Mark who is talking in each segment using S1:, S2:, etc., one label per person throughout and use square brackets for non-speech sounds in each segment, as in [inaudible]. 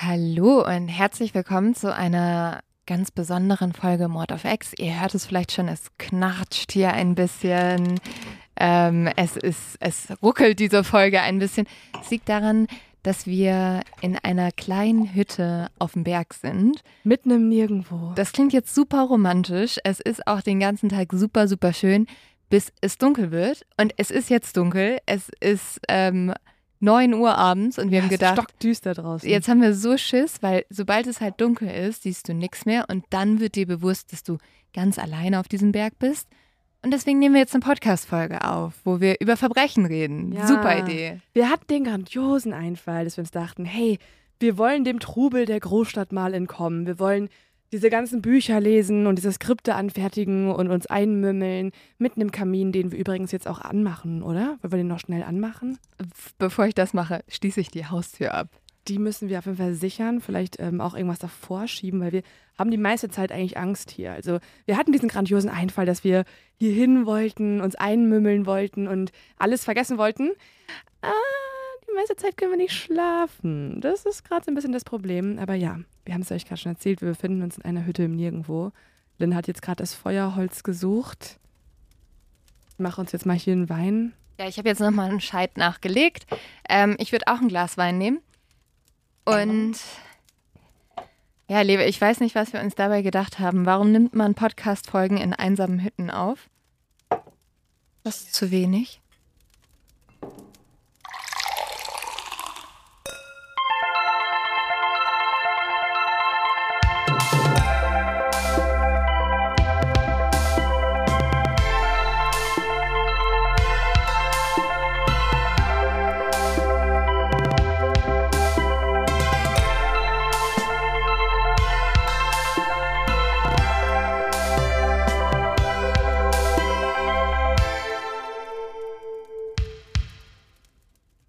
S1: Hallo und herzlich willkommen zu einer ganz besonderen Folge Mord of X. Ihr hört es vielleicht schon, es knatscht hier ein bisschen. Ähm, es ist, es ruckelt diese Folge ein bisschen. Es liegt daran, dass wir in einer kleinen Hütte auf dem Berg sind.
S2: Mitten im Nirgendwo.
S1: Das klingt jetzt super romantisch. Es ist auch den ganzen Tag super, super schön, bis es dunkel wird. Und es ist jetzt dunkel. Es ist ähm, 9 Uhr abends und wir haben
S2: Ja, ist
S1: gedacht,
S2: stockdüster draußen.
S1: Jetzt haben wir so Schiss, weil sobald es halt dunkel ist, siehst du nichts mehr und dann wird dir bewusst, dass du ganz alleine auf diesem Berg bist. Und deswegen nehmen wir jetzt eine Podcast-Folge auf, wo wir über Verbrechen reden.
S2: Ja.
S1: Super Idee.
S2: Wir hatten den grandiosen Einfall, dass wir uns dachten, hey, wir wollen dem Trubel der Großstadt mal entkommen. Wir wollen diese ganzen Bücher lesen und diese Skripte anfertigen und uns einmümmeln mit einem Kamin, den wir übrigens jetzt auch anmachen, oder? Wollen wir den noch schnell anmachen?
S1: Bevor ich das mache, schließe ich die Haustür ab.
S2: Die müssen wir auf jeden Fall sichern, vielleicht ähm, auch irgendwas davor schieben, weil wir haben die meiste Zeit eigentlich Angst hier. Also wir hatten diesen grandiosen Einfall, dass wir hier hin wollten, uns einmümmeln wollten und alles vergessen wollten. Ah, die meiste Zeit können wir nicht schlafen. Das ist gerade so ein bisschen das Problem. Aber ja, wir haben es euch gerade schon erzählt, wir befinden uns in einer Hütte im Nirgendwo. Lynn hat jetzt gerade das Feuerholz gesucht. Ich mache uns jetzt mal hier einen Wein.
S1: Ja, ich habe jetzt nochmal einen Scheit nachgelegt. Ähm, ich würde auch ein Glas Wein nehmen. Und ja, Lebe, ich weiß nicht, was wir uns dabei gedacht haben. Warum nimmt man Podcast-Folgen in einsamen Hütten auf? Das ist zu wenig.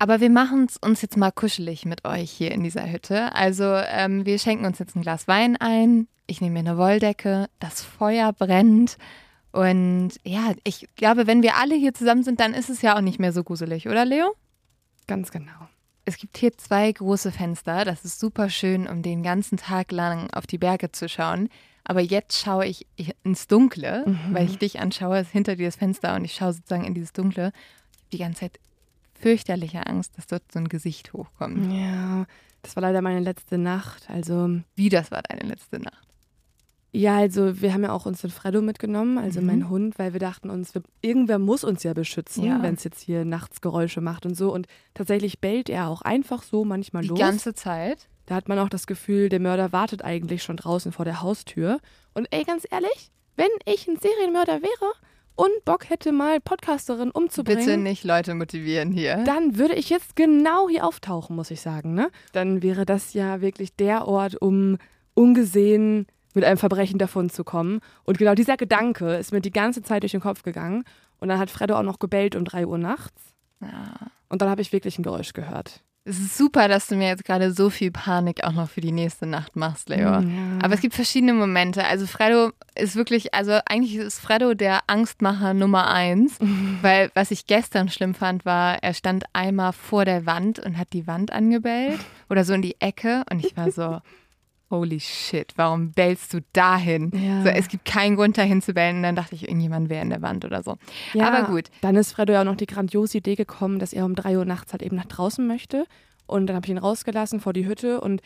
S1: Aber wir machen es uns jetzt mal kuschelig mit euch hier in dieser Hütte. Also ähm, wir schenken uns jetzt ein Glas Wein ein. Ich nehme mir eine Wolldecke. Das Feuer brennt. Und ja, ich glaube, wenn wir alle hier zusammen sind, dann ist es ja auch nicht mehr so gruselig, oder Leo?
S2: Ganz genau.
S1: Es gibt hier zwei große Fenster. Das ist super schön, um den ganzen Tag lang auf die Berge zu schauen. Aber jetzt schaue ich ins Dunkle, weil ich dich anschaue, ist hinter dir das Fenster und ich schaue sozusagen in dieses Dunkle. Ich habe die ganze Zeit fürchterliche Angst, dass dort so ein Gesicht hochkommt.
S2: Ja, das war leider meine letzte Nacht. Also
S1: Wie, das war deine letzte Nacht?
S2: Ja, also wir haben ja auch uns den Freddo mitgenommen, also
S1: Mhm.
S2: mein Hund, weil wir dachten uns, wir, irgendwer muss uns ja beschützen,
S1: Ja.
S2: wenn es jetzt hier nachts Geräusche macht und so. Und tatsächlich bellt er auch einfach so manchmal
S1: Die
S2: los.
S1: ganze Zeit?
S2: da hat man auch das Gefühl, der Mörder wartet eigentlich schon draußen vor der Haustür. Und ey, ganz ehrlich, wenn ich ein Serienmörder wäre und Bock hätte, mal Podcasterin umzubringen,
S1: Bitte nicht Leute motivieren hier.
S2: dann würde ich jetzt genau hier auftauchen, muss ich sagen. Ne? Dann wäre das ja wirklich der Ort, um ungesehen mit einem Verbrechen davon zu kommen. Und genau dieser Gedanke ist mir die ganze Zeit durch den Kopf gegangen. Und dann hat Freddo auch noch gebellt um 3 Uhr nachts.
S1: Ja.
S2: Und dann habe ich wirklich ein Geräusch gehört.
S1: Es ist super, dass du mir jetzt gerade so viel Panik auch noch für die nächste Nacht machst, Leo.
S2: Ja.
S1: Aber es gibt verschiedene Momente. Also Freddo ist wirklich, also eigentlich ist Freddo der Angstmacher Nummer eins, [laughs] weil was ich gestern schlimm fand, war, er stand einmal vor der Wand und hat die Wand angebellt oder so in die Ecke und ich war so, [laughs] holy shit, warum bellst du dahin?
S2: Ja.
S1: So, es gibt keinen Grund dahin zu bellen und dann dachte ich, irgendjemand wäre in der Wand oder so.
S2: Ja,
S1: Aber gut.
S2: Dann ist Freddo ja auch noch die grandiose Idee gekommen, dass er um 3 Uhr nachts halt eben nach draußen möchte. Und dann habe ich ihn rausgelassen vor die Hütte und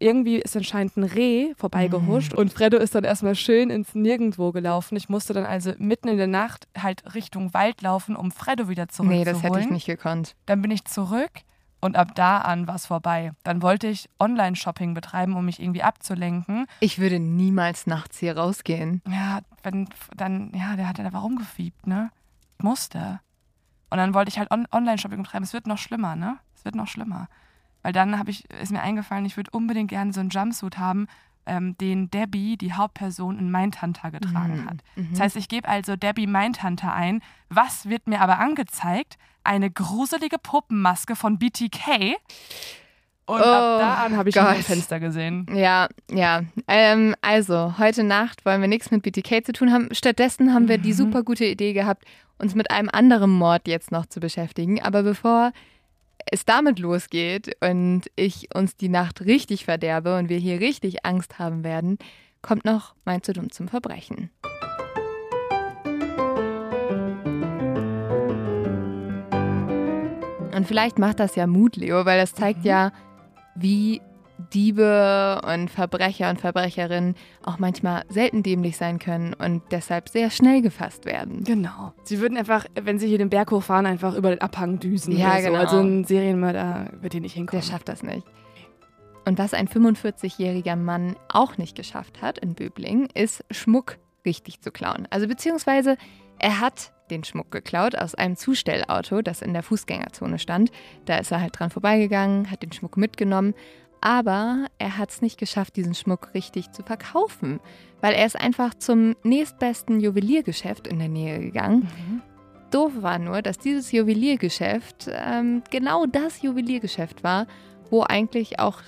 S2: irgendwie ist anscheinend ein Reh vorbeigehuscht
S1: Mhm.
S2: und Freddo ist dann erstmal schön ins Nirgendwo gelaufen. Ich musste dann also mitten in der Nacht halt Richtung Wald laufen, um Freddo wieder zurückzuholen.
S1: Nee, das hätte ich nicht gekonnt.
S2: Dann bin ich zurück und ab da an war es vorbei. Dann wollte ich Online-Shopping betreiben, um mich irgendwie abzulenken.
S1: Ich würde niemals nachts hier rausgehen.
S2: Ja, wenn, dann, ja, der hat ja da rumgefiebt, ne? Ich musste. Und dann wollte ich halt on Online-Shopping betreiben. Es wird noch schlimmer, ne? Es wird noch schlimmer. Weil dann habe ich, ist mir eingefallen, ich würde unbedingt gerne so einen Jumpsuit haben, ähm, den Debbie, die Hauptperson in Mindhunter getragen
S1: Mhm.
S2: hat. Das heißt, ich gebe also Debbie Mindhunter ein. Was wird mir aber angezeigt? Eine gruselige Puppenmaske von BTK. Und
S1: Oh
S2: ab da an habe ich
S1: Gott.
S2: im Fenster gesehen.
S1: Ja, ja. Ähm, also, heute Nacht wollen wir nichts mit BTK zu tun haben. Stattdessen haben wir die
S2: Mhm.
S1: super gute Idee gehabt, uns mit einem anderen Mord jetzt noch zu beschäftigen. Aber bevor es damit losgeht und ich uns die Nacht richtig verderbe und wir hier richtig Angst haben werden, kommt noch mein zu dumm zum Verbrechen. Und vielleicht macht das ja Mut, Leo, weil das zeigt mhm. ja, wie Diebe und Verbrecher und Verbrecherinnen auch manchmal selten dämlich sein können und deshalb sehr schnell gefasst werden.
S2: Genau. Sie würden einfach, wenn sie hier den Berg hochfahren, einfach über den Abhang düsen.
S1: Ja, genau.
S2: So. Also ein Serienmörder wird hier nicht hinkommen.
S1: Der schafft das nicht. Und was ein 45-jähriger Mann auch nicht geschafft hat in Böbling, ist Schmuck richtig zu klauen. Also beziehungsweise er hat den Schmuck geklaut aus einem Zustellauto, das in der Fußgängerzone stand. Da ist er halt dran vorbeigegangen, hat den Schmuck mitgenommen. Aber er hat es nicht geschafft, diesen Schmuck richtig zu verkaufen, weil er ist einfach zum nächstbesten Juweliergeschäft in der Nähe gegangen. Mhm. Doof war nur, dass dieses Juweliergeschäft ähm, genau das Juweliergeschäft war, wo eigentlich auch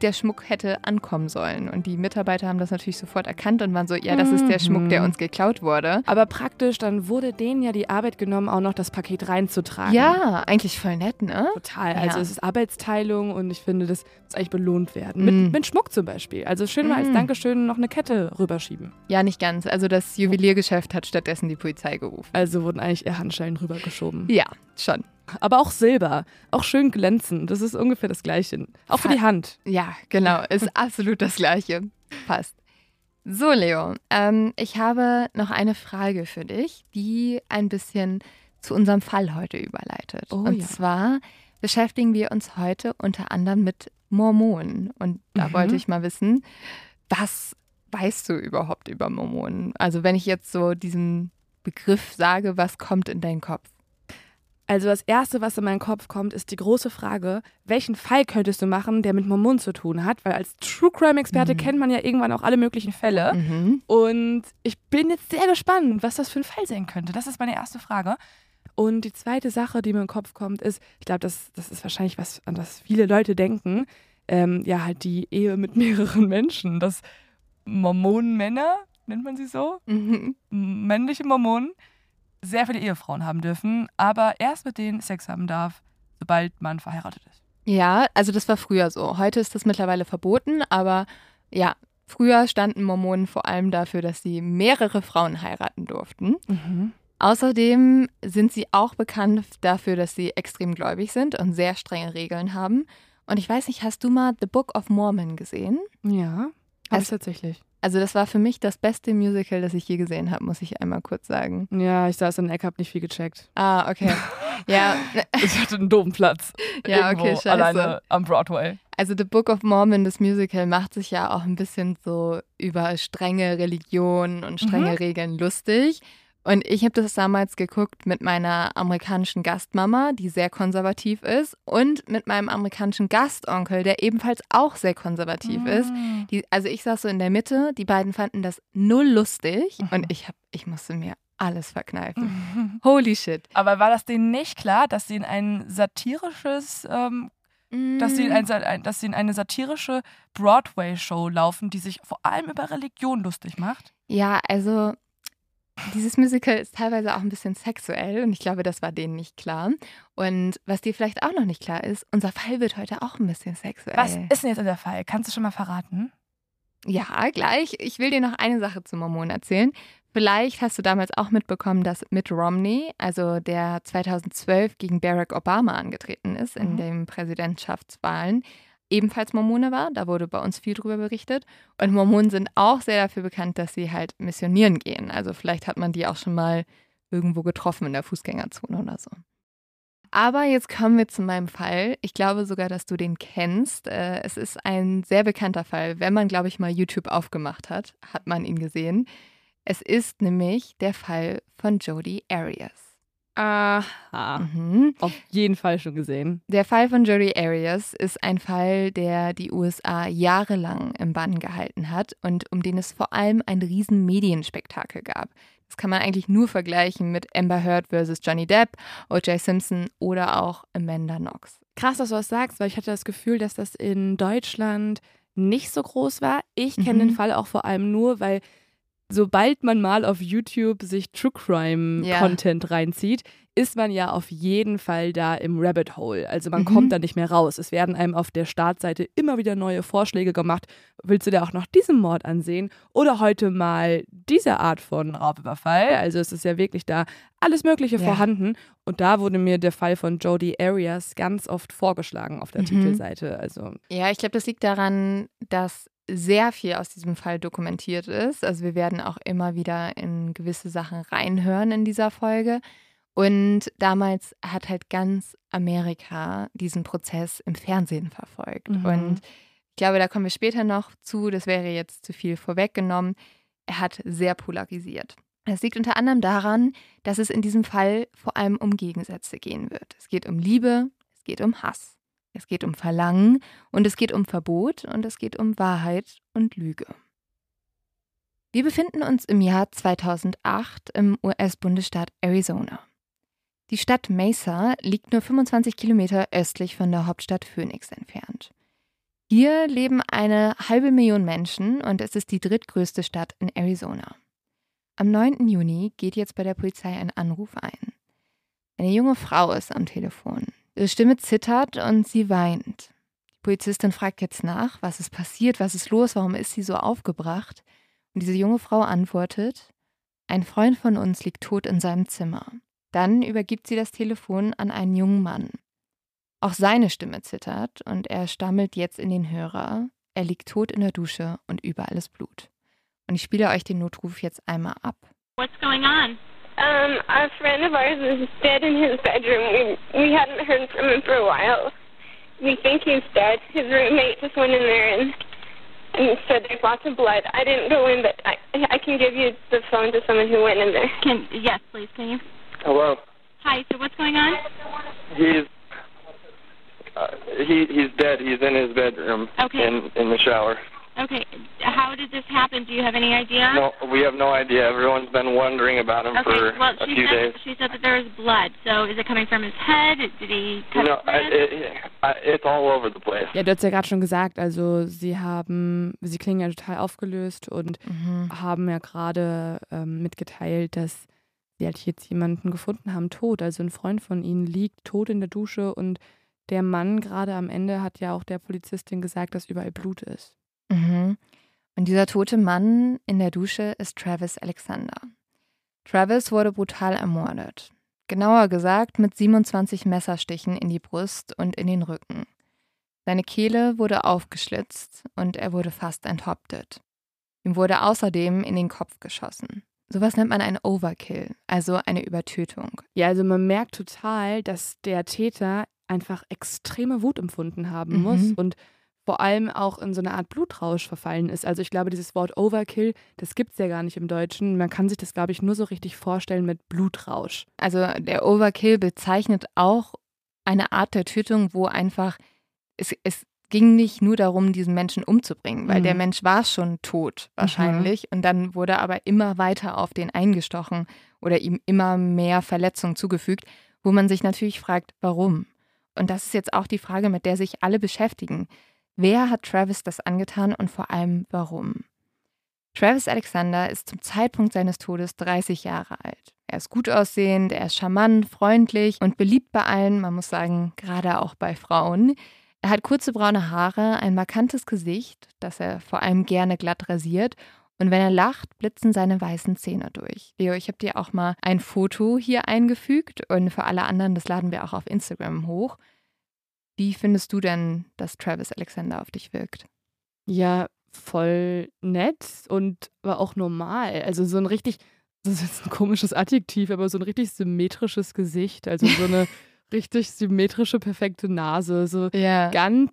S1: der Schmuck hätte ankommen sollen. Und die Mitarbeiter haben das natürlich sofort erkannt und waren so, ja, das ist der Schmuck, der mhm. uns geklaut wurde.
S2: Aber praktisch, dann wurde denen ja die Arbeit genommen, auch noch das Paket reinzutragen.
S1: Ja, eigentlich voll nett, ne?
S2: Total. Also ja. es ist Arbeitsteilung und ich finde, das muss eigentlich belohnt werden. Mit, mm. mit Schmuck zum Beispiel. Also schön mal als Dankeschön noch eine Kette rüberschieben.
S1: Ja, nicht ganz. Also das Juweliergeschäft hat stattdessen die Polizei gerufen.
S2: Also wurden eigentlich eher Handschellen rübergeschoben.
S1: Ja, schon.
S2: Aber auch Silber. Auch schön glänzend. Das ist ungefähr das Gleiche. Auch für die Hand.
S1: Ja, genau. Ist [laughs] absolut das Gleiche. Passt. So, Leo, ähm, ich habe noch eine Frage für dich, die ein bisschen zu unserem Fall heute überleitet. Oh, Und ja. zwar beschäftigen wir uns heute unter anderem mit Mormonen. Und da mhm. wollte ich mal wissen, was weißt du überhaupt über Mormonen? Also wenn ich jetzt so diesen Begriff sage, was kommt in deinen Kopf?
S2: Also das Erste, was in meinen Kopf kommt, ist die große Frage, welchen Fall könntest du machen, der mit Mormonen zu tun hat? Weil als True Crime-Experte mhm. kennt man ja irgendwann auch alle möglichen Fälle. Mhm. Und ich bin jetzt sehr gespannt, was das für ein Fall sein könnte. Das ist meine erste Frage. Und die zweite Sache, die mir in den Kopf kommt, ist, ich glaube, das, das ist wahrscheinlich was, an das viele Leute denken, ähm, ja, halt die Ehe mit [laughs] mehreren Menschen. Das Mormonenmänner, nennt man sie so? Mhm. Männliche Mormonen sehr viele Ehefrauen haben dürfen, aber erst mit denen Sex haben darf, sobald man verheiratet ist.
S1: Ja, also das war früher so. Heute ist das mittlerweile verboten, aber ja, früher standen Mormonen vor allem dafür, dass sie mehrere Frauen heiraten durften. Mhm. Außerdem sind sie auch bekannt dafür, dass sie extrem gläubig sind und sehr strenge Regeln haben. Und ich weiß nicht, hast du mal The Book of Mormon gesehen?
S2: Ja,
S1: habe tatsächlich. Also das war für mich das beste Musical, das ich je gesehen habe, muss ich einmal kurz sagen.
S2: Ja, ich saß in der Ecke, hab nicht viel gecheckt.
S1: Ah, okay. [laughs] ja.
S2: ich hatte einen doofen Platz. Ja, okay, scheiße. Alleine am Broadway.
S1: Also The Book of Mormon, das Musical, macht sich ja auch ein bisschen so über strenge Religion und strenge mhm. Regeln lustig. Und ich habe das damals geguckt mit meiner amerikanischen Gastmama, die sehr konservativ ist, und mit meinem amerikanischen Gastonkel, der ebenfalls auch sehr konservativ mm. ist. Die, also ich saß so in der Mitte, die beiden fanden das null lustig mhm. und ich, hab, ich musste mir alles verkneifen. [laughs] Holy shit.
S2: Aber war das denen nicht klar, dass sie in ein satirisches ähm, dass sie, mm. ein, dass sie in eine satirische Broadway-Show laufen, die sich vor allem über Religion lustig macht?
S1: Ja, also dieses Musical ist teilweise auch ein bisschen sexuell und ich glaube, das war denen nicht klar. Und was dir vielleicht auch noch nicht klar ist, unser Fall wird heute auch ein bisschen sexuell.
S2: Was ist denn jetzt unser Fall? Kannst du schon mal verraten?
S1: Ja, gleich. Ich will dir noch eine Sache zu Mormonen erzählen. Vielleicht hast du damals auch mitbekommen, dass Mitt Romney, also der 2012 gegen Barack Obama angetreten ist in mhm. den Präsidentschaftswahlen, ebenfalls Mormone war. Da wurde bei uns viel drüber berichtet. Und Mormonen sind auch sehr dafür bekannt, dass sie halt missionieren gehen. Also vielleicht hat man die auch schon mal irgendwo getroffen in der Fußgängerzone oder so. Aber jetzt kommen wir zu meinem Fall. Ich glaube sogar, dass du den kennst. Äh, es ist ein sehr bekannter Fall. Wenn man, glaube ich, mal YouTube aufgemacht hat, hat man ihn gesehen. Es ist nämlich der Fall von Jodie Arias.
S2: Aha. Mhm. Auf jeden Fall schon gesehen.
S1: Der Fall von Jodi Arias ist ein Fall, der die USA jahrelang im Bann gehalten hat und um den es vor allem ein riesen Medienspektakel gab. Das kann man eigentlich nur vergleichen mit Amber Heard versus Johnny Depp, O.J. Simpson oder auch Amanda Knox.
S2: Krass, dass du das sagst, weil ich hatte das Gefühl, dass das in Deutschland nicht so groß war. Ich kenne mhm. den Fall auch vor allem nur, weil sobald man mal auf YouTube sich True Crime ja. Content reinzieht, ist man ja auf jeden Fall da im Rabbit Hole. Also man
S1: Mhm.
S2: kommt da nicht mehr raus. Es werden einem auf der Startseite immer wieder neue Vorschläge gemacht. Willst du dir auch noch diesen Mord ansehen? Oder heute mal diese Art von Raubüberfall? Also es ist ja wirklich da alles Mögliche
S1: Ja.
S2: vorhanden. Und da wurde mir der Fall von Jodie Arias ganz oft vorgeschlagen auf der
S1: Mhm.
S2: Titelseite. Also
S1: Ja, ich glaube, das liegt daran, dass sehr viel aus diesem Fall dokumentiert ist. Also wir werden auch immer wieder in gewisse Sachen reinhören in dieser Folge. Und damals hat halt ganz Amerika diesen Prozess im Fernsehen verfolgt.
S2: Mhm.
S1: Und ich glaube, da kommen wir später noch zu. Das wäre jetzt zu viel vorweggenommen. Er hat sehr polarisiert. Das liegt unter anderem daran, dass es in diesem Fall vor allem um Gegensätze gehen wird. Es geht um Liebe, es geht um Hass, es geht um Verlangen und es geht um Verbot und es geht um Wahrheit und Lüge. Wir befinden uns im Jahr 2008 im US-Bundesstaat Arizona. Die Stadt Mesa liegt nur 25 Kilometer östlich von der Hauptstadt Phoenix entfernt. Hier leben eine halbe Million Menschen und es ist die drittgrößte Stadt in Arizona. Am 9. Juni geht jetzt bei der Polizei ein Anruf ein. Eine junge Frau ist am Telefon. Ihre Stimme zittert und sie weint. Die Polizistin fragt jetzt nach, was ist passiert, was ist los, warum ist sie so aufgebracht? Und diese junge Frau antwortet, ein Freund von uns liegt tot in seinem Zimmer. Dann übergibt sie das Telefon an einen jungen Mann. Auch seine Stimme zittert und er stammelt jetzt in den Hörer. Er liegt tot in der Dusche und überall ist Blut. Und ich spiele euch den Notruf jetzt einmal ab.
S3: What's going on?
S4: Um, a friend of ours is dead in his bedroom. We we hadn't heard from him for a while. We think he's dead. His roommate just went in there and and said there's lots of blood. I didn't go in, but I I can give you the phone to someone who went in there.
S3: Can yes, please. Can you?
S5: Hello.
S3: Hi. So what's going on?
S5: He's uh, he he's dead. He's in his bedroom
S3: Okay.
S5: in in the shower.
S3: Okay. How did this happen? Do you have any idea?
S5: No, we have no idea. Everyone's been wondering about him
S3: Okay.
S5: for
S3: Well,
S5: a few
S3: said
S5: days.
S3: she said that there was blood. So is it coming from his head? Did he cut
S5: No,
S3: his
S5: I,
S3: wrist?
S5: it, I, it's all over the place.
S2: ja, du hast ja gerade schon gesagt, also sie haben, sie klingen ja total aufgelöst und
S1: Mhm.
S2: haben ja gerade ähm, mitgeteilt, dass sie halt jetzt jemanden gefunden haben, tot. Also ein Freund von ihnen liegt tot in der Dusche und der Mann gerade am Ende hat ja auch der Polizistin gesagt, dass überall Blut ist.
S1: Mhm. Und dieser tote Mann in der Dusche ist Travis Alexander. Travis wurde brutal ermordet. Genauer gesagt mit 27 Messerstichen in die Brust und in den Rücken. Seine Kehle wurde aufgeschlitzt und er wurde fast enthauptet. Ihm wurde außerdem in den Kopf geschossen. Sowas nennt man ein Overkill, also eine Übertötung.
S2: Ja, also man merkt total, dass der Täter einfach extreme Wut empfunden haben
S1: Mhm.
S2: muss und vor allem auch in so eine Art Blutrausch verfallen ist. Also ich glaube, dieses Wort Overkill, das gibt es ja gar nicht im Deutschen. Man kann sich das, glaube ich, nur so richtig vorstellen mit Blutrausch.
S1: Also der Overkill bezeichnet auch eine Art der Tötung, wo einfach es, es ging nicht nur darum, diesen Menschen umzubringen, weil
S2: Mhm.
S1: der Mensch war schon tot wahrscheinlich und dann wurde aber immer weiter auf den eingestochen oder ihm immer mehr Verletzungen zugefügt, wo man sich natürlich fragt, warum? Und das ist jetzt auch die Frage, mit der sich alle beschäftigen. Wer hat Travis das angetan und vor allem warum? Travis Alexander ist zum Zeitpunkt seines Todes 30 Jahre alt. Er ist gut aussehend, er ist charmant, freundlich und beliebt bei allen, man muss sagen, gerade auch bei Frauen. Er hat kurze braune Haare, ein markantes Gesicht, das er vor allem gerne glatt rasiert. Und wenn er lacht, blitzen seine weißen Zähne durch. Leo, ich habe dir auch mal ein Foto hier eingefügt und für alle anderen, das laden wir auch auf Instagram hoch. Wie findest du denn, dass Travis Alexander auf dich wirkt?
S2: Ja, voll nett und aber auch normal. Also so ein richtig, [laughs] das ist jetzt ein komisches Adjektiv, aber so ein richtig symmetrisches Gesicht. Also so eine [laughs] richtig symmetrische, perfekte Nase. So
S1: Ja.
S2: ganz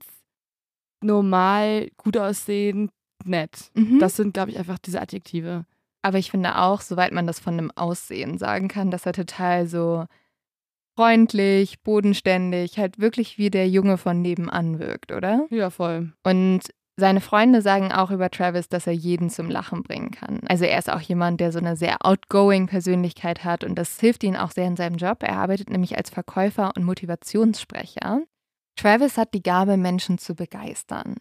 S2: normal, gut aussehend, nett.
S1: Mhm.
S2: Das sind, glaube ich, einfach diese Adjektive.
S1: Aber ich finde auch, soweit man das von einem Aussehen sagen kann, dass er total so freundlich, bodenständig, halt wirklich wie der Junge von nebenan wirkt, oder?
S2: Ja, voll.
S1: Und seine Freunde sagen auch über Travis, dass er jeden zum Lachen bringen kann. Also er ist auch jemand, der so eine sehr outgoing Persönlichkeit hat und das hilft ihm auch sehr in seinem Job. Er arbeitet nämlich als Verkäufer und Motivationssprecher. Travis hat die Gabe, Menschen zu begeistern.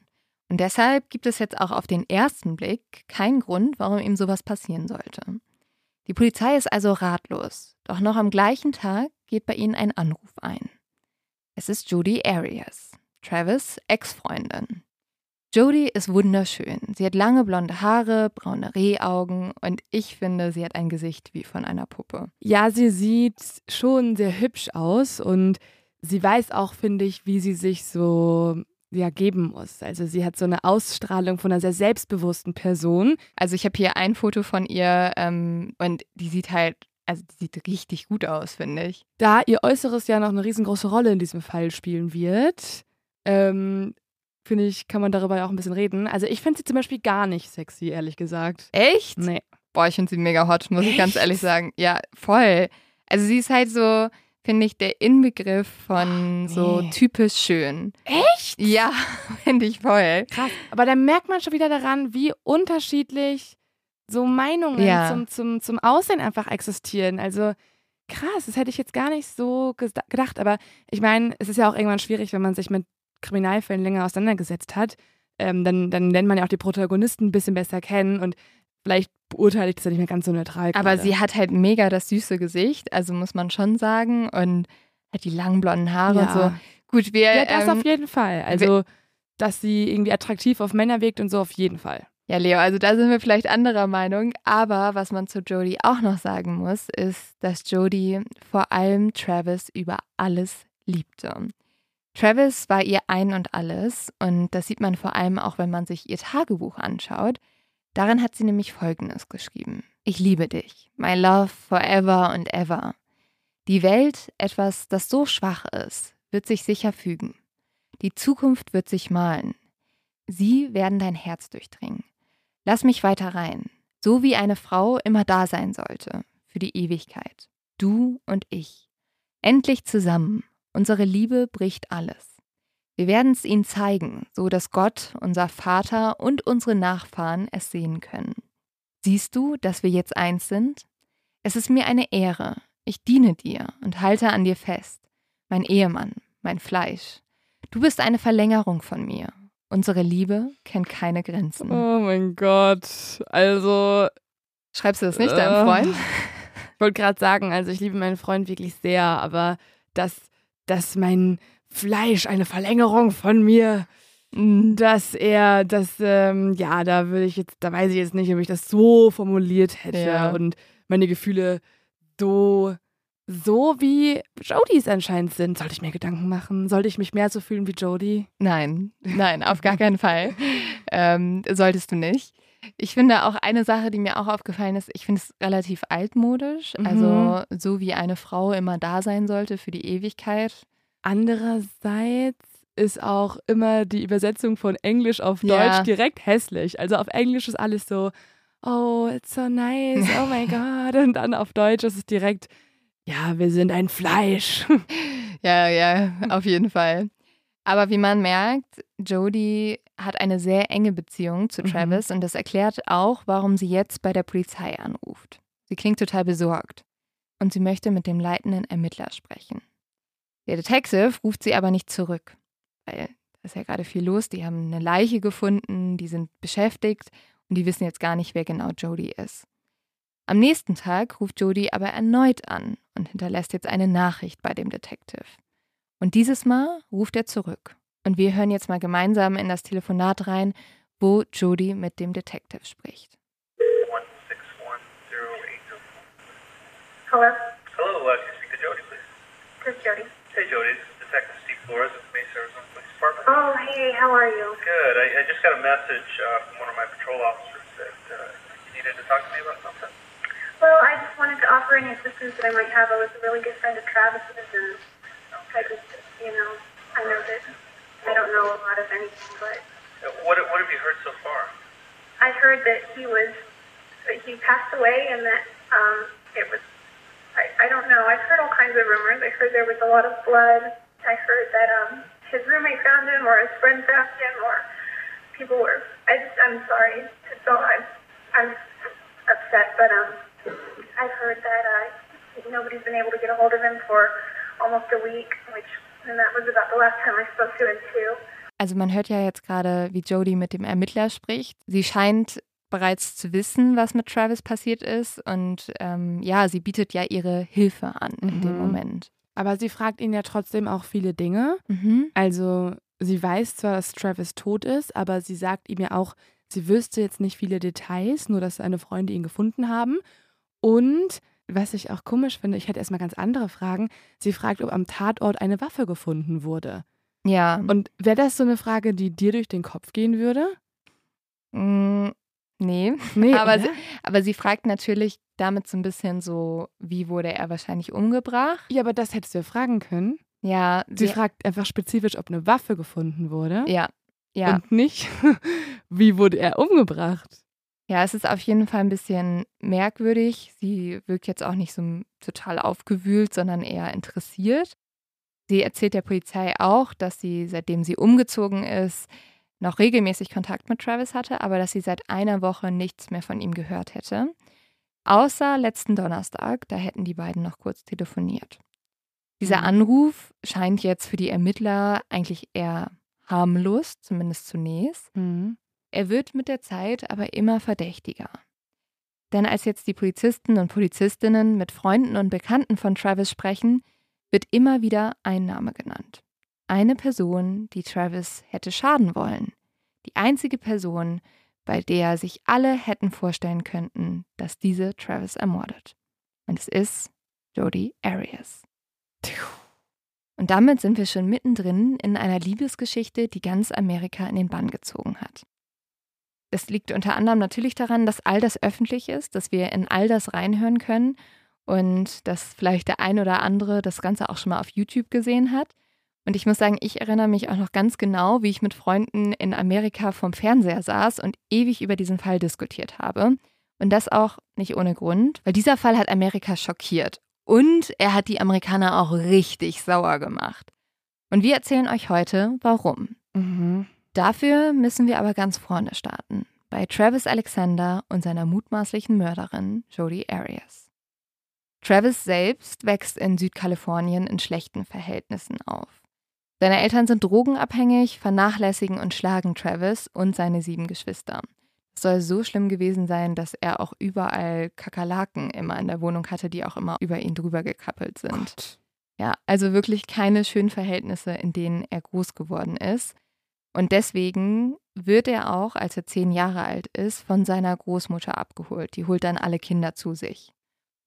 S1: Und deshalb gibt es jetzt auch auf den ersten Blick keinen Grund, warum ihm sowas passieren sollte. Die Polizei ist also ratlos. Doch noch am gleichen Tag geht bei ihnen ein Anruf ein. Es ist Jodie Arias, Travis Ex-Freundin. Jodie ist wunderschön. Sie hat lange blonde Haare, braune Rehaugen und ich finde, sie hat ein Gesicht wie von einer Puppe.
S2: Ja, sie sieht schon sehr hübsch aus und sie weiß auch, finde ich, wie sie sich so ja, geben muss. Also sie hat so eine Ausstrahlung von einer sehr selbstbewussten Person.
S1: Also ich habe hier ein Foto von ihr ähm, und die sieht halt, also die sieht richtig gut aus, finde ich.
S2: Da ihr Äußeres ja noch eine riesengroße Rolle in diesem Fall spielen wird, ähm, finde ich, kann man darüber ja auch ein bisschen reden. Also ich finde sie zum Beispiel gar nicht sexy, ehrlich gesagt.
S1: Echt?
S2: Nee.
S1: Boah, ich finde sie mega hot, muss ich ganz
S2: Echt?
S1: ehrlich sagen. Ja, voll. Also sie ist halt so, finde ich, der Inbegriff von
S2: Ach,
S1: so
S2: nee.
S1: typisch schön.
S2: Echt?
S1: Ja, [laughs] finde ich voll.
S2: Krass. Aber da merkt man schon wieder daran, wie unterschiedlich so Meinungen
S1: Ja.
S2: zum, zum, zum Aussehen einfach existieren. Also krass, das hätte ich jetzt gar nicht so gedacht. Aber ich meine, es ist ja auch irgendwann schwierig, wenn man sich mit Kriminalfällen länger auseinandergesetzt hat. Ähm, dann, dann lernt man ja auch die Protagonisten ein bisschen besser kennen und vielleicht beurteile ich das ja nicht mehr ganz so neutral.
S1: Aber
S2: gerade.
S1: sie hat halt mega das süße Gesicht, also muss man schon sagen. Und hat die langen blonden Haare und so.
S2: ja.
S1: Gut, wir.
S2: ja, das
S1: ähm,
S2: auf jeden Fall. Also, dass sie irgendwie attraktiv auf Männer wirkt und so auf jeden Fall.
S1: Ja, Leo, also da sind wir vielleicht anderer Meinung. Aber was man zu Jodie auch noch sagen muss, ist, dass Jodie vor allem Travis über alles liebte. Travis war ihr ein und alles und das sieht man vor allem auch, wenn man sich ihr Tagebuch anschaut. Darin hat sie nämlich Folgendes geschrieben. Ich liebe dich, my love forever and ever. Die Welt, etwas, das so schwach ist, wird sich sicher fügen. Die Zukunft wird sich malen. Sie werden dein Herz durchdringen. Lass mich weiter rein, so wie eine Frau immer da sein sollte, für die Ewigkeit. Du und ich. Endlich zusammen. Unsere Liebe bricht alles. Wir werden es ihnen zeigen, so dass Gott, unser Vater und unsere Nachfahren es sehen können. Siehst du, dass wir jetzt eins sind? Es ist mir eine Ehre. Ich diene dir und halte an dir fest. Mein Ehemann, mein Fleisch. Du bist eine Verlängerung von mir. Unsere Liebe kennt keine Grenzen.
S2: Oh mein Gott. Also,
S1: Schreibst du das nicht deinem
S2: Äh,
S1: Freund?
S2: Ich wollte gerade sagen, also ich liebe meinen Freund wirklich sehr, aber dass, dass mein Fleisch eine Verlängerung von mir, dass er das, ähm, ja, da würde ich jetzt, da weiß ich jetzt nicht, ob ich das so formuliert hätte
S1: Ja.
S2: und meine Gefühle so, so wie Jodies anscheinend sind. Sollte ich mir Gedanken machen? Sollte ich mich mehr so fühlen wie Jodie?
S1: Nein, nein, auf gar keinen Fall. Ähm, solltest du nicht. Ich finde auch eine Sache, die mir auch aufgefallen ist, ich finde es relativ altmodisch.
S2: Mhm.
S1: Also so wie eine Frau immer da sein sollte für die Ewigkeit.
S2: Andererseits ist auch immer die Übersetzung von Englisch auf
S1: Ja.
S2: Deutsch direkt hässlich. Also auf Englisch ist alles so, oh, it's so nice, oh my [laughs] God. Und dann auf Deutsch ist es direkt, ja, wir sind ein Fleisch. [laughs]
S1: Ja, ja, auf jeden Fall. Aber wie man merkt, Jodie hat eine sehr enge Beziehung zu
S2: Mhm.
S1: Travis und das erklärt auch, warum sie jetzt bei der Polizei anruft. Sie klingt total besorgt und sie möchte mit dem leitenden Ermittler sprechen. Der Detective ruft sie aber nicht zurück, weil da ist ja gerade viel los. Die haben eine Leiche gefunden, die sind beschäftigt und die wissen jetzt gar nicht, wer genau Jodie ist. Am nächsten Tag ruft Jodie aber erneut an und hinterlässt jetzt eine Nachricht bei dem Detective. Und dieses Mal ruft er zurück. Und wir hören jetzt mal gemeinsam in das Telefonat rein, wo Jodie mit dem Detective spricht.
S4: Hello,
S6: Hello, uh, can I speak to Jody, please?
S4: this is Jody.
S6: Hey, Jody, this is Detective Steve Flores with the Mesa Arizona Police Department.
S4: Oh, hey, how are you?
S6: Good. I, I just got a message uh, from one of my patrol officers that uh, you needed to talk to me about something.
S4: Well, I just wanted to offer any assistance that I might have. I was a really good friend of Travis's, and I just, you know, I know that I don't know a lot of anything, but
S6: Uh, what, what have you heard so far?
S4: I heard that he was, that he passed away, and that um, it was, I, I don't know. I've heard all kinds of rumors. I heard there was a lot of blood. I heard that um, his roommate found him, or his friend found him, or people were. I just, I'm sorry. All, I'm, I'm upset, but um, I've heard that uh, nobody's been able to get a hold of him for almost a week, which, and that was about the last time I spoke to him too.
S1: Also man hört ja jetzt gerade, wie Jodie mit dem Ermittler spricht. Sie scheint bereits zu wissen, was mit Travis passiert ist. Und ähm, ja, sie bietet ja ihre Hilfe an in dem
S2: Mhm.
S1: Moment.
S2: Aber sie fragt ihn ja trotzdem auch viele Dinge.
S1: Mhm.
S2: Also sie weiß zwar, dass Travis tot ist, aber sie sagt ihm ja auch, sie wüsste jetzt nicht viele Details, nur dass seine Freunde ihn gefunden haben. Und was ich auch komisch finde, ich hätte erstmal ganz andere Fragen. Sie fragt, ob am Tatort eine Waffe gefunden wurde.
S1: Ja.
S2: Und wäre das so eine Frage, die dir durch den Kopf gehen würde?
S1: Mm, nee.
S2: Nee, [laughs]
S1: aber, sie, aber sie fragt natürlich damit so ein bisschen so, wie wurde er wahrscheinlich umgebracht?
S2: Ja, aber das hättest du ja fragen können.
S1: Ja,
S2: Sie fragt einfach spezifisch, ob eine Waffe gefunden wurde.
S1: ja, ja.
S2: Und nicht, [laughs] wie wurde er umgebracht?
S1: Ja, es ist auf jeden Fall ein bisschen merkwürdig. Sie wirkt jetzt auch nicht so total aufgewühlt, sondern eher interessiert. Sie erzählt der Polizei auch, dass sie, seitdem sie umgezogen ist, noch regelmäßig Kontakt mit Travis hatte, aber dass sie seit einer Woche nichts mehr von ihm gehört hätte. Außer letzten Donnerstag, da hätten die beiden noch kurz telefoniert. Dieser
S2: Mhm.
S1: Anruf scheint jetzt für die Ermittler eigentlich eher harmlos, zumindest zunächst.
S2: Mhm.
S1: Er wird mit der Zeit aber immer verdächtiger. Denn als jetzt die Polizisten und Polizistinnen mit Freunden und Bekannten von Travis sprechen, wird immer wieder ein Name genannt. Eine Person, die Travis hätte schaden wollen. Die einzige Person, bei der sich alle hätten vorstellen könnten, dass diese Travis ermordet. Und es ist Jodi Arias. Und damit sind wir schon mittendrin in einer Liebesgeschichte, die ganz Amerika in den Bann gezogen hat. Das liegt unter anderem natürlich daran, dass all das öffentlich ist, dass wir in all das reinhören können und dass vielleicht der ein oder andere das Ganze auch schon mal auf YouTube gesehen hat. Und ich muss sagen, ich erinnere mich auch noch ganz genau, wie ich mit Freunden in Amerika vom Fernseher saß und ewig über diesen Fall diskutiert habe. Und das auch nicht ohne Grund, weil dieser Fall hat Amerika schockiert. Und er hat die Amerikaner auch richtig sauer gemacht. Und wir erzählen euch heute, warum.
S2: Mhm.
S1: Dafür müssen wir aber ganz vorne starten. Bei Travis Alexander und seiner mutmaßlichen Mörderin Jodi Arias. Travis selbst wächst in Südkalifornien in schlechten Verhältnissen auf. Seine Eltern sind drogenabhängig, vernachlässigen und schlagen Travis und seine sieben Geschwister. Es soll so schlimm gewesen sein, dass er auch überall Kakerlaken immer in der Wohnung hatte, die auch immer über ihn drüber gekappelt sind.
S2: Gott.
S1: Ja, also wirklich keine schönen Verhältnisse, in denen er groß geworden ist. Und deswegen wird er auch, als er zehn Jahre alt ist, von seiner Großmutter abgeholt. Die holt dann alle Kinder zu sich.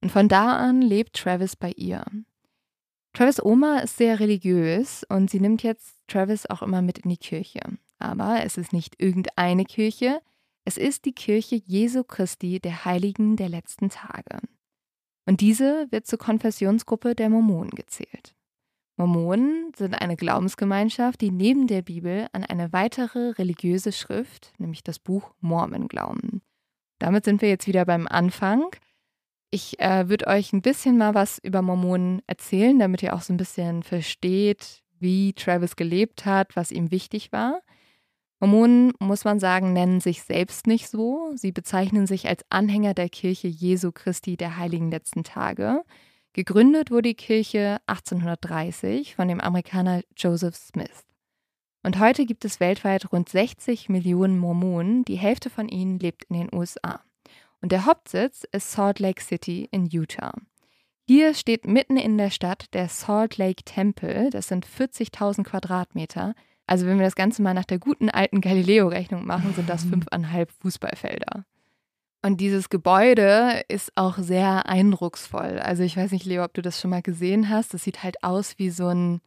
S1: Und von da an lebt Travis bei ihr. Travis Oma ist sehr religiös und sie nimmt jetzt Travis auch immer mit in die Kirche. Aber es ist nicht irgendeine Kirche, es ist die Kirche Jesu Christi der Heiligen der letzten Tage. Und diese wird zur Konfessionsgruppe der Mormonen gezählt. Mormonen sind eine Glaubensgemeinschaft, die neben der Bibel an eine weitere religiöse Schrift, nämlich das Buch Mormon, glauben. Damit sind wir jetzt wieder beim Anfang. Ich äh, würde euch ein bisschen mal was über Mormonen erzählen, damit ihr auch so ein bisschen versteht, wie Travis gelebt hat, was ihm wichtig war. Mormonen, muss man sagen, nennen sich selbst nicht so. Sie bezeichnen sich als Anhänger der Kirche Jesu Christi der Heiligen letzten Tage. Gegründet wurde die Kirche 1830 von dem Amerikaner Joseph Smith. Und heute gibt es weltweit rund 60 Millionen Mormonen, die Hälfte von ihnen lebt in den USA. Und der Hauptsitz ist Salt Lake City in Utah. Hier steht mitten in der Stadt der Salt Lake Temple, das sind 40.000 Quadratmeter. Also wenn wir das Ganze mal nach der guten alten Galileo-Rechnung machen, sind das fünfeinhalb Fußballfelder. Und dieses Gebäude ist auch sehr eindrucksvoll. Also ich weiß nicht, Leo, ob du das schon mal gesehen hast. Das sieht halt aus wie so ein,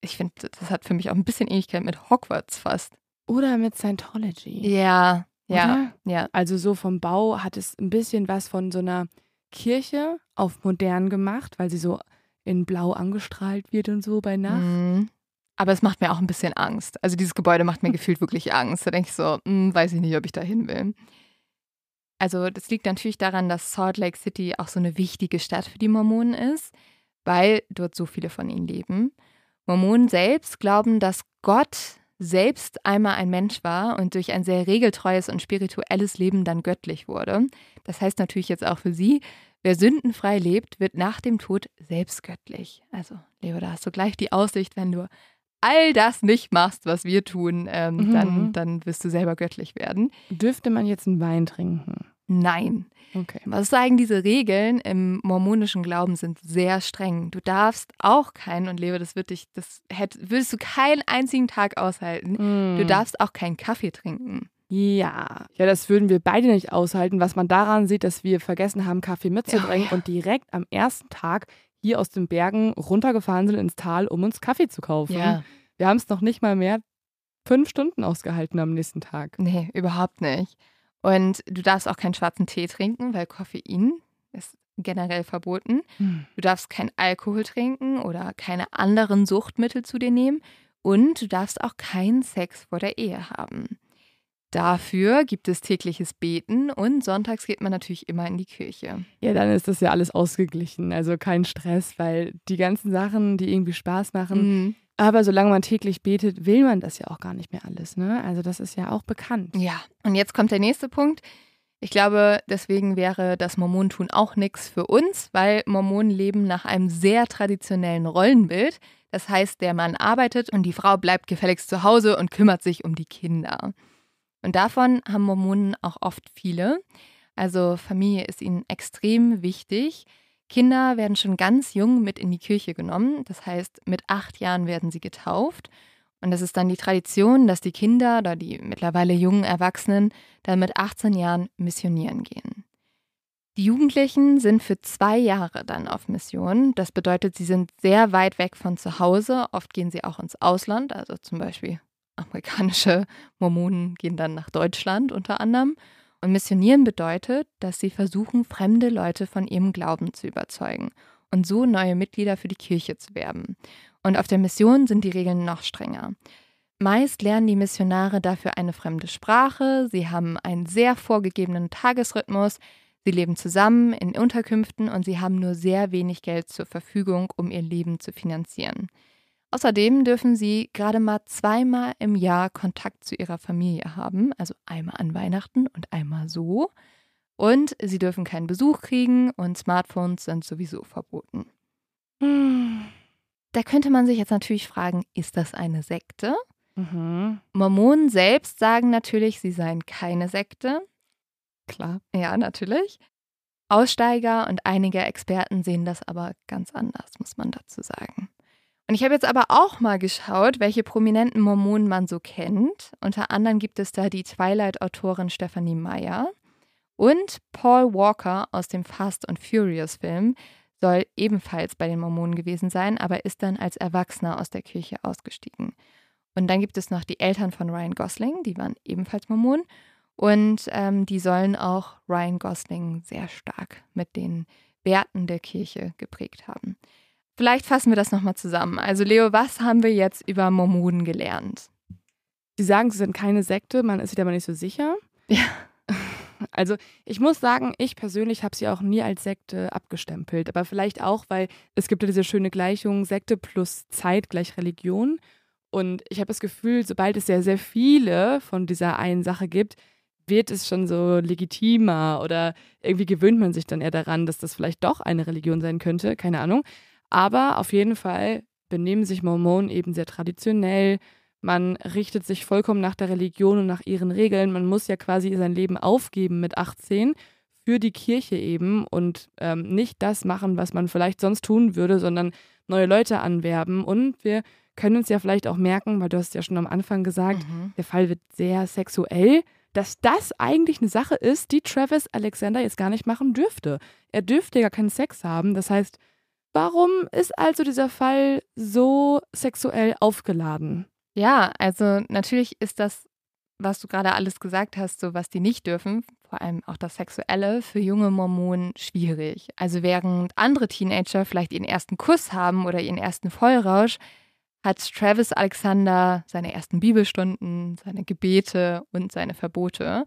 S1: ich finde, das hat für mich auch ein bisschen Ähnlichkeit mit Hogwarts fast.
S2: Oder mit Scientology.
S1: Ja, ja,
S2: Oder?
S1: ja.
S2: Also so vom Bau hat es ein bisschen was von so einer Kirche auf modern gemacht, weil sie so in Blau angestrahlt wird und so bei Nacht.
S1: Mhm. Aber es macht mir auch ein bisschen Angst. Also dieses Gebäude macht mir [laughs] gefühlt wirklich Angst. Da denke ich so, hm, weiß ich nicht, ob ich da hin will. Also das liegt natürlich daran, dass Salt Lake City auch so eine wichtige Stadt für die Mormonen ist, weil dort so viele von ihnen leben. Mormonen selbst glauben, dass Gott selbst einmal ein Mensch war und durch ein sehr regeltreues und spirituelles Leben dann göttlich wurde. Das heißt natürlich jetzt auch für sie, wer sündenfrei lebt, wird nach dem Tod selbst göttlich. Also, Leo, da hast du gleich die Aussicht, wenn du all das nicht machst, was wir tun, ähm,
S2: Mhm.
S1: dann, dann wirst du selber göttlich werden.
S2: Dürfte man jetzt einen Wein trinken?
S1: Nein.
S2: Okay.
S1: Was sagen diese Regeln im mormonischen Glauben sind sehr streng. Du darfst auch keinen, und Leo, das wird dich, das hätt, würdest du keinen einzigen Tag aushalten. Du
S2: Mm.
S1: darfst auch keinen Kaffee trinken.
S2: Ja. Ja, das würden wir beide nicht aushalten, was man daran sieht, dass wir vergessen haben, Kaffee mitzubringen
S1: Oh, ja.
S2: und direkt am ersten Tag hier aus den Bergen runtergefahren sind ins Tal, um uns Kaffee zu kaufen. Wir haben es noch nicht mal mehr fünf Stunden ausgehalten am nächsten Tag.
S1: Nee, überhaupt nicht. Und du darfst auch keinen schwarzen Tee trinken, weil Koffein ist generell verboten. Du darfst keinen Alkohol trinken oder keine anderen Suchtmittel zu dir nehmen. Und du darfst auch keinen Sex vor der Ehe haben. Dafür gibt es tägliches Beten und sonntags geht man natürlich immer in die Kirche.
S2: Ja, dann ist das ja alles ausgeglichen. Also kein Stress, weil die ganzen Sachen, die irgendwie Spaß machen.
S1: Mhm.
S2: Aber solange man täglich betet, will man das ja auch gar nicht mehr alles. Ne? Also das ist ja auch bekannt.
S1: Ja, und jetzt kommt der nächste Punkt. Ich glaube, deswegen wäre das Mormonentun auch nichts für uns, weil Mormonen leben nach einem sehr traditionellen Rollenbild. Das heißt, der Mann arbeitet und die Frau bleibt gefälligst zu Hause und kümmert sich um die Kinder. Und davon haben Mormonen auch oft viele. Also Familie ist ihnen extrem wichtig. Kinder werden schon ganz jung mit in die Kirche genommen. Das heißt, mit acht Jahren werden sie getauft. Und das ist dann die Tradition, dass die Kinder oder die mittlerweile jungen Erwachsenen dann mit 18 Jahren missionieren gehen. Die Jugendlichen sind für zwei Jahre dann auf Mission. Das bedeutet, sie sind sehr weit weg von zu Hause. Oft gehen sie auch ins Ausland. Also zum Beispiel amerikanische Mormonen gehen dann nach Deutschland unter anderem. Und missionieren bedeutet, dass sie versuchen, fremde Leute von ihrem Glauben zu überzeugen und so neue Mitglieder für die Kirche zu werben. Und auf der Mission sind die Regeln noch strenger. Meist lernen die Missionare dafür eine fremde Sprache, sie haben einen sehr vorgegebenen Tagesrhythmus, sie leben zusammen in Unterkünften und sie haben nur sehr wenig Geld zur Verfügung, um ihr Leben zu finanzieren. Außerdem dürfen sie gerade mal zweimal im Jahr Kontakt zu ihrer Familie haben, also einmal an Weihnachten und einmal so. Und sie dürfen keinen Besuch kriegen und Smartphones sind sowieso verboten. Da könnte man sich jetzt natürlich fragen, ist das eine Sekte?
S2: Mhm.
S1: Mormonen selbst sagen natürlich, sie seien keine Sekte.
S2: Klar.
S1: Ja, natürlich. Aussteiger und einige Experten sehen das aber ganz anders, muss man dazu sagen. Und ich habe jetzt aber auch mal geschaut, welche prominenten Mormonen man so kennt. Unter anderem gibt es da die Twilight-Autorin Stephanie Meyer und Paul Walker aus dem Fast and Furious Film soll ebenfalls bei den Mormonen gewesen sein, aber ist dann als Erwachsener aus der Kirche ausgestiegen. Und dann gibt es noch die Eltern von Ryan Gosling, die waren ebenfalls Mormonen. Und ähm, die sollen auch Ryan Gosling sehr stark mit den Werten der Kirche geprägt haben. Vielleicht fassen wir das nochmal zusammen. Also Leo, was haben wir jetzt über Mormonen gelernt?
S2: Sie sagen, sie sind keine Sekte, man ist sich aber nicht so sicher.
S1: Ja. [laughs]
S2: Also ich muss sagen, ich persönlich habe sie auch nie als Sekte abgestempelt. Aber vielleicht auch, weil es gibt ja diese schöne Gleichung, Sekte plus Zeit gleich Religion. Und ich habe das Gefühl, sobald es sehr, sehr viele von dieser einen Sache gibt, wird es schon so legitimer oder irgendwie gewöhnt man sich dann eher daran, dass das vielleicht doch eine Religion sein könnte, keine Ahnung. Aber auf jeden Fall benehmen sich Mormonen eben sehr traditionell. Man richtet sich vollkommen nach der Religion und nach ihren Regeln. Man muss ja quasi sein Leben aufgeben mit 18 für die Kirche eben und ähm, nicht das machen, was man vielleicht sonst tun würde, sondern neue Leute anwerben. Und wir können uns ja vielleicht auch merken, weil du hast ja schon am Anfang gesagt,
S1: Mhm.
S2: der Fall wird sehr sexuell, dass das eigentlich eine Sache ist, die Travis Alexander jetzt gar nicht machen dürfte. Er dürfte gar keinen Sex haben. Das heißt, warum ist also dieser Fall so sexuell aufgeladen?
S1: Ja, also natürlich ist das, was du gerade alles gesagt hast, so was die nicht dürfen, vor allem auch das Sexuelle, für junge Mormonen schwierig. Also während andere Teenager vielleicht ihren ersten Kuss haben oder ihren ersten Vollrausch, hat Travis Alexander seine ersten Bibelstunden, seine Gebete und seine Verbote.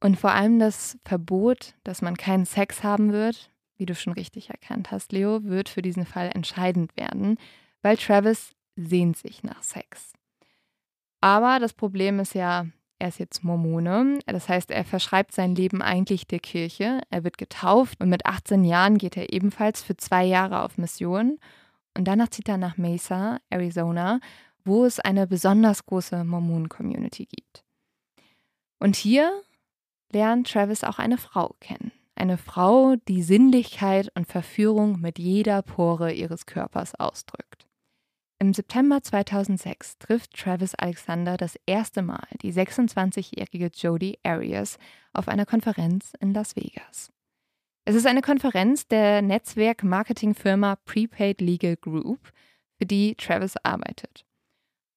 S1: Und vor allem das Verbot, dass man keinen Sex haben wird, wie du schon richtig erkannt hast, Leo, wird für diesen Fall entscheidend werden, weil Travis sehnt sich nach Sex. Aber das Problem ist ja, er ist jetzt Mormone. Das heißt, er verschreibt sein Leben eigentlich der Kirche. Er wird getauft und mit 18 Jahren geht er ebenfalls für zwei Jahre auf Mission. Und danach zieht er nach Mesa, Arizona, wo es eine besonders große Mormonen-Community gibt. Und hier lernt Travis auch eine Frau kennen. Eine Frau, die Sinnlichkeit und Verführung mit jeder Pore ihres Körpers ausdrückt. Im September 2006 trifft Travis Alexander das erste Mal die 26-jährige Jodie Arias auf einer Konferenz in Las Vegas. Es ist eine Konferenz der Netzwerk-Marketing-Firma Prepaid Legal Group, für die Travis arbeitet.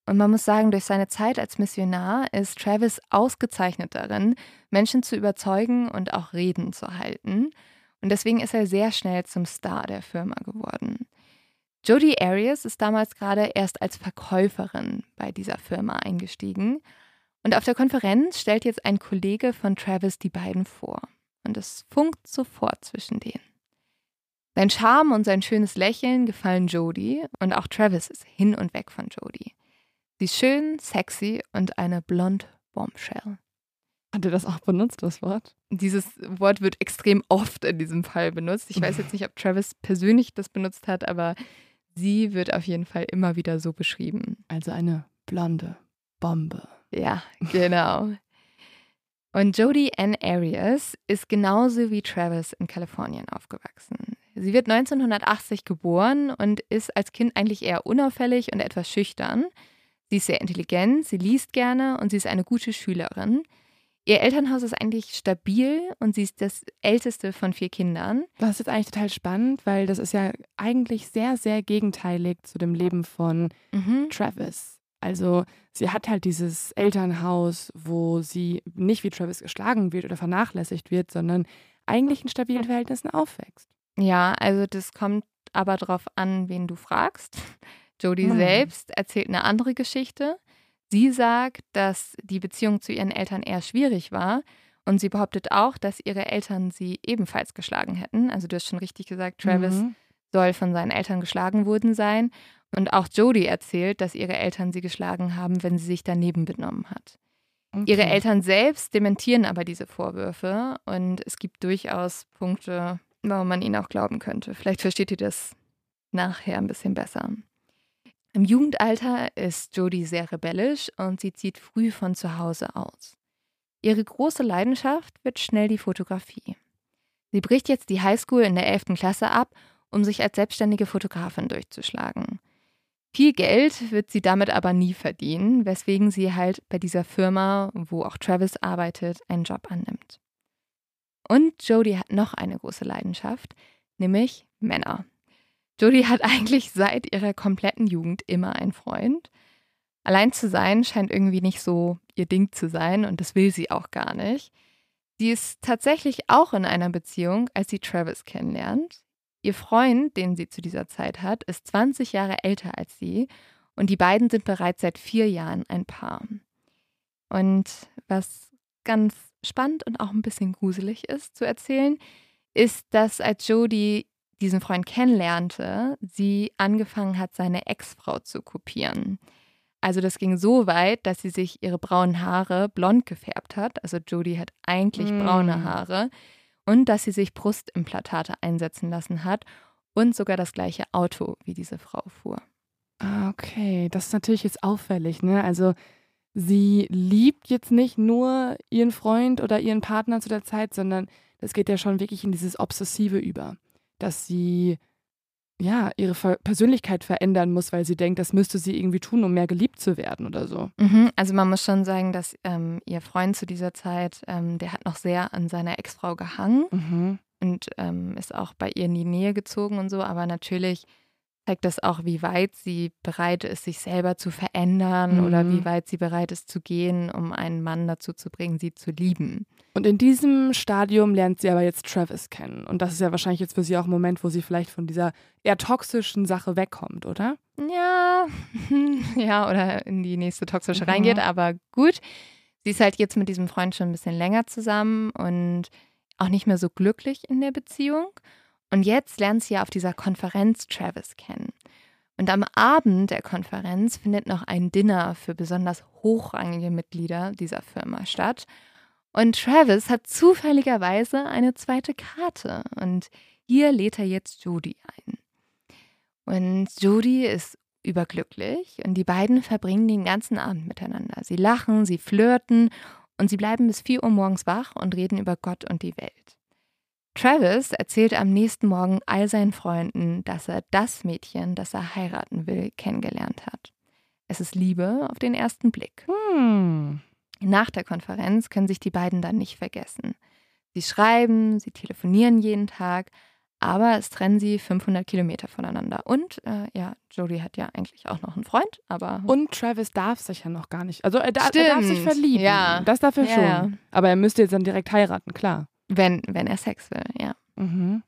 S1: Und man muss sagen, durch seine Zeit als Missionar ist Travis ausgezeichnet darin, Menschen zu überzeugen und auch Reden zu halten. Und deswegen ist er sehr schnell zum Star der Firma geworden. Jodie Arias ist damals gerade erst als Verkäuferin bei dieser Firma eingestiegen. Und auf der Konferenz stellt jetzt ein Kollege von Travis die beiden vor und es funkt sofort zwischen denen. Sein Charme und sein schönes Lächeln gefallen Jodie und auch Travis ist hin und weg von Jodie. Sie ist schön, sexy und eine blond Bombshell.
S2: Hat er das auch benutzt, das Wort?
S1: Dieses Wort wird extrem oft in diesem Fall benutzt. Ich weiß [laughs] jetzt nicht, ob Travis persönlich das benutzt hat, aber sie wird auf jeden Fall immer wieder so beschrieben.
S2: Also eine blonde Bombe.
S1: Ja, genau. Und Jodie Ann Arias ist genauso wie Travis in Kalifornien aufgewachsen. Sie wird 1980 geboren und ist als Kind eigentlich eher unauffällig und etwas schüchtern. Sie ist sehr intelligent, sie liest gerne und sie ist eine gute Schülerin. Ihr Elternhaus ist eigentlich stabil und sie ist das älteste von vier Kindern.
S2: Das ist jetzt eigentlich total spannend, weil das ist ja eigentlich sehr, sehr gegenteilig zu dem Leben von mhm. Travis. Also sie hat halt dieses Elternhaus, wo sie nicht wie Travis geschlagen wird oder vernachlässigt wird, sondern eigentlich in stabilen Verhältnissen aufwächst.
S1: Ja, also das kommt aber darauf an, wen du fragst. Jodie mhm. selbst erzählt eine andere Geschichte. Sie sagt, dass die Beziehung zu ihren Eltern eher schwierig war und sie behauptet auch, dass ihre Eltern sie ebenfalls geschlagen hätten. Also du hast schon richtig gesagt, Travis mhm. soll von seinen Eltern geschlagen worden sein und auch Jodie erzählt, dass ihre Eltern sie geschlagen haben, wenn sie sich daneben benommen hat. Okay. Ihre Eltern selbst dementieren aber diese Vorwürfe und es gibt durchaus Punkte, warum man ihnen auch glauben könnte. Vielleicht versteht ihr das nachher ein bisschen besser. Im Jugendalter ist Jodie sehr rebellisch und sie zieht früh von zu Hause aus. Ihre große Leidenschaft wird schnell die Fotografie. Sie bricht jetzt die Highschool in der 11. Klasse ab, um sich als selbstständige Fotografin durchzuschlagen. Viel Geld wird sie damit aber nie verdienen, weswegen sie halt bei dieser Firma, wo auch Travis arbeitet, einen Job annimmt. Und Jodie hat noch eine große Leidenschaft, nämlich Männer. Jodie hat eigentlich seit ihrer kompletten Jugend immer einen Freund. Allein zu sein scheint irgendwie nicht so ihr Ding zu sein und das will sie auch gar nicht. Sie ist tatsächlich auch in einer Beziehung, als sie Travis kennenlernt. Ihr Freund, den sie zu dieser Zeit hat, ist 20 Jahre älter als sie und die beiden sind bereits seit vier Jahren ein Paar. Und was ganz spannend und auch ein bisschen gruselig ist zu erzählen, ist, dass als Jodie diesen Freund kennenlernte, sie angefangen hat, seine Ex-Frau zu kopieren. Also das ging so weit, dass sie sich ihre braunen Haare blond gefärbt hat. Also Jodie hat eigentlich mm. braune Haare und dass sie sich Brustimplantate einsetzen lassen hat und sogar das gleiche Auto wie diese Frau fuhr.
S2: Ah, okay, das ist natürlich jetzt auffällig, ne? Also sie liebt jetzt nicht nur ihren Freund oder ihren Partner zu der Zeit, sondern das geht ja schon wirklich in dieses Obsessive über, dass sie ja, ihre Persönlichkeit verändern muss, weil sie denkt, das müsste sie irgendwie tun, um mehr geliebt zu werden oder so.
S1: Mhm, also man muss schon sagen, dass ähm, ihr Freund zu dieser Zeit, ähm, der hat noch sehr an seiner Ex-Frau gehangen mhm. und ähm, ist auch bei ihr in die Nähe gezogen und so, aber natürlich zeigt das auch, wie weit sie bereit ist, sich selber zu verändern mhm. oder wie weit sie bereit ist zu gehen, um einen Mann dazu zu bringen, sie zu lieben.
S2: Und in diesem Stadium lernt sie aber jetzt Travis kennen. Und das ist ja wahrscheinlich jetzt für sie auch ein Moment, wo sie vielleicht von dieser eher toxischen Sache wegkommt, oder?
S1: Ja, [laughs] ja, oder in die nächste toxische mhm. reingeht. Aber gut, sie ist halt jetzt mit diesem Freund schon ein bisschen länger zusammen und auch nicht mehr so glücklich in der Beziehung. Und jetzt lernt sie ja auf dieser Konferenz Travis kennen. Und am Abend der Konferenz findet noch ein Dinner für besonders hochrangige Mitglieder dieser Firma statt. Und Travis hat zufälligerweise eine zweite Karte. Und hier lädt er jetzt Jodie ein. Und Jodie ist überglücklich und die beiden verbringen den ganzen Abend miteinander. Sie lachen, sie flirten und sie bleiben bis 4 Uhr morgens wach und reden über Gott und die Welt. Travis erzählt am nächsten Morgen all seinen Freunden, dass er das Mädchen, das er heiraten will, kennengelernt hat. Es ist Liebe auf den ersten Blick.
S2: Hm.
S1: Nach der Konferenz können sich die beiden dann nicht vergessen. Sie schreiben, sie telefonieren jeden Tag, aber es trennen sie 500 Kilometer voneinander. Und äh, ja, Jodie hat ja eigentlich auch noch einen Freund, aber.
S2: Und Travis darf sich ja noch gar nicht. Also er, da, er darf sich verlieben.
S1: ja.
S2: Das darf er
S1: Ja,
S2: schon.
S1: ja.
S2: Aber er müsste jetzt dann direkt heiraten, klar.
S1: Wenn, wenn er Sex will, ja.
S2: Mhm.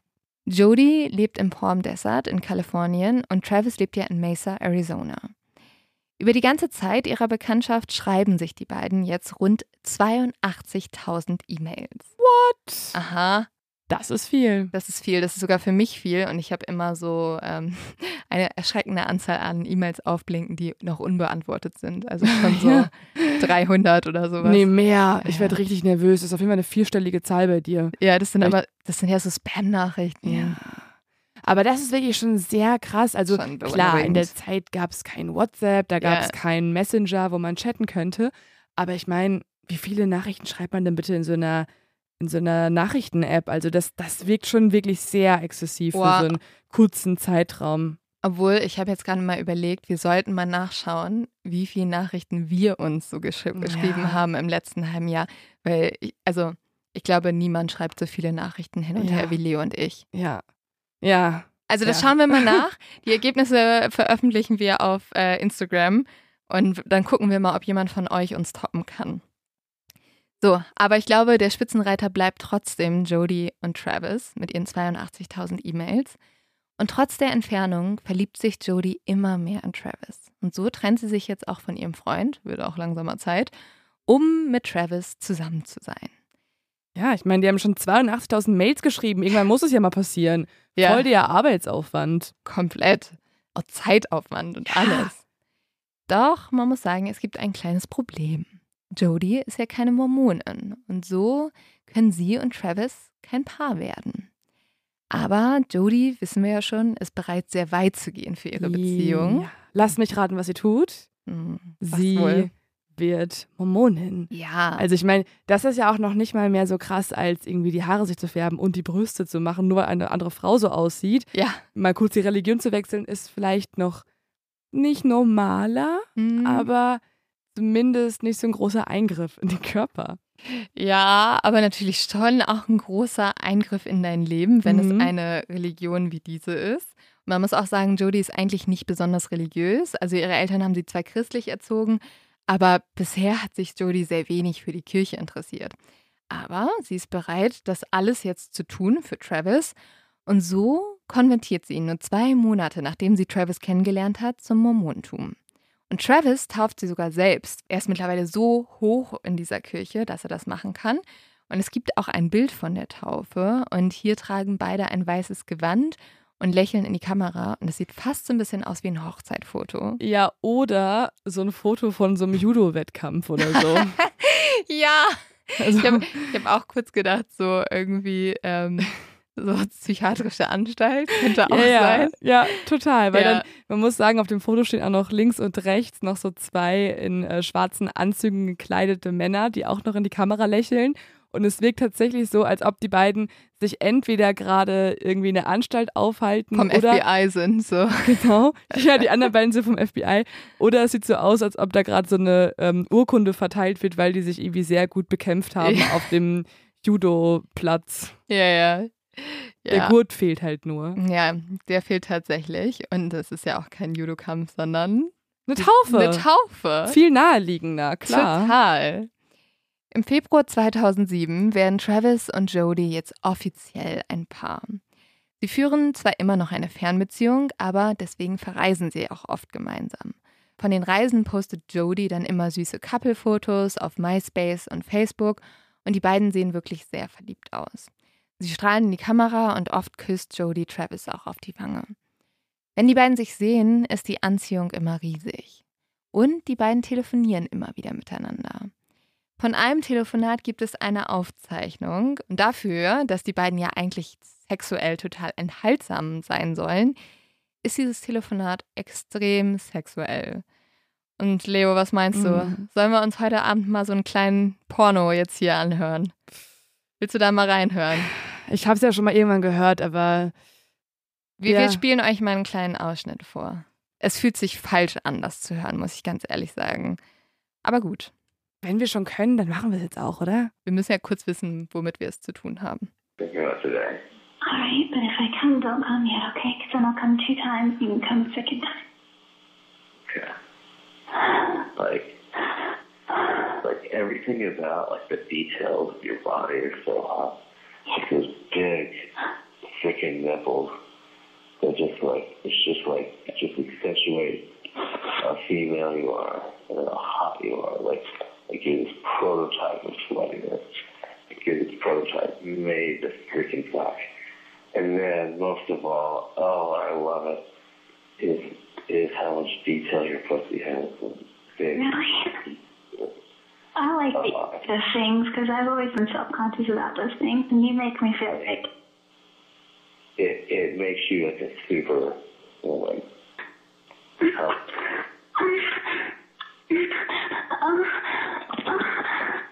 S1: Jodie lebt im Palm Desert in Kalifornien und Travis lebt ja in Mesa, Arizona. Über die ganze Zeit ihrer Bekanntschaft schreiben sich die beiden jetzt rund 82.000 E-Mails.
S2: What?
S1: Aha,
S2: Das ist viel.
S1: das ist viel. Das ist sogar für mich viel. Und ich habe immer so ähm, [laughs] eine erschreckende Anzahl an E-Mails aufblinken, die noch unbeantwortet sind. Also schon so [laughs]
S2: Ja.
S1: 300 oder sowas.
S2: Nee, mehr. Ich
S1: Ja.
S2: werde richtig nervös. Das ist auf jeden Fall eine vierstellige Zahl bei dir.
S1: Ja, das sind
S2: Ich-
S1: aber, das sind ja so Spam-Nachrichten.
S2: Aber das ist wirklich schon sehr krass. Also
S1: Schon
S2: klar, in der. Zeit gab es kein WhatsApp, da gab es
S1: Ja.
S2: keinen Messenger, wo man chatten könnte. Aber ich meine, wie viele Nachrichten schreibt man denn bitte in so einer in so einer Nachrichten-App? Also das, das wirkt schon wirklich sehr exzessiv
S1: Boah.
S2: für so einen kurzen Zeitraum.
S1: Obwohl, ich habe jetzt gerade mal überlegt, wir sollten mal nachschauen, wie viele Nachrichten wir uns so gesch geschrieben
S2: Ja.
S1: haben im letzten halben Jahr. Weil, ich, also, ich glaube, niemand schreibt so viele Nachrichten hin und
S2: Ja.
S1: her wie Leo und ich.
S2: Ja. Ja.
S1: Also, das
S2: Ja.
S1: schauen wir mal [laughs] nach. Die Ergebnisse veröffentlichen wir auf äh, Instagram und dann gucken wir mal, ob jemand von euch uns toppen kann. So, aber ich glaube, der Spitzenreiter bleibt trotzdem Jodie und Travis mit ihren 82.000 E-Mails. Und trotz der Entfernung verliebt sich Jodie immer mehr in Travis. Und so trennt sie sich jetzt auch von ihrem Freund, wird auch langsamer Zeit, um mit Travis zusammen zu sein.
S2: Ja, ich meine, die haben schon 82.000 Mails geschrieben. Irgendwann muss es ja mal passieren. [laughs] Voll der Arbeitsaufwand.
S1: komplett. Auch Zeitaufwand und
S2: Ja.
S1: alles. Doch, man muss sagen, es gibt ein kleines Problem. Jodie ist ja keine Mormonin und so können sie und Travis kein Paar werden. Aber Jodie, wissen wir ja schon, ist bereit, sehr weit zu gehen für ihre Beziehung.
S2: Ja. Lass mich raten, was sie tut.
S1: Hm, was
S2: Sie
S1: wohl?
S2: wird Mormonin.
S1: Ja,
S2: Also ich meine, das ist ja auch noch nicht mal mehr so krass, als irgendwie die Haare sich zu färben und die Brüste zu machen, nur weil eine andere Frau so aussieht.
S1: ja.
S2: Mal kurz die Religion zu wechseln, ist vielleicht noch nicht normaler,
S1: Hm.
S2: aber zumindest nicht so ein großer Eingriff in den Körper.
S1: Ja, aber natürlich schon auch ein großer Eingriff in dein Leben, wenn
S2: Mhm.
S1: es eine Religion wie diese ist. Und man muss auch sagen, Jodie ist eigentlich nicht besonders religiös. Also ihre Eltern haben sie zwar christlich erzogen, aber bisher hat sich Jodie sehr wenig für die Kirche interessiert. Aber sie ist bereit, das alles jetzt zu tun für Travis. Und so konvertiert sie ihn nur zwei Monate, nachdem sie Travis kennengelernt hat, zum Mormonentum. Und Travis tauft sie sogar selbst. Er ist mittlerweile so hoch in dieser Kirche, dass er das machen kann. Und es gibt auch ein Bild von der Taufe. Und hier tragen beide ein weißes Gewand und lächeln in die Kamera. Und es sieht fast so ein bisschen aus wie ein Hochzeitfoto.
S2: Ja, oder so ein Foto von so einem Judo-Wettkampf oder so. [laughs]
S1: Ja,
S2: Also,
S1: ich habe hab auch kurz gedacht, so irgendwie ähm, [laughs] so [laughs] psychiatrische Anstalt könnte auch
S2: ja, ja,
S1: sein.
S2: ja, total. Weil
S1: Ja.
S2: dann, man muss sagen, auf dem Foto stehen auch noch links und rechts noch so zwei in äh, schwarzen Anzügen gekleidete Männer, die auch noch in die Kamera lächeln. Und es wirkt tatsächlich so, als ob die beiden sich entweder gerade irgendwie in der Anstalt aufhalten
S1: Vom
S2: oder
S1: FBI sind so. [laughs]
S2: genau, ja, die anderen beiden sind vom FBI. Oder es sieht so aus, als ob da gerade so eine ähm, Urkunde verteilt wird, weil die sich irgendwie sehr gut bekämpft haben
S1: Ja.
S2: auf dem Judo-Platz.
S1: Ja, ja.
S2: Der
S1: ja.
S2: Gurt fehlt halt nur.
S1: Ja, der fehlt tatsächlich. Und das ist ja auch kein Judokampf, sondern
S2: Eine Taufe.
S1: eine Taufe.
S2: Viel naheliegender, klar.
S1: Total. Im Februar 2007 werden Travis und Jodie jetzt offiziell ein Paar. Sie führen zwar immer noch eine Fernbeziehung, aber deswegen verreisen sie auch oft gemeinsam. Von den Reisen postet Jodie dann immer süße Couple-Fotos auf MySpace und Facebook und die beiden sehen wirklich sehr verliebt aus. Sie strahlen in die Kamera und oft küsst Jodie Travis auch auf die Wange. Wenn die beiden sich sehen, ist die Anziehung immer riesig. Und die beiden telefonieren immer wieder miteinander. Von einem Telefonat gibt es eine Aufzeichnung und dafür, dass die beiden ja eigentlich sexuell total enthaltsam sein sollen, ist dieses Telefonat extrem sexuell. Und Leo, was meinst du?
S2: Mhm.
S1: Sollen wir uns heute Abend mal so einen kleinen Porno jetzt hier anhören? Willst du da mal reinhören?
S2: Ich habe es ja schon mal irgendwann gehört, aber
S1: Wir,
S2: Ja.
S1: wir spielen euch mal einen kleinen Ausschnitt vor. Es fühlt sich falsch an, das zu hören, muss ich ganz ehrlich sagen. Aber gut,
S2: wenn wir schon können, dann machen wir es jetzt auch, oder?
S1: wir müssen ja kurz wissen, womit wir es zu tun haben.
S7: Alright, but if I come, don't come yet, okay? 'Cause then I'll come two times, you can come the second time.
S5: Okay. Like, like everything about like the details of your body are so hot. Like those big, freaking nipples. They're just like it's just like just accentuate how female you are and how hot you are. Like like you're this prototype of sluttiness. Like you're this prototype made to freaking fuck. And then most of all, oh I love it is is how much detail your pussy has. Big.
S7: Really? I like the, the things because I've always been self-conscious about those things, and you make me feel great.
S5: It it makes you like a super woman.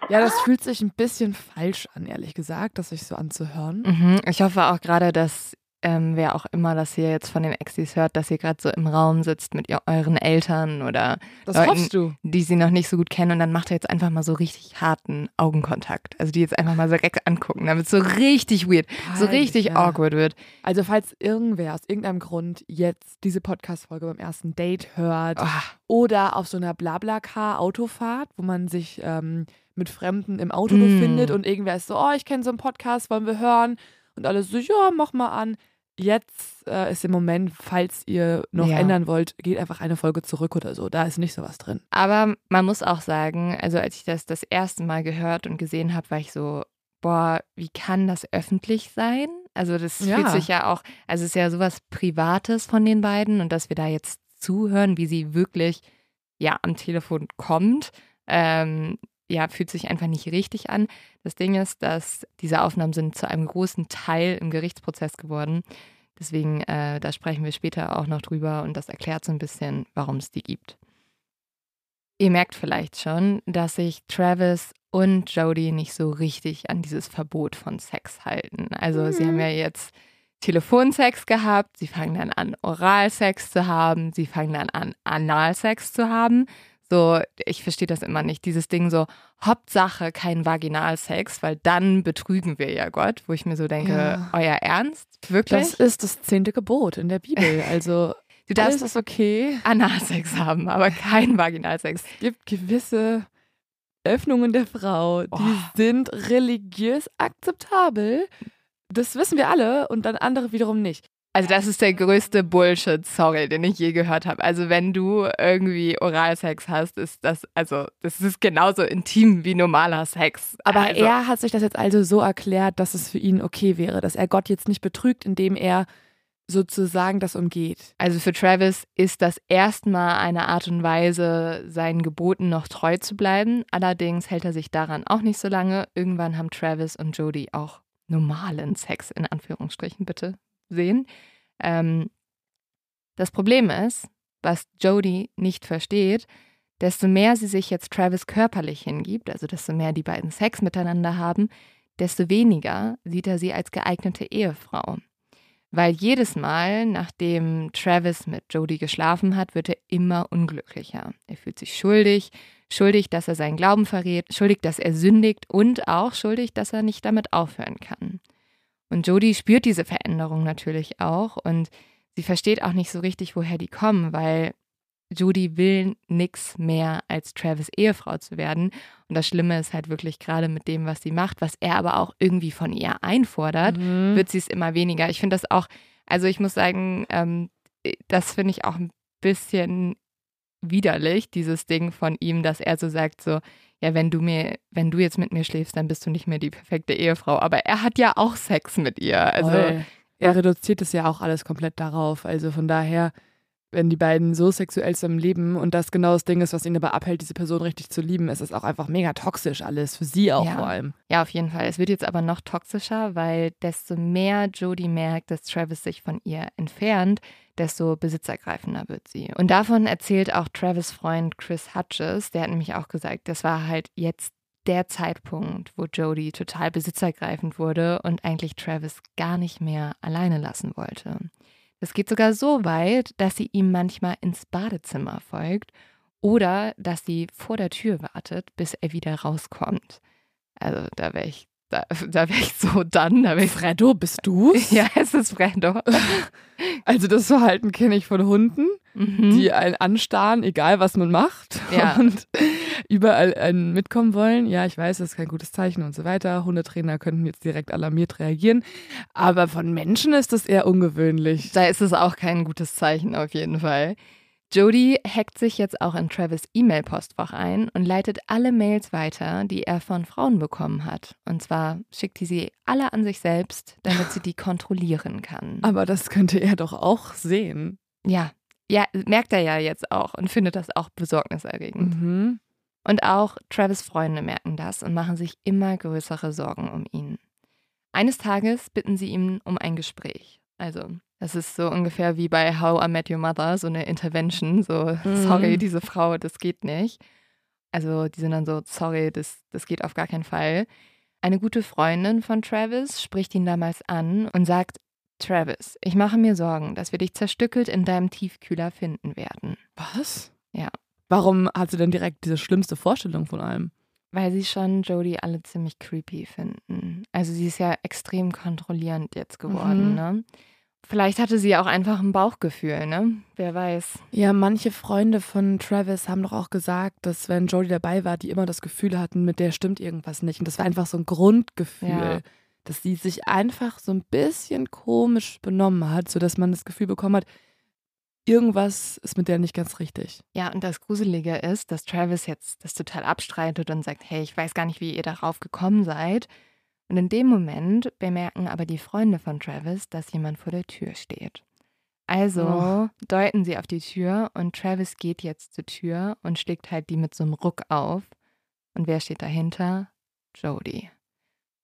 S2: Ja, das fühlt sich ein bisschen falsch an, ehrlich gesagt, das sich so anzuhören.
S1: Mhm. Ich hoffe auch gerade, dass ähm, wer auch immer das hier jetzt von den Exis hört, dass ihr gerade so im Raum sitzt mit ihr, euren Eltern oder
S2: Das
S1: Leuten, die sie noch nicht so gut kennen und dann macht er jetzt einfach mal so richtig harten Augenkontakt. Also die jetzt einfach mal so direkt angucken, damit es so richtig weird, so
S2: Peinlich,
S1: richtig awkward wird.
S2: Also falls irgendwer aus irgendeinem Grund jetzt diese Podcast-Folge beim ersten Date hört
S1: Ah,
S2: oder auf so einer Blablacar-Autofahrt, wo man sich ähm, mit Fremden im Auto
S1: Mm.
S2: befindet und irgendwer ist so, oh, ich kenne so einen Podcast, wollen wir hören? Und alle so, ja, mach mal an. Jetzt äh, ist im Moment, falls ihr noch
S1: Ja.
S2: ändern wollt, geht einfach eine Folge zurück oder so. Da ist nicht sowas drin.
S1: Aber man muss auch sagen, also als ich das das erste Mal gehört und gesehen habe, war ich so, boah, wie kann das öffentlich sein? Also das
S2: Ja.
S1: fühlt sich ja auch, also es ist ja sowas Privates von den beiden und dass wir da jetzt zuhören, wie sie wirklich ja am Telefon kommt, ähm, ja, fühlt sich einfach nicht richtig an. Das Ding ist, dass diese Aufnahmen sind zu einem großen Teil im Gerichtsprozess geworden. Deswegen, äh, da sprechen wir später auch noch drüber und das erklärt so ein bisschen, warum es die gibt. Ihr merkt vielleicht schon, dass sich Travis und Jodie nicht so richtig an dieses Verbot von Sex halten. Also sie haben ja jetzt Telefonsex gehabt, sie fangen dann an, Oralsex zu haben, sie fangen dann an, Analsex zu haben. So, ich verstehe das immer nicht. Dieses Ding so, Hauptsache kein Vaginalsex, weil dann betrügen wir ja Gott, wo ich mir so denke,
S2: Ja.
S1: euer Ernst? Wirklich?
S2: Das ist das zehnte Gebot in der Bibel. [laughs] Also
S1: du darfst
S2: ist okay.
S1: Analsex haben, aber kein Vaginalsex.
S2: Es gibt gewisse Öffnungen der Frau, die
S1: Oh.
S2: sind religiös akzeptabel. Das wissen wir alle und dann andere wiederum nicht.
S1: Also das ist der größte Bullshit, sorry, den ich je gehört habe. Also wenn du irgendwie Oralsex hast, ist das, also das ist genauso intim wie normaler Sex.
S2: Aber
S1: also,
S2: er hat sich das jetzt also so erklärt, dass es für ihn okay wäre, dass er Gott jetzt nicht betrügt, indem er sozusagen das umgeht.
S1: Also für Travis ist das erstmal eine Art und Weise, seinen Geboten noch treu zu bleiben. Allerdings hält er sich daran auch nicht so lange. Irgendwann haben Travis und Jodie auch normalen Sex, in Anführungsstrichen bitte, sehen. Ähm, das Problem ist, was Jodie nicht versteht, desto mehr sie sich jetzt Travis körperlich hingibt, also desto mehr die beiden Sex miteinander haben, desto weniger sieht er sie als geeignete Ehefrau. Weil jedes Mal, nachdem Travis mit Jodie geschlafen hat, wird er immer unglücklicher. Er fühlt sich schuldig, schuldig, dass er seinen Glauben verrät, schuldig, dass er sündigt und auch schuldig, dass er nicht damit aufhören kann. Und Jodie spürt diese Veränderung natürlich auch und sie versteht auch nicht so richtig, woher die kommen, weil Judy will nix mehr als Travis Ehefrau zu werden. Und das Schlimme ist halt wirklich gerade mit dem, was sie macht, was er aber auch irgendwie von ihr einfordert,
S2: Mhm.
S1: wird sie es immer weniger. Ich finde das auch, also ich muss sagen, ähm, das finde ich auch ein bisschen widerlich, dieses Ding von ihm, dass er so sagt, so, ja, wenn du mir, wenn du jetzt mit mir schläfst, dann bist du nicht mehr die perfekte Ehefrau. Aber er hat ja auch Sex mit ihr. Also
S2: Voll. er reduziert es ja auch alles komplett darauf. Also von daher, wenn die beiden so sexuell zusammen leben und das genau das Ding ist, was ihn dabei abhält, diese Person richtig zu lieben, ist es auch einfach mega toxisch alles, für sie auch
S1: Ja.
S2: vor allem.
S1: Ja, auf jeden Fall. Es wird jetzt aber noch toxischer, weil desto mehr Jodie merkt, dass Travis sich von ihr entfernt, desto besitzergreifender wird sie. Und davon erzählt auch Travis Freund Chris Hutches, der hat nämlich auch gesagt, das war halt jetzt der Zeitpunkt, wo Jodie total besitzergreifend wurde und eigentlich Travis gar nicht mehr alleine lassen wollte. Das geht sogar so weit, dass sie ihm manchmal ins Badezimmer folgt oder dass sie vor der Tür wartet, bis er wieder rauskommt. Also da wäre ich, da, da wäre ich so dann, da ich
S2: Fredo, bist du?
S1: ja, es ist Fredo. [laughs]
S2: Also das Verhalten kenne ich von Hunden,
S1: Mhm.
S2: die einen anstarren, egal was man macht.
S1: Ja.
S2: Und überall einen mitkommen wollen. Ja, ich weiß, das ist kein gutes Zeichen und so weiter. Hundetrainer könnten jetzt direkt alarmiert reagieren. Aber von Menschen ist das eher ungewöhnlich.
S1: Da ist es auch kein gutes Zeichen auf jeden Fall. Jodie hackt sich jetzt auch in Travis E-Mail-Postfach ein und leitet alle Mails weiter, die er von Frauen bekommen hat. Und zwar schickt die sie alle an sich selbst, damit sie die [laughs] kontrollieren kann.
S2: Aber das könnte er doch auch sehen.
S1: Ja, ja, merkt er ja jetzt auch und findet das auch besorgniserregend.
S2: Mhm.
S1: Und auch Travis Freunde merken das und machen sich immer größere Sorgen um ihn. Eines Tages bitten sie ihn um ein Gespräch. Also, das ist so ungefähr wie bei How I Met Your Mother, so eine Intervention, so,
S2: Mhm.
S1: sorry, diese Frau, das geht nicht. Also, die sind dann so, sorry, das, das geht auf gar keinen Fall. Eine gute Freundin von Travis spricht ihn damals an und sagt, Travis, ich mache mir Sorgen, dass wir dich zerstückelt in deinem Tiefkühler finden werden.
S2: Was?
S1: Ja.
S2: Warum hat sie denn direkt diese schlimmste Vorstellung von allem?
S1: Weil sie schon Jodie alle ziemlich creepy finden. Also sie ist ja extrem kontrollierend jetzt geworden,
S2: Mhm.
S1: ne? Vielleicht hatte sie auch einfach ein Bauchgefühl, ne? Wer weiß.
S2: Ja, manche Freunde von Travis haben doch auch gesagt, dass wenn Jodie dabei war, die immer das Gefühl hatten, mit der stimmt irgendwas nicht. Und das war einfach so ein Grundgefühl,
S1: Ja.
S2: dass sie sich einfach so ein bisschen komisch benommen hat, sodass man das Gefühl bekommen hat, irgendwas ist mit der nicht ganz richtig.
S1: Ja, und das Gruselige ist, dass Travis jetzt das total abstreitet und sagt, hey, ich weiß gar nicht, wie ihr darauf gekommen seid. Und in dem Moment bemerken aber die Freunde von Travis, dass jemand vor der Tür steht. Also
S2: Oh.
S1: deuten sie auf die Tür und Travis geht jetzt zur Tür und schlägt halt die mit so einem Ruck auf. Und wer steht dahinter? Jodie.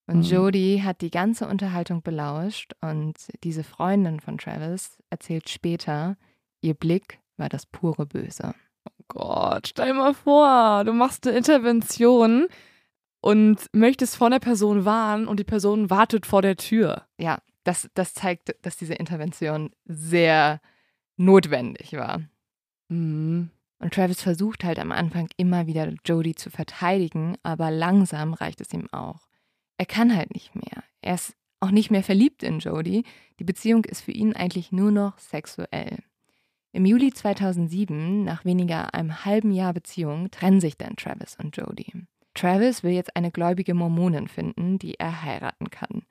S1: Und
S2: Mhm.
S1: Jodie hat die ganze Unterhaltung belauscht und diese Freundin von Travis erzählt später, ihr Blick war das pure Böse.
S2: Gott, stell mal vor, du machst eine Intervention und möchtest vor der Person warnen und die Person wartet vor der Tür.
S1: Ja, das, das zeigt, dass diese Intervention sehr notwendig war.
S2: Mhm.
S1: Und Travis versucht halt am Anfang immer wieder Jodie zu verteidigen, aber langsam reicht es ihm auch. Er kann halt nicht mehr. Er ist auch nicht mehr verliebt in Jodie. Die Beziehung ist für ihn eigentlich nur noch sexuell. Im Juli 2007, nach weniger einem halben Jahr Beziehung, trennen sich dann Travis und Jodie. Travis will jetzt eine gläubige Mormonin finden, die er heiraten kann.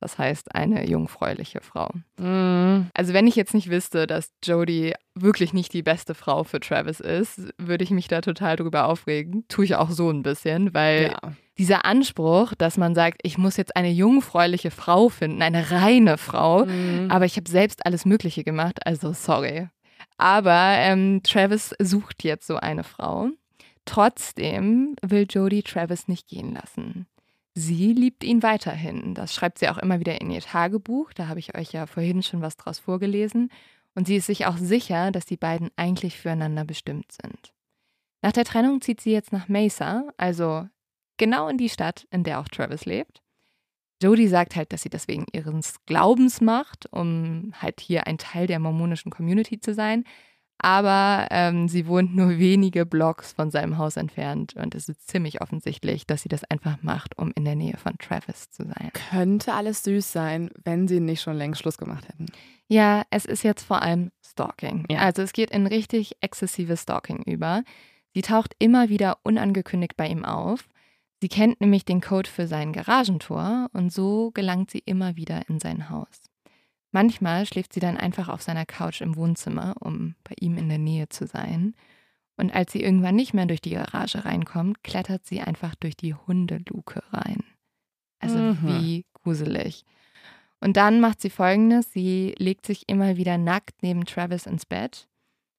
S1: Das heißt, eine jungfräuliche Frau.
S2: Mhm.
S1: Also wenn ich jetzt nicht wüsste, dass Jodie wirklich nicht die beste Frau für Travis ist, würde ich mich da total drüber aufregen. Tue ich auch so ein bisschen, weil
S2: Ja.
S1: dieser Anspruch, dass man sagt, ich muss jetzt eine jungfräuliche Frau finden, eine reine Frau,
S2: Mhm.
S1: aber ich habe selbst alles Mögliche gemacht, also sorry. Aber ähm, Travis sucht jetzt so eine Frau. Trotzdem will Jodie Travis nicht gehen lassen. Sie liebt ihn weiterhin. Das schreibt sie auch immer wieder in ihr Tagebuch. Da habe ich euch ja vorhin schon was draus vorgelesen. Und sie ist sich auch sicher, dass die beiden eigentlich füreinander bestimmt sind. Nach der Trennung zieht sie jetzt nach Mesa, also genau in die Stadt, in der auch Travis lebt. Jodie sagt halt, dass sie das wegen ihres Glaubens macht, um halt hier ein Teil der mormonischen Community zu sein. Aber ähm, sie wohnt nur wenige Blocks von seinem Haus entfernt und es ist ziemlich offensichtlich, dass sie das einfach macht, um in der Nähe von Travis zu sein.
S2: Könnte alles süß sein, wenn sie nicht schon längst Schluss gemacht hätten.
S1: Ja, es ist jetzt vor allem Stalking.
S2: Ja.
S1: Also es geht in richtig exzessives Stalking über. Sie taucht immer wieder unangekündigt bei ihm auf. Sie kennt nämlich den Code für sein Garagentor und so gelangt sie immer wieder in sein Haus. Manchmal schläft sie dann einfach auf seiner Couch im Wohnzimmer, um bei ihm in der Nähe zu sein. Und als sie irgendwann nicht mehr durch die Garage reinkommt, klettert sie einfach durch die Hundeluke rein. Also
S2: Mhm.
S1: wie gruselig. Und dann macht sie folgendes: Sie legt sich immer wieder nackt neben Travis ins Bett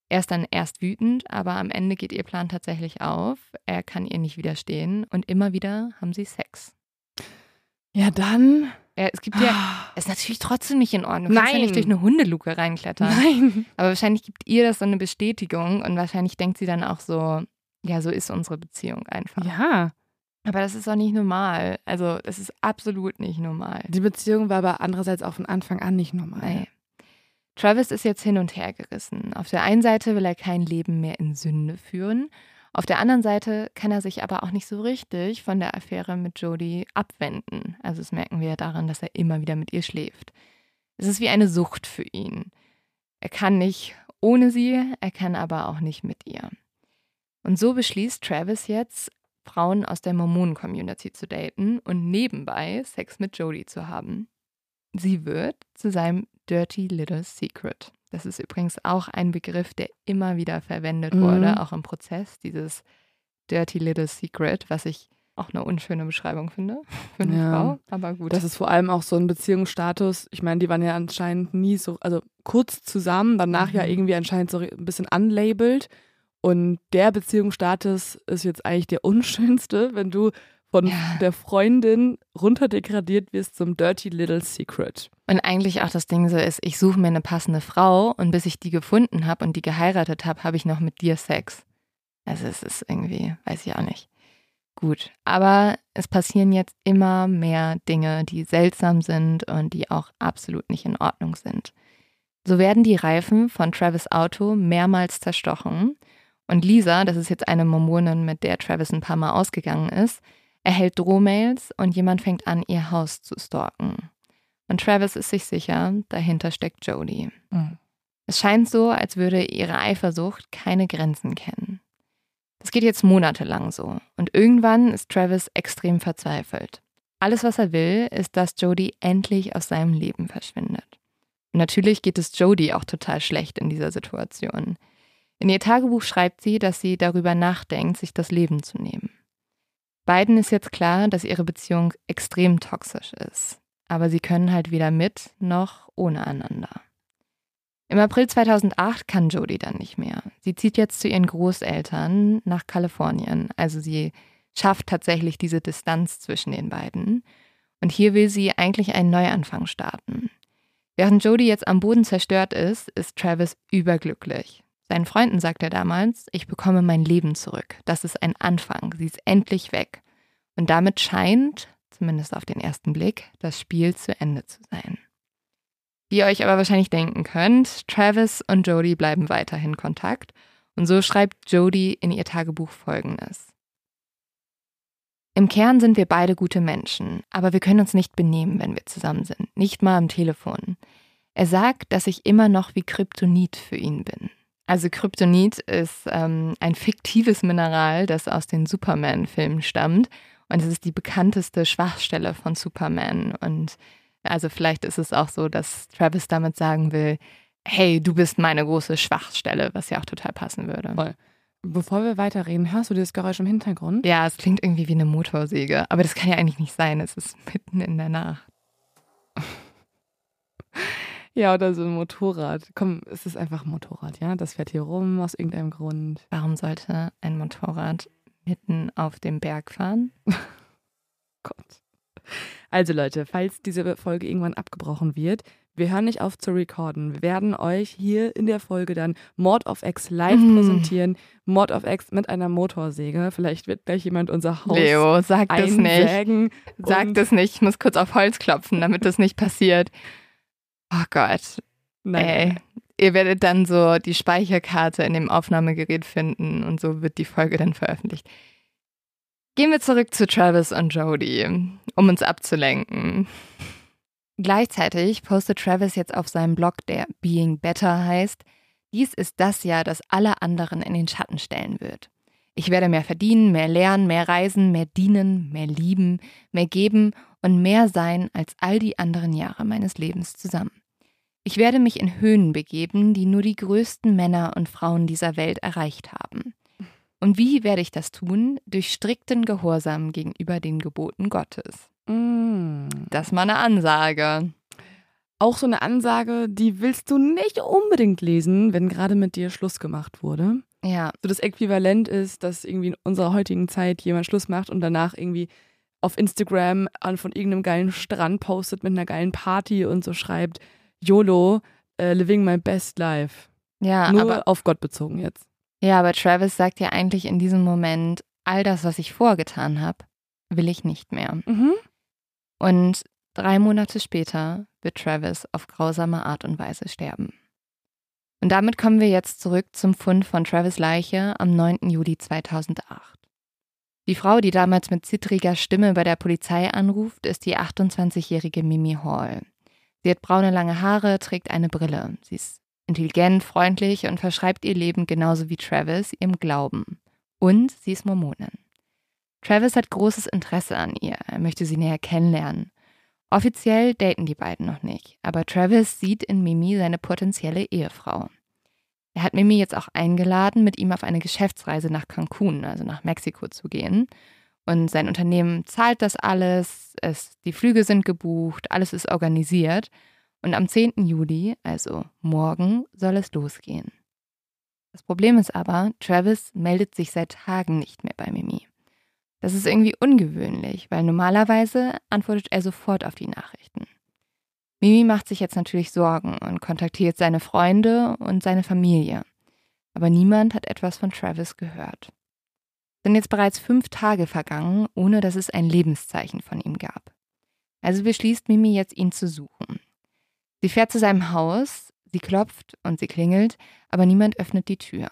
S1: Er ist dann erst wütend, aber am Ende geht ihr Plan tatsächlich auf. Er kann ihr nicht widerstehen und immer wieder haben sie Sex.
S2: Ja, dann.
S1: Ja, es gibt ja, es ist natürlich trotzdem nicht in Ordnung. Du kannst ja
S2: Nein.
S1: nicht durch eine Hundeluke reinklettern.
S2: Nein.
S1: Aber wahrscheinlich gibt ihr das so eine Bestätigung und wahrscheinlich denkt sie dann auch so, ja, so ist unsere Beziehung einfach.
S2: Ja.
S1: Aber das ist doch nicht normal. Also, das ist absolut nicht normal.
S2: Die Beziehung war aber andererseits auch von Anfang an nicht normal.
S1: Nee. Travis ist jetzt hin und her gerissen. Auf der einen Seite will er kein Leben mehr in Sünde führen. Auf der anderen Seite kann er sich aber auch nicht so richtig von der Affäre mit Jodie abwenden. Also das merken wir ja daran, dass er immer wieder mit ihr schläft. Es ist wie eine Sucht für ihn. Er kann nicht ohne sie, er kann aber auch nicht mit ihr. Und so beschließt Travis jetzt, Frauen aus der Mormonen-Community zu daten und nebenbei Sex mit Jodie zu haben. Sie wird zu seinem Dirty Little Secret. Das ist übrigens auch ein Begriff, der immer wieder verwendet
S2: Mhm.
S1: wurde, auch im Prozess, dieses Dirty Little Secret, was ich auch eine unschöne Beschreibung finde für eine
S2: Ja.
S1: Frau. Aber gut.
S2: Das ist vor allem auch so ein Beziehungsstatus. Ich meine, die waren ja anscheinend nie so, also kurz zusammen, danach ja
S1: Mhm.
S2: irgendwie anscheinend so ein bisschen unlabeled. Und der Beziehungsstatus ist jetzt eigentlich der unschönste, wenn du von
S1: Ja.
S2: der Freundin runterdegradiert wirst zum Dirty Little Secret.
S1: Und eigentlich auch das Ding so ist, ich suche mir eine passende Frau und bis ich die gefunden habe und die geheiratet habe, habe ich noch mit dir Sex. Also es ist irgendwie, weiß ich auch nicht. Gut, aber es passieren jetzt immer mehr Dinge, die seltsam sind und die auch absolut nicht in Ordnung sind. So werden die Reifen von Travis Auto mehrmals zerstochen und Lisa, das ist jetzt eine Mormonin, mit der Travis ein paar Mal ausgegangen ist, erhält Drohmails und jemand fängt an, ihr Haus zu stalken. Und Travis ist sich sicher, dahinter steckt Jodie.
S2: Mhm.
S1: Es scheint so, als würde ihre Eifersucht keine Grenzen kennen. Das geht jetzt monatelang so. Und irgendwann ist Travis extrem verzweifelt. Alles, was er will, ist, dass Jodie endlich aus seinem Leben verschwindet. Und natürlich geht es Jodie auch total schlecht in dieser Situation. In ihr Tagebuch schreibt sie, dass sie darüber nachdenkt, sich das Leben zu nehmen. Beiden ist jetzt klar, dass ihre Beziehung extrem toxisch ist. Aber sie können halt weder mit noch ohne einander. Im April 2008 kann Jodie dann nicht mehr. Sie zieht jetzt zu ihren Großeltern nach Kalifornien. Also sie schafft tatsächlich diese Distanz zwischen den beiden. Und hier will sie eigentlich einen Neuanfang starten. Während Jodie jetzt am Boden zerstört ist, ist Travis überglücklich. Seinen Freunden sagt er damals, ich bekomme mein Leben zurück. Das ist ein Anfang. Sie ist endlich weg. Und damit scheint, zumindest auf den ersten Blick, das Spiel zu Ende zu sein. Wie ihr euch aber wahrscheinlich denken könnt, Travis und Jodie bleiben weiterhin in Kontakt. Und so schreibt Jodie in ihr Tagebuch folgendes. Im Kern sind wir beide gute Menschen, aber wir können uns nicht benehmen, wenn wir zusammen sind. Nicht mal am Telefon. Er sagt, dass ich immer noch wie Kryptonit für ihn bin. Also Kryptonit ist ähm, ein fiktives Mineral, das aus den Superman-Filmen stammt. Und es ist die bekannteste Schwachstelle von Superman. Und also vielleicht ist es auch so, dass Travis damit sagen will, hey, du bist meine große Schwachstelle, was ja auch total passen würde.
S2: Voll. Bevor wir weiterreden, hörst du dieses Geräusch im Hintergrund?
S1: Ja, es klingt irgendwie wie eine Motorsäge, aber das kann ja eigentlich nicht sein. Es ist mitten in der Nacht.
S2: Ja, oder so ein Motorrad. Komm, es ist einfach ein Motorrad, ja? Das fährt hier rum aus irgendeinem Grund.
S1: Warum sollte ein Motorrad mitten auf dem Berg fahren? [laughs]
S2: Gott. Also Leute, falls diese Folge irgendwann abgebrochen wird, wir hören nicht auf zu recorden. Wir werden euch hier in der Folge dann Mord of X live
S1: Mm.
S2: präsentieren. Mord of X mit einer Motorsäge. Vielleicht wird gleich jemand unser Haus
S1: Leo, sag das nicht. Sag das nicht. Ich muss kurz auf Holz klopfen, damit das nicht passiert. Oh Gott.
S2: Nein,
S1: Ey, ihr werdet dann so die Speicherkarte in dem Aufnahmegerät finden und so wird die Folge dann veröffentlicht. Gehen wir zurück zu Travis und Jodie, um uns abzulenken. Gleichzeitig postet Travis jetzt auf seinem Blog, der Being Better heißt, dies ist das Jahr, das alle anderen in den Schatten stellen wird. Ich werde mehr verdienen, mehr lernen, mehr reisen, mehr dienen, mehr lieben, mehr geben und mehr sein als all die anderen Jahre meines Lebens zusammen. Ich werde mich in Höhen begeben, die nur die größten Männer und Frauen dieser Welt erreicht haben. Und wie werde ich das tun? Durch strikten Gehorsam gegenüber den Geboten Gottes.
S2: Mm.
S1: Das ist mal eine Ansage.
S2: auch so eine Ansage, die willst du nicht unbedingt lesen, wenn gerade mit dir Schluss gemacht wurde.
S1: Ja,
S2: So das Äquivalent ist, dass irgendwie in unserer heutigen Zeit jemand Schluss macht und danach irgendwie auf Instagram an von irgendeinem geilen Strand postet mit einer geilen Party und so schreibt, YOLO, äh, living my best life.
S1: ja,
S2: Nur
S1: aber,
S2: auf Gott bezogen jetzt.
S1: ja, aber Travis sagt ja eigentlich in diesem Moment, all das, was ich vorgetan habe, will ich nicht mehr.
S2: Mhm.
S1: Und drei Monate später wird Travis auf grausame Art und Weise sterben. Und damit kommen wir jetzt zurück zum Fund von Travis Leiche am 9. Juli 2008. Die Frau, die damals mit zittriger Stimme bei der Polizei anruft, ist die 28-jährige Mimi Hall. Sie hat braune lange Haare, trägt eine Brille. Sie ist intelligent, freundlich und verschreibt ihr Leben genauso wie Travis ihrem Glauben. Und sie ist Mormonin. Travis hat großes Interesse an ihr. Er möchte sie näher kennenlernen. Offiziell daten die beiden noch nicht, aber Travis sieht in Mimi seine potenzielle Ehefrau. Er hat Mimi jetzt auch eingeladen, mit ihm auf eine Geschäftsreise nach Cancun, also nach Mexiko zu gehen. Und sein Unternehmen zahlt das alles, es, die Flüge sind gebucht, alles ist organisiert. Und am 10. Juli, also morgen, soll es losgehen. Das Problem ist aber, Travis meldet sich seit Tagen nicht mehr bei Mimi. Das ist irgendwie ungewöhnlich, weil normalerweise antwortet er sofort auf die Nachrichten. Mimi macht sich jetzt natürlich Sorgen und kontaktiert seine Freunde und seine Familie. Aber niemand hat etwas von Travis gehört. Sind jetzt bereits fünf Tage vergangen, ohne dass es ein Lebenszeichen von ihm gab. Also beschließt Mimi jetzt, ihn zu suchen. Sie fährt zu seinem Haus, sie klopft und sie klingelt, aber niemand öffnet die Tür.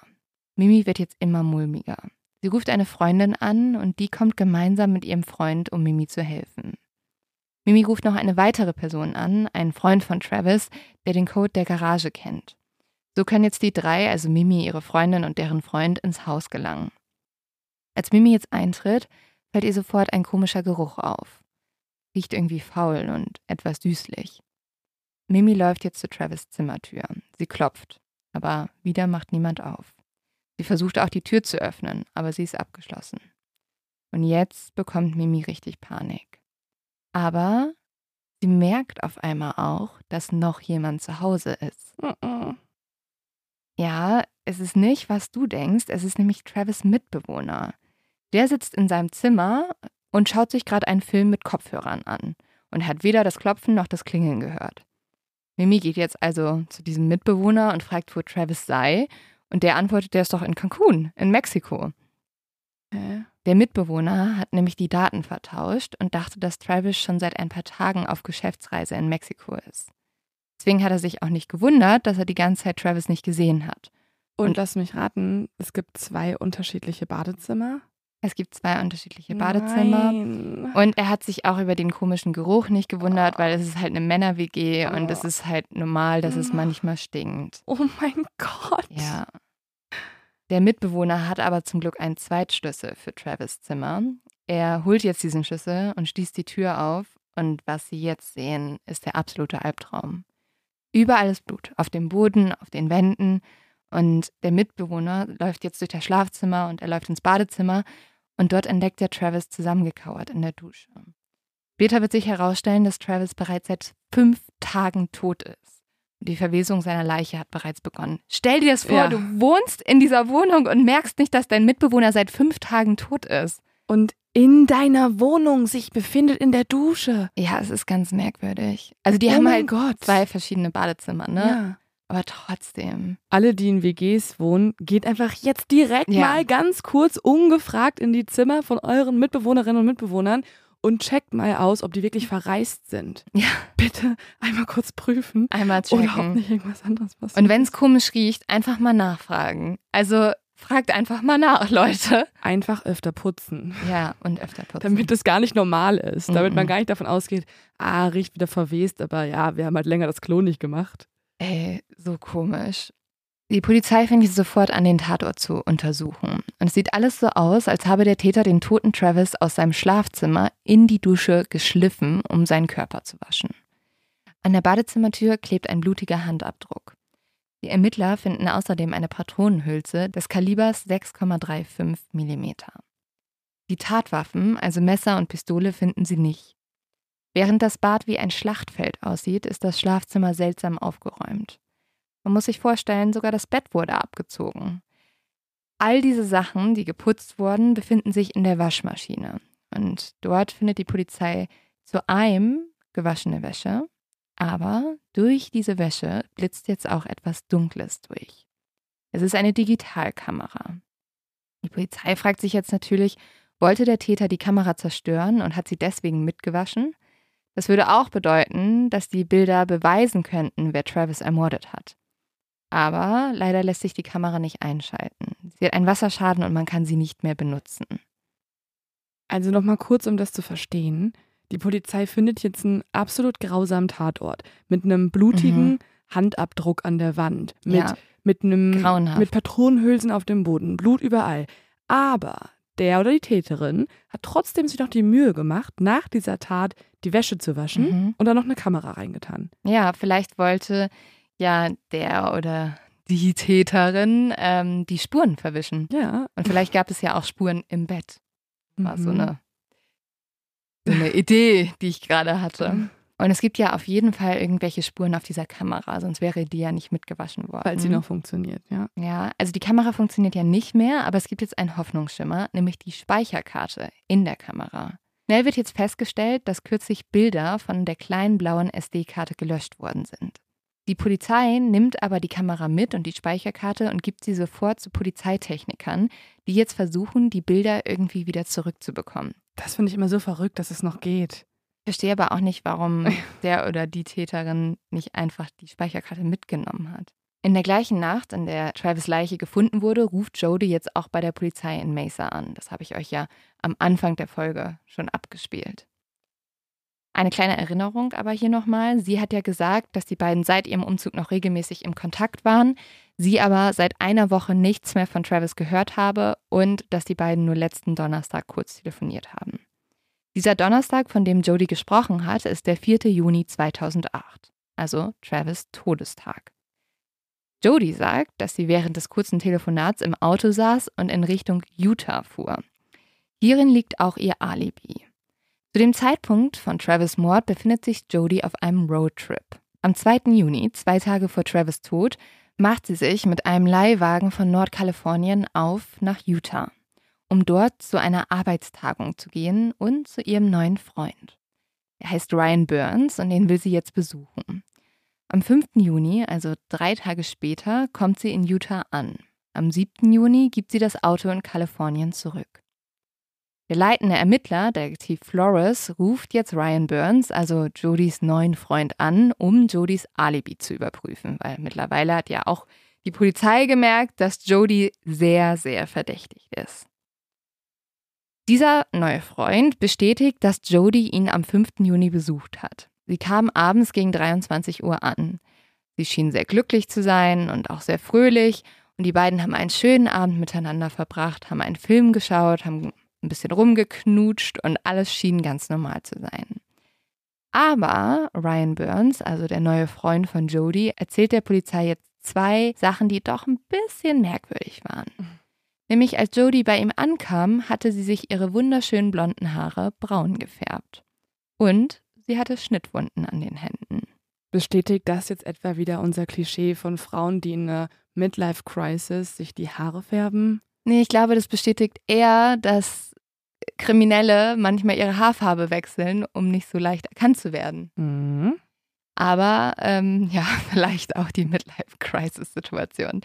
S1: Mimi wird jetzt immer mulmiger. Sie ruft eine Freundin an und die kommt gemeinsam mit ihrem Freund, um Mimi zu helfen. Mimi ruft noch eine weitere Person an, einen Freund von Travis, der den Code der Garage kennt. So können jetzt die drei, also Mimi, ihre Freundin und deren Freund, ins Haus gelangen. Als Mimi jetzt eintritt, fällt ihr sofort ein komischer Geruch auf. Riecht irgendwie faul und etwas düslich. Mimi läuft jetzt zu Travis Zimmertür. Sie klopft, aber wieder macht niemand auf. Sie versucht auch die Tür zu öffnen, aber sie ist abgeschlossen. Und jetzt bekommt Mimi richtig Panik. Aber sie merkt auf einmal auch, dass noch jemand zu Hause ist. Ja, es ist nicht, was du denkst, es ist nämlich Travis Mitbewohner. Der sitzt in seinem Zimmer und schaut sich gerade einen Film mit Kopfhörern an und hat weder das Klopfen noch das Klingeln gehört. Mimi geht jetzt also zu diesem Mitbewohner und fragt, wo Travis sei, und der antwortet, der ist doch in Cancun, in Mexiko.
S2: Hä?
S1: Der Mitbewohner hat nämlich die Daten vertauscht und dachte, dass Travis schon seit ein paar Tagen auf Geschäftsreise in Mexiko ist. Deswegen hat er sich auch nicht gewundert, dass er die ganze Zeit Travis nicht gesehen hat.
S2: Und,
S1: Und-
S2: lass mich raten, es gibt zwei unterschiedliche Badezimmer.
S1: Es gibt zwei unterschiedliche Badezimmer.
S2: Nein.
S1: Und er hat sich auch über den komischen Geruch nicht gewundert, weil es ist halt eine Männer-WG und es ist halt normal, dass es manchmal stinkt.
S2: Oh mein Gott.
S1: Ja. Der Mitbewohner hat aber zum Glück einen Zweitschlüssel für Travis Zimmer. Er holt jetzt diesen Schlüssel und schließt die Tür auf und was sie jetzt sehen, ist der absolute Albtraum. Überall ist Blut, auf dem Boden, auf den Wänden und der Mitbewohner läuft jetzt durch das Schlafzimmer und er läuft ins Badezimmer und dort entdeckt er Travis zusammengekauert in der Dusche. Später wird sich herausstellen, dass Travis bereits seit fünf Tagen tot ist. Die Verwesung seiner Leiche hat bereits begonnen. Stell dir das vor,
S2: Ja.
S1: du wohnst in dieser Wohnung und merkst nicht, dass dein Mitbewohner seit fünf Tagen tot ist.
S2: Und in deiner Wohnung sich befindet in der Dusche.
S1: Ja, es ist ganz merkwürdig. Also die
S2: oh
S1: haben
S2: mein
S1: halt
S2: Gott.
S1: zwei verschiedene Badezimmer, ne?
S2: Ja.
S1: Aber trotzdem.
S2: Alle, die in WGs wohnen, geht einfach jetzt direkt
S1: Ja.
S2: mal ganz kurz ungefragt in die Zimmer von euren Mitbewohnerinnen und Mitbewohnern und checkt mal aus, ob die wirklich verreist sind.
S1: Ja.
S2: Bitte einmal kurz prüfen.
S1: Einmal
S2: Oder ob
S1: checken.
S2: nicht irgendwas anderes passiert.
S1: Und wenn es komisch riecht, einfach mal nachfragen. Also fragt einfach mal nach, [laughs] Leute.
S2: einfach öfter putzen.
S1: Ja, und öfter putzen.
S2: Damit das gar nicht normal ist. Damit man
S1: Mhm.
S2: gar nicht davon ausgeht, ah, riecht wieder verwest, aber ja, wir haben halt länger das Klo nicht gemacht.
S1: Ey, so komisch. Die Polizei fängt sofort an, den Tatort zu untersuchen. Und es sieht alles so aus, als habe der Täter den toten Travis aus seinem Schlafzimmer in die Dusche geschliffen, um seinen Körper zu waschen. An der Badezimmertür klebt ein blutiger Handabdruck. Die Ermittler finden außerdem eine Patronenhülse des Kalibers 6,35 mm. Die Tatwaffen, also Messer und Pistole, finden sie nicht. Während das Bad wie ein Schlachtfeld aussieht, ist das Schlafzimmer seltsam aufgeräumt. Man muss sich vorstellen, sogar das Bett wurde abgezogen. All diese Sachen, die geputzt wurden, befinden sich in der Waschmaschine. Und dort findet die Polizei zu einem gewaschene Wäsche, aber durch diese Wäsche blitzt jetzt auch etwas Dunkles durch. Es ist eine Digitalkamera. Die Polizei fragt sich jetzt natürlich, wollte der Täter die Kamera zerstören und hat sie deswegen mitgewaschen? Das würde auch bedeuten, dass die Bilder beweisen könnten, wer Travis ermordet hat. Aber leider lässt sich die Kamera nicht einschalten. Sie hat einen Wasserschaden und man kann sie nicht mehr benutzen.
S2: Also nochmal kurz, um das zu verstehen. Die Polizei findet jetzt einen absolut grausamen Tatort mit einem blutigen
S1: Mhm.
S2: Handabdruck an der Wand, mit,
S1: Ja.
S2: mit einem
S1: Grauenhaft.
S2: mit Patronenhülsen auf dem Boden, Blut überall. Aber der oder die Täterin hat trotzdem sich noch die Mühe gemacht, nach dieser Tat die Wäsche zu waschen
S1: Mhm.
S2: und dann noch eine Kamera reingetan.
S1: Ja, vielleicht wollte ja der oder die Täterin ähm, die Spuren verwischen.
S2: Ja.
S1: Und vielleicht gab es ja auch Spuren im Bett. War so
S2: Mhm.
S1: eine, so eine Idee, die ich gerade hatte.
S2: Mhm.
S1: Und es gibt ja auf jeden Fall irgendwelche Spuren auf dieser Kamera, sonst wäre die ja nicht mitgewaschen worden.
S2: Falls sie noch funktioniert, ja.
S1: Ja, also die Kamera funktioniert ja nicht mehr, aber es gibt jetzt einen Hoffnungsschimmer, nämlich die Speicherkarte in der Kamera. Schnell wird jetzt festgestellt, dass kürzlich Bilder von der kleinen blauen SD-Karte gelöscht worden sind. Die Polizei nimmt aber die Kamera mit und die Speicherkarte und gibt sie sofort zu Polizeitechnikern, die jetzt versuchen, die Bilder irgendwie wieder zurückzubekommen.
S2: Das finde ich immer so verrückt, dass es noch geht.
S1: Ich verstehe aber auch nicht, warum [laughs] der oder die Täterin nicht einfach die Speicherkarte mitgenommen hat. In der gleichen Nacht, in der Travis Leiche gefunden wurde, ruft Jody jetzt auch bei der Polizei in Mesa an. Das habe ich euch ja am Anfang der Folge schon abgespielt. Eine kleine Erinnerung aber hier nochmal. Sie hat ja gesagt, dass die beiden seit ihrem Umzug noch regelmäßig im Kontakt waren, sie aber seit einer Woche nichts mehr von Travis gehört habe und dass die beiden nur letzten Donnerstag kurz telefoniert haben. Dieser Donnerstag, von dem Jody gesprochen hat, ist der 4. Juni 2008, also Travis Todestag. Jody sagt, dass sie während des kurzen Telefonats im Auto saß und in Richtung Utah fuhr. Hierin liegt auch ihr Alibi. Zu dem Zeitpunkt von Travis Mord befindet sich Jody auf einem Roadtrip. Am 2. Juni, zwei Tage vor Travis Tod, macht sie sich mit einem Leihwagen von Nordkalifornien auf nach Utah, um dort zu einer Arbeitstagung zu gehen und zu ihrem neuen Freund. Er heißt Ryan Burns und den will sie jetzt besuchen. Am 5. Juni, also drei Tage später, kommt sie in Utah an. Am 7. Juni gibt sie das Auto in Kalifornien zurück. Der leitende Ermittler, Detektiv Flores, ruft jetzt Ryan Burns, also Jodys neuen Freund, an, um Jodys Alibi zu überprüfen, weil mittlerweile hat ja auch die Polizei gemerkt, dass Jody sehr, sehr verdächtig ist. Dieser neue Freund bestätigt, dass Jody ihn am 5. Juni besucht hat. Sie kam abends gegen 23 Uhr an. Sie schien sehr glücklich zu sein und auch sehr fröhlich und die beiden haben einen schönen Abend miteinander verbracht, haben einen Film geschaut, haben ein bisschen rumgeknutscht und alles schien ganz normal zu sein. Aber Ryan Burns, also der neue Freund von Jody, erzählt der Polizei jetzt zwei Sachen, die doch ein bisschen merkwürdig waren. Nämlich als Jody bei ihm ankam, hatte sie sich ihre wunderschönen blonden Haare braun gefärbt. Und sie hatte Schnittwunden an den Händen.
S2: Bestätigt das jetzt etwa wieder unser Klischee von Frauen, die in einer Midlife-Crisis sich die Haare färben?
S1: Nee, ich glaube, das bestätigt eher, dass Kriminelle manchmal ihre Haarfarbe wechseln, um nicht so leicht erkannt zu werden.
S2: Mhm.
S1: Aber ähm, ja, [laughs] vielleicht auch die Midlife-Crisis-Situation.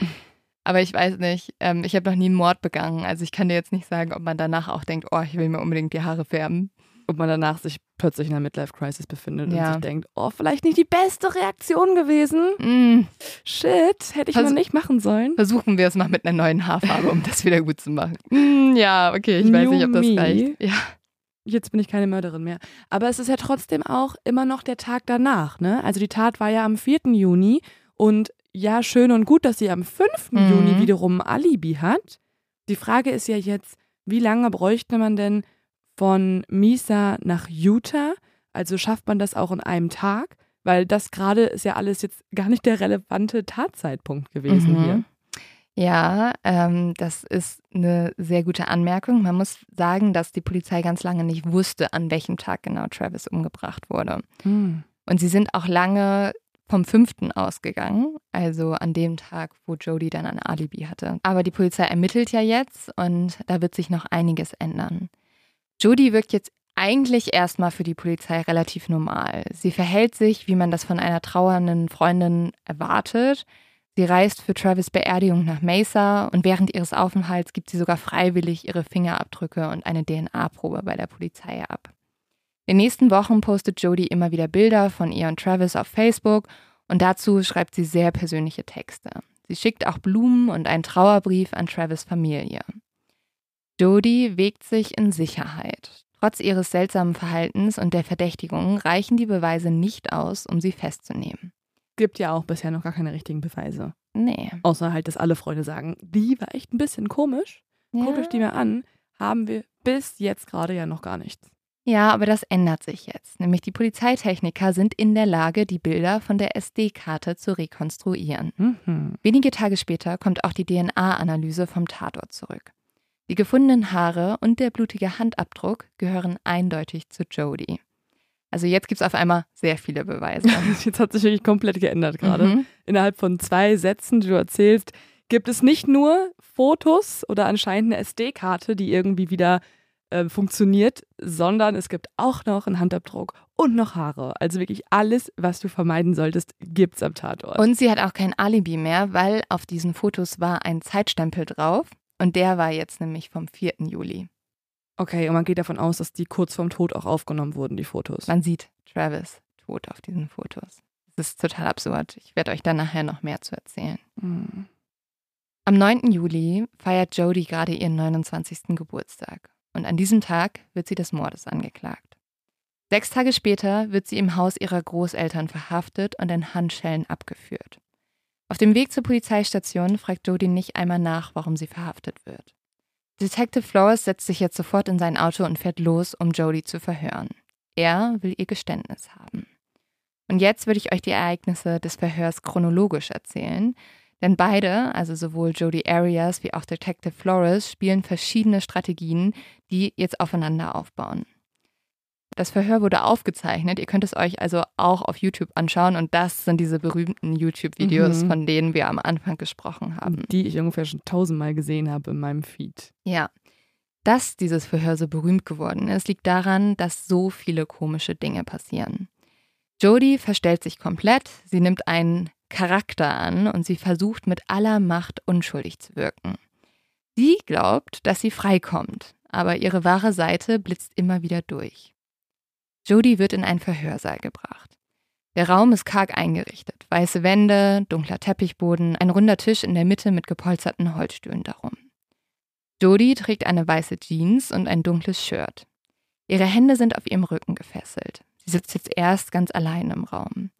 S1: Aber ich weiß nicht, ähm, ich habe noch nie einen Mord begangen. Also ich kann dir jetzt nicht sagen, ob man danach auch denkt, oh, ich will mir unbedingt die Haare färben.
S2: Ob man danach sich plötzlich in einer Midlife-Crisis befindet
S1: Ja.
S2: und sich denkt, oh, vielleicht nicht die beste Reaktion gewesen.
S1: Mm,
S2: Shit, hätte ich
S1: Vers-
S2: mal nicht machen sollen.
S1: versuchen wir es mal mit einer neuen Haarfarbe, um das wieder gut zu machen. [laughs] Mm, ja, okay, ich weiß nicht, ob das
S2: New me.
S1: reicht. Ja.
S2: Jetzt bin ich keine Mörderin mehr. Aber es ist ja trotzdem auch immer noch der Tag danach, ne? Also die Tat war ja am 4. Juni und ja, schön und gut, dass sie am 5.
S1: Mhm.
S2: Juni wiederum ein Alibi hat. Die Frage ist ja jetzt, wie lange bräuchte man denn von Misa nach Utah? Also schafft man das auch in einem Tag? Weil das gerade ist ja alles jetzt gar nicht der relevante Tatzeitpunkt gewesen
S1: Mhm.
S2: hier.
S1: Ja, ähm, das ist eine sehr gute Anmerkung. Man muss sagen, dass die Polizei ganz lange nicht wusste, an welchem Tag genau Travis umgebracht wurde.
S2: Hm.
S1: Und sie sind auch lange vom fünften ausgegangen, also an dem Tag, wo Jody dann ein Alibi hatte. Aber die Polizei ermittelt ja jetzt und da wird sich noch einiges ändern. Jody wirkt jetzt eigentlich erstmal für die Polizei relativ normal. Sie verhält sich, wie man das von einer trauernden Freundin erwartet. Sie reist für Travis Beerdigung nach Mesa und während ihres Aufenthalts gibt sie sogar freiwillig ihre Fingerabdrücke und eine DNA-Probe bei der Polizei ab. In den nächsten Wochen postet Jodie immer wieder Bilder von ihr und Travis auf Facebook und dazu schreibt sie sehr persönliche Texte. Sie schickt auch Blumen und einen Trauerbrief an Travis Familie. Jodie wägt sich in Sicherheit. Trotz ihres seltsamen Verhaltens und der Verdächtigung reichen die Beweise nicht aus, um sie festzunehmen.
S2: Gibt ja auch bisher noch gar keine richtigen Beweise.
S1: Nee.
S2: Außer halt, dass alle Freunde sagen, die war echt ein bisschen komisch. Guckt euch die mal an. Haben wir bis jetzt gerade ja noch gar nichts.
S1: Ja, aber das ändert sich jetzt. Nämlich die Polizeitechniker sind in der Lage, die Bilder von der SD-Karte zu rekonstruieren.
S2: Mhm.
S1: Wenige Tage später kommt auch die DNA-Analyse vom Tatort zurück. Die gefundenen Haare und der blutige Handabdruck gehören eindeutig zu Jody. Also jetzt gibt es auf einmal sehr viele Beweise. [laughs]
S2: Jetzt hat sich wirklich komplett geändert gerade.
S1: Mhm.
S2: Innerhalb von zwei Sätzen, die du erzählst, gibt es nicht nur Fotos oder anscheinend eine SD-Karte, die irgendwie wieder äh, funktioniert, sondern es gibt auch noch einen Handabdruck und noch Haare. Also wirklich alles, was du vermeiden solltest, gibt's am Tatort.
S1: Und sie hat auch kein Alibi mehr, weil auf diesen Fotos war ein Zeitstempel drauf und der war jetzt nämlich vom 4. Juli.
S2: okay, und man geht davon aus, dass die kurz vorm Tod auch aufgenommen wurden, die Fotos.
S1: Man sieht Travis tot auf diesen Fotos. Das ist total absurd. Ich werde euch dann nachher noch mehr zu erzählen.
S2: Hm.
S1: Am 9. Juli feiert Jodie gerade ihren 29. Geburtstag. Und an diesem Tag wird sie des Mordes angeklagt. Sechs Tage später wird sie im Haus ihrer Großeltern verhaftet und in Handschellen abgeführt. Auf dem Weg zur Polizeistation fragt Jodie nicht einmal nach, warum sie verhaftet wird. Detective Flores setzt sich jetzt sofort in sein Auto und fährt los, um Jodie zu verhören. Er will ihr Geständnis haben. Und jetzt würde ich euch die Ereignisse des Verhörs chronologisch erzählen, denn beide, also sowohl Jodie Arias wie auch Detective Flores, spielen verschiedene Strategien, die jetzt aufeinander aufbauen. Das Verhör wurde aufgezeichnet. Ihr könnt es euch also auch auf YouTube anschauen. Und das sind diese berühmten YouTube-Videos,
S2: Mhm.
S1: von denen wir am Anfang gesprochen haben.
S2: Die ich ungefähr schon tausendmal gesehen habe in meinem Feed.
S1: Ja. Dass dieses Verhör so berühmt geworden ist, liegt daran, dass so viele komische Dinge passieren. Jodie verstellt sich komplett, sie nimmt einen Charakter an und sie versucht mit aller Macht unschuldig zu wirken. Sie glaubt, dass sie freikommt, aber ihre wahre Seite blitzt immer wieder durch. Jodie wird in einen Verhörsaal gebracht. Der Raum ist karg eingerichtet. Weiße Wände, dunkler Teppichboden, ein runder Tisch in der Mitte mit gepolsterten Holzstühlen darum. Jodie trägt eine weiße Jeans und ein dunkles Shirt. Ihre Hände sind auf ihrem Rücken gefesselt. Sie sitzt jetzt erst ganz allein im Raum.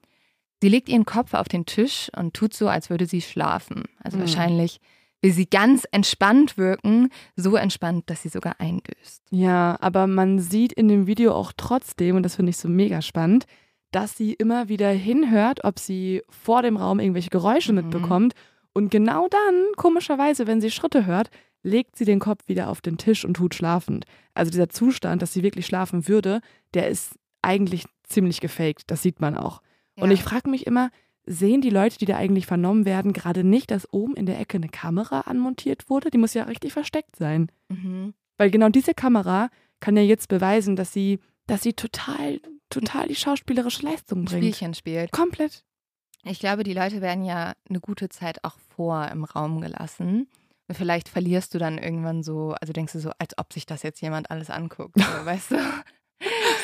S1: Sie legt ihren Kopf auf den Tisch und tut so, als würde sie schlafen. Also
S2: Hm.
S1: wahrscheinlich will sie ganz entspannt wirken, so entspannt, dass sie sogar eindöst.
S2: Ja, aber man sieht in dem Video auch trotzdem, und das finde ich so mega spannend, dass sie immer wieder hinhört, ob sie vor dem Raum irgendwelche Geräusche
S1: Mhm.
S2: mitbekommt. Und genau dann, komischerweise, wenn sie Schritte hört, legt sie den Kopf wieder auf den Tisch und tut schlafend. Also dieser Zustand, dass sie wirklich schlafen würde, der ist eigentlich ziemlich gefaked. Das sieht man auch. Und
S1: Ja.
S2: ich frage mich immer, sehen die Leute, die da eigentlich vernommen werden, gerade nicht, dass oben in der Ecke eine Kamera anmontiert wurde? Die muss ja richtig versteckt sein.
S1: Mhm.
S2: Weil genau diese Kamera kann ja jetzt beweisen, dass sie, dass sie total, total die schauspielerische Leistung
S1: Ein
S2: bringt.
S1: Spielchen spielt.
S2: Komplett.
S1: Ich glaube, die Leute werden ja eine gute Zeit auch vor im Raum gelassen. Und vielleicht verlierst du dann irgendwann so, also denkst du so, als ob sich das jetzt jemand alles anguckt. So, [laughs] weißt du?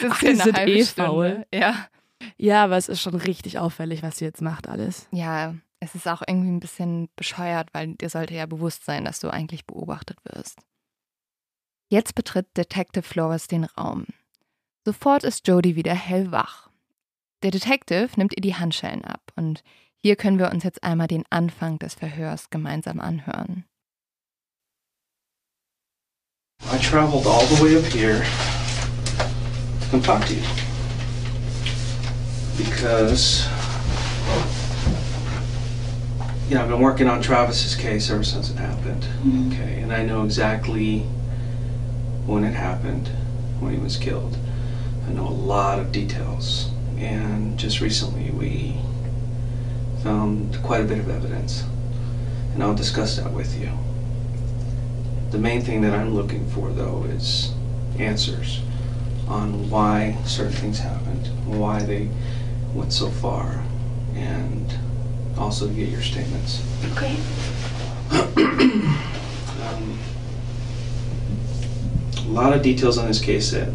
S1: Das
S2: Ach, die
S1: eine
S2: sind
S1: halbe
S2: eh
S1: Stunde.
S2: faul.
S1: Ja.
S2: Ja, aber es ist schon richtig auffällig, was sie jetzt macht, alles.
S1: Ja, es ist auch irgendwie ein bisschen bescheuert, weil dir sollte ja bewusst sein, dass du eigentlich beobachtet wirst. Jetzt betritt Detective Flores den Raum. Sofort ist Jodie wieder hellwach. Der Detective nimmt ihr die Handschellen ab und hier können wir uns jetzt einmal den Anfang des Verhörs gemeinsam anhören.
S8: I traveled all the way up here to come talk to you. Because you know, I've been working on Travis's case ever since it happened. Mm-hmm. Okay, and I know exactly when it happened, when he was killed. I know a lot of details, and just recently we found quite a bit of evidence, and I'll discuss that with you. The main thing that I'm looking for, though, is answers on why certain things happened, why they went so far, and also to get your statements.
S7: Okay.
S8: Um, a lot of details on this case that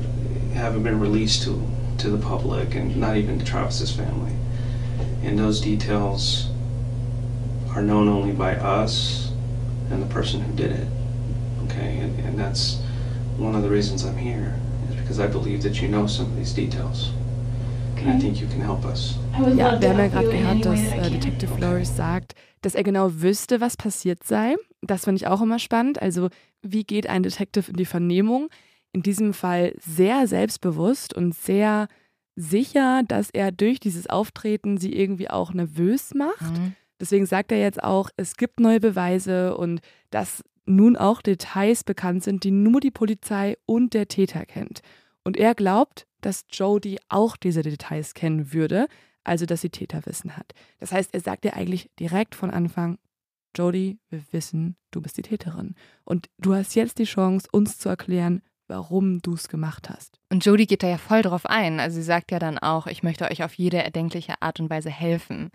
S8: haven't been released to to the public and not even to Travis's family. And those details are known only by us and the person who did it. Okay, and, and that's one of the reasons I'm here, is because I believe that you know some of these details. And I think you can help us.
S7: I would
S2: Ja, wir haben ja gerade gehört, dass äh. Detective Flores sagt, dass er genau wüsste, was passiert sei. Das finde ich auch immer spannend. Also, wie geht ein Detective in die Vernehmung? In diesem Fall sehr selbstbewusst und sehr sicher, dass er durch dieses Auftreten sie irgendwie auch nervös macht.
S1: Mhm.
S2: Deswegen sagt er jetzt auch, es gibt neue Beweise und dass nun auch Details bekannt sind, die nur die Polizei und der Täter kennt. Und er glaubt, dass Jody auch diese Details kennen würde, also dass sie Täterwissen hat. Das heißt, er sagt ihr eigentlich direkt von Anfang, Jody, wir wissen, du bist die Täterin. Und du hast jetzt die Chance, uns zu erklären, warum du es gemacht hast.
S1: Und Jodie geht da ja voll drauf ein. Also sie sagt ja dann auch, ich möchte euch auf jede erdenkliche Art und Weise helfen.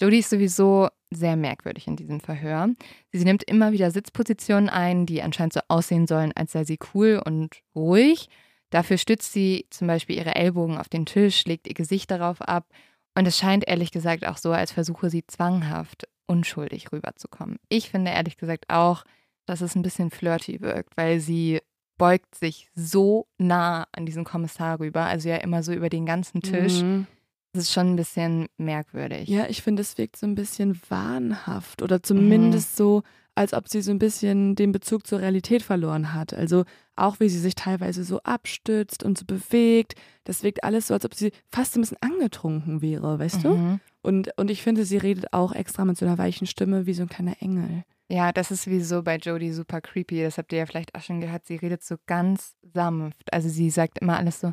S1: Jodie ist sowieso sehr merkwürdig in diesem Verhör. Sie nimmt immer wieder Sitzpositionen ein, die anscheinend so aussehen sollen, als sei sie cool und ruhig. Dafür stützt sie zum Beispiel ihre Ellbogen auf den Tisch, legt ihr Gesicht darauf ab. Und es scheint ehrlich gesagt auch so, als versuche sie zwanghaft unschuldig rüberzukommen. Ich finde ehrlich gesagt auch, dass es ein bisschen flirty wirkt, weil sie beugt sich so nah an diesen Kommissar rüber, also ja immer so über den ganzen Tisch.
S2: Mhm.
S1: Das ist schon ein bisschen merkwürdig.
S2: Ja, ich finde, es wirkt so ein bisschen wahnhaft oder zumindest so, als ob sie so ein bisschen den Bezug zur Realität verloren hat. Also auch wie sie sich teilweise so abstützt und so bewegt. Das wirkt alles so, als ob sie fast ein bisschen angetrunken wäre, weißt du?
S1: Mhm.
S2: Und, und ich finde, sie redet auch extra mit so einer weichen Stimme wie so ein kleiner Engel.
S1: Ja, das ist wieso bei Jodie super creepy. Das habt ihr ja vielleicht auch schon gehört. Sie redet so ganz sanft. Also sie sagt immer alles so,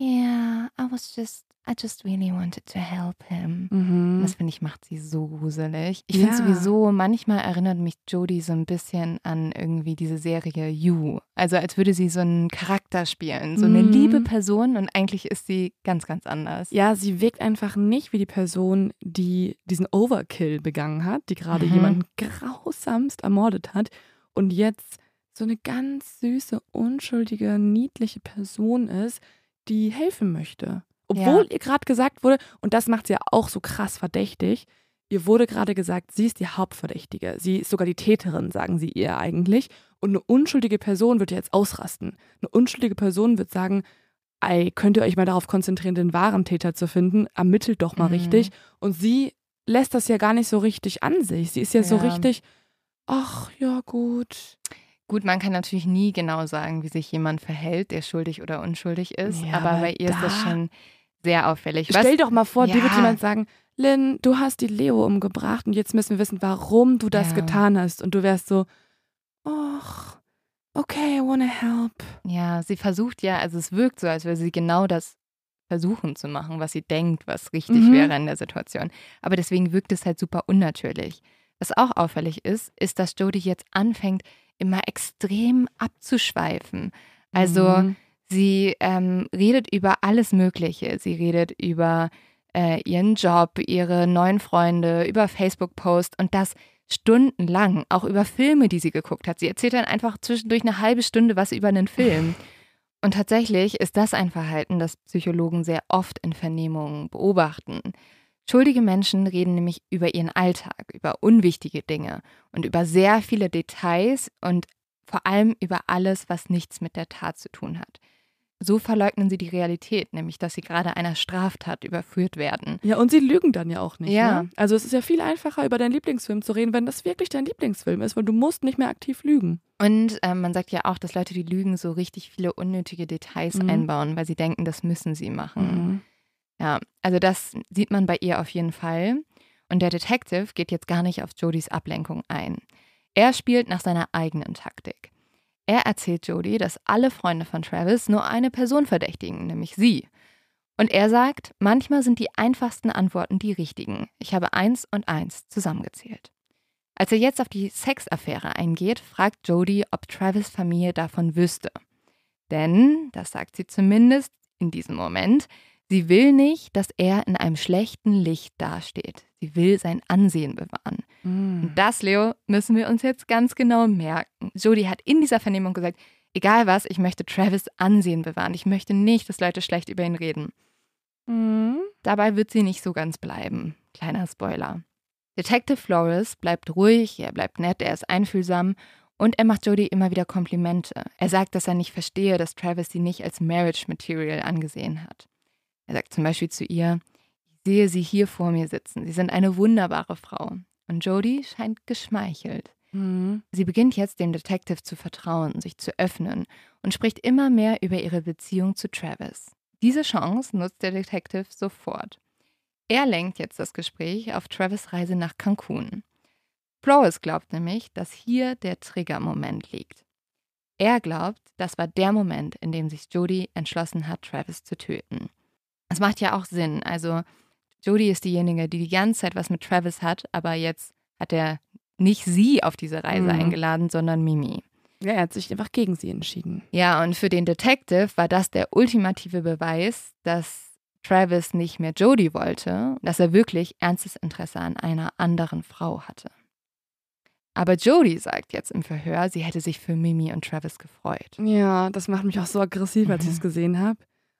S1: Yeah, I was just, I just really wanted to help him.
S2: Mhm.
S1: Das finde ich, macht sie so gruselig. Ich
S2: Ja.
S1: finde sowieso, manchmal erinnert mich Jodie so ein bisschen an irgendwie diese Serie You. Also als würde sie so einen Charakter spielen. So eine
S2: Mhm.
S1: liebe Person und eigentlich ist sie ganz, ganz anders.
S2: Ja, sie wirkt einfach nicht wie die Person, die diesen Overkill begangen hat, die gerade
S1: Mhm.
S2: jemanden grausamst ermordet hat und jetzt so eine ganz süße, unschuldige, niedliche Person ist, die helfen möchte. Obwohl ihr gerade gesagt wurde, und das macht sie ja auch so krass verdächtig, ihr wurde gerade gesagt, sie ist die Hauptverdächtige. Sie ist sogar die Täterin, sagen sie ihr eigentlich. Und eine unschuldige Person wird jetzt ausrasten. Eine unschuldige Person wird sagen, ey, könnt ihr euch mal darauf konzentrieren, den wahren Täter zu finden? Ermittelt doch mal
S1: Mhm.
S2: richtig. Und sie lässt das ja gar nicht so richtig an sich. Sie ist ja, so
S1: Ja.
S2: richtig, ach ja, gut.
S1: Gut, man kann natürlich nie genau sagen, wie sich jemand verhält, der schuldig oder unschuldig ist.
S2: Ja,
S1: aber bei ihr ist das
S2: da-
S1: schon sehr auffällig.
S2: Stell dir doch mal vor, dir wird
S1: Ja.
S2: jemand sagen, Lynn, du hast die Leo umgebracht und jetzt müssen wir wissen, warum du das
S1: Ja.
S2: getan hast. Und du wärst so, ach, okay, I wanna help.
S1: Ja, sie versucht ja, also es wirkt so, als würde sie genau das versuchen zu machen, was sie denkt, was richtig
S2: Mhm.
S1: wäre in der Situation. Aber deswegen wirkt es halt super unnatürlich. Was auch auffällig ist, ist, dass Jodie jetzt anfängt, immer extrem abzuschweifen. Also
S2: Mhm.
S1: Sie ähm, redet über alles Mögliche. Sie redet über äh, ihren Job, ihre neuen Freunde, über Facebook-Posts und das stundenlang, auch über Filme, die sie geguckt hat. Sie erzählt dann einfach zwischendurch eine halbe Stunde was über einen Film. [laughs] Und tatsächlich ist das ein Verhalten, das Psychologen sehr oft in Vernehmungen beobachten. Schuldige Menschen reden nämlich über ihren Alltag, über unwichtige Dinge und über sehr viele Details und vor allem über alles, was nichts mit der Tat zu tun hat. So verleugnen sie die Realität, nämlich dass sie gerade einer Straftat überführt werden.
S2: Ja, und sie lügen dann ja auch nicht.
S1: Ja.
S2: Ne? Also es ist ja viel einfacher, über deinen Lieblingsfilm zu reden, wenn das wirklich dein Lieblingsfilm ist, weil du musst nicht mehr aktiv lügen.
S1: Und ähm, man sagt ja auch, dass Leute, die lügen, so richtig viele unnötige Details
S2: Mhm.
S1: einbauen, weil sie denken, das müssen sie machen. Ja, also das sieht man bei ihr auf jeden Fall. Und der Detective geht jetzt gar nicht auf Jodys Ablenkung ein. Er spielt nach seiner eigenen Taktik. Er erzählt Jody, dass alle Freunde von Travis nur eine Person verdächtigen, nämlich sie. Und er sagt, manchmal sind die einfachsten Antworten die richtigen. Ich habe eins und eins zusammengezählt. Als er jetzt auf die Sexaffäre eingeht, fragt Jody, ob Travis Familie davon wüsste. Denn, das sagt sie zumindest in diesem Moment, sie will nicht, dass er in einem schlechten Licht dasteht. Sie will sein Ansehen bewahren.
S2: Mm.
S1: Und das, Leo, müssen wir uns jetzt ganz genau merken. Jody hat in dieser Vernehmung gesagt, egal was, ich möchte Travis Ansehen bewahren. Ich möchte nicht, dass Leute schlecht über ihn reden.
S2: Mhm.
S1: Dabei wird sie nicht so ganz bleiben. Kleiner Spoiler. Detective Flores bleibt ruhig, er bleibt nett, er ist einfühlsam und er macht Jodie immer wieder Komplimente. Er sagt, dass er nicht verstehe, dass Travis sie nicht als Marriage Material angesehen hat. Er sagt zum Beispiel zu ihr, sehe sie hier vor mir sitzen. Sie sind eine wunderbare Frau. Und Jodie scheint geschmeichelt.
S2: Mhm.
S1: Sie beginnt jetzt dem Detective zu vertrauen, sich zu öffnen und spricht immer mehr über ihre Beziehung zu Travis. Diese Chance nutzt der Detective sofort. Er lenkt jetzt das Gespräch auf Travis Reise nach Cancun. Flores glaubt nämlich, dass hier der Triggermoment liegt. Er glaubt, das war der Moment, in dem sich Jodie entschlossen hat, Travis zu töten. Es macht ja auch Sinn. Also, Jodie ist diejenige, die die ganze Zeit was mit Travis hat, aber jetzt hat er nicht sie auf diese Reise
S2: Mhm.
S1: eingeladen, sondern Mimi.
S2: Ja, er hat sich einfach gegen sie entschieden.
S1: Ja, und für den Detective war das der ultimative Beweis, dass Travis nicht mehr Jodie wollte, dass er wirklich ernstes Interesse an einer anderen Frau hatte. Aber Jodie sagt jetzt im Verhör, sie hätte sich für Mimi und Travis gefreut.
S2: Ja, das macht mich auch so aggressiv, als ich
S1: Mhm.
S2: es gesehen habe.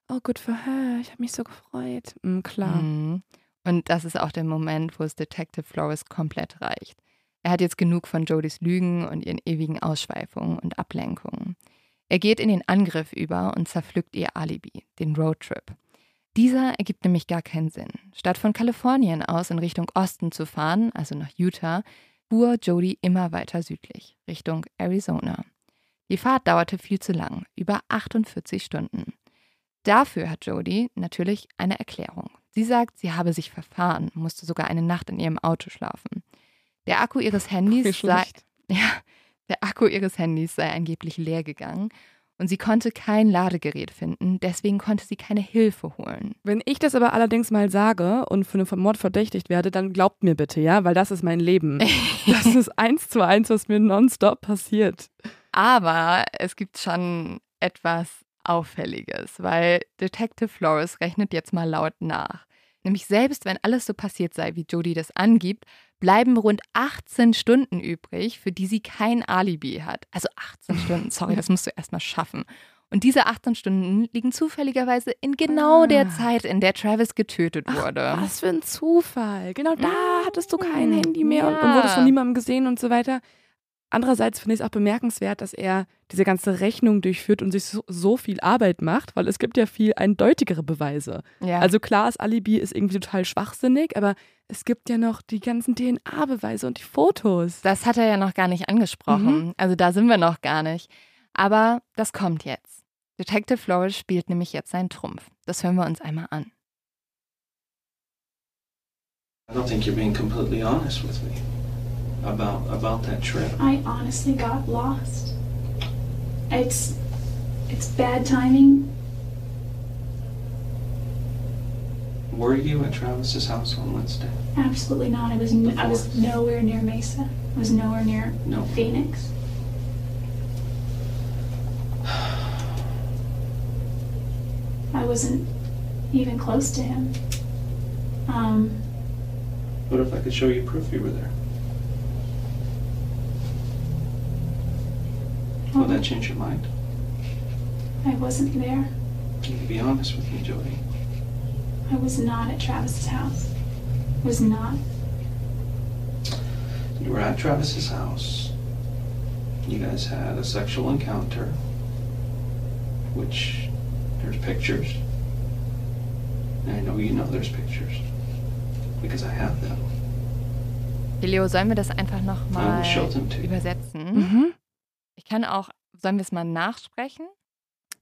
S2: Oh, good for her. Ich habe mich so gefreut. Mhm, klar.
S1: Mhm. Und das ist auch der Moment, wo es Detective Flores komplett reicht. Er hat jetzt genug von Jodys Lügen und ihren ewigen Ausschweifungen und Ablenkungen. Er geht in den Angriff über und zerpflückt ihr Alibi, den Roadtrip. Dieser ergibt nämlich gar keinen Sinn. Statt von Kalifornien aus in Richtung Osten zu fahren, also nach Utah, fuhr Jody immer weiter südlich, Richtung Arizona. Die Fahrt dauerte viel zu lang, über 48 Stunden. Dafür hat Jody natürlich eine Erklärung. Sie sagt, sie habe sich verfahren, musste sogar eine Nacht in ihrem Auto schlafen. Der Akku ihres Handys sei, [laughs] ja, der Akku ihres Handys sei angeblich leer gegangen und sie konnte kein Ladegerät finden, deswegen konnte sie keine Hilfe holen.
S2: Wenn ich das aber allerdings mal sage und für einen Mord verdächtigt werde, dann glaubt mir bitte, ja, weil das ist mein Leben. [laughs] Das ist eins zu eins, was mir nonstop passiert.
S1: Aber es gibt schon etwas Auffälliges, weil Detective Flores rechnet jetzt mal laut nach. Nämlich selbst wenn alles so passiert sei, wie Jodie das angibt, bleiben rund 18 Stunden übrig, für die sie kein Alibi hat. Also 18 Stunden, [laughs] sorry, das musst du erstmal schaffen. Und diese 18 Stunden liegen zufälligerweise in genau
S2: Ah.
S1: der Zeit, in der Travis getötet wurde.
S2: Was für ein Zufall. Genau da hattest du kein
S1: Mm,
S2: Handy mehr und, und
S1: ja.
S2: wurdest von niemandem gesehen und so weiter. Andererseits finde ich es auch bemerkenswert, dass er diese ganze Rechnung durchführt und sich so, so viel Arbeit macht, weil es gibt ja viel eindeutigere Beweise.
S1: Ja.
S2: Also klar, das Alibi ist irgendwie total schwachsinnig, aber es gibt ja noch die ganzen DNA-Beweise und die Fotos.
S1: Das hat er ja noch gar nicht angesprochen. Also da sind wir noch gar nicht. Aber das kommt jetzt. Detective Flores spielt nämlich jetzt seinen Trumpf. Das hören wir uns einmal an.
S8: I don't think you're being completely honest with me about about that trip.
S7: I honestly got lost. It's it's bad timing.
S8: Were you at Travis's house on Wednesday?
S7: Absolutely not. I was n- I was nowhere near Mesa. I was nowhere near
S8: No.
S7: Phoenix. [sighs] I wasn't even close to him. Um,
S8: What if I could show you proof you were there? Will that change your mind?
S7: I wasn't there.
S8: Can you be honest with me, Jody?
S7: I was not at Travis's house. Was not.
S8: You were at Travis's house. You guys had a sexual encounter, which there's pictures. And I know you know there's pictures because I have them.
S1: Leo, sollen wir das einfach
S8: I
S1: nochmal
S8: will show them to you.
S1: übersetzen?
S2: Mhm.
S1: Ich kann auch, sollen wir es mal nachsprechen?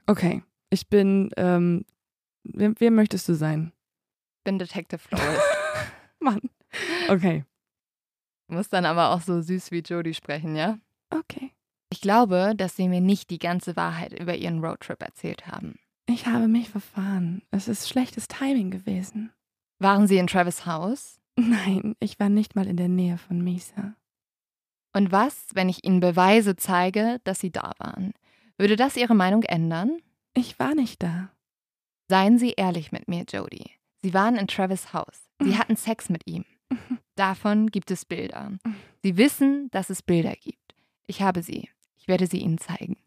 S2: Okay, ich bin, ähm, wer, wer möchtest du sein?
S1: Ich bin Detective Flores. [laughs]
S2: Mann. Okay.
S1: Muss dann aber auch so süß wie Jodie sprechen, ja?
S2: Okay.
S1: Ich glaube, dass sie mir nicht die ganze Wahrheit über ihren Roadtrip erzählt haben.
S2: Ich habe mich verfahren. Es ist schlechtes Timing gewesen.
S1: Waren sie in Travis Haus?
S2: Nein, ich war nicht mal in der Nähe von Misa.
S1: Und was, wenn ich ihnen Beweise zeige, dass sie da waren? Würde das ihre Meinung ändern?
S2: Ich war nicht da.
S1: Seien Sie ehrlich mit mir, Jodie. Sie waren in Travis Haus. Sie hatten Sex mit ihm. Davon gibt es Bilder. Sie wissen, dass es Bilder gibt. Ich habe sie. Ich werde sie Ihnen zeigen.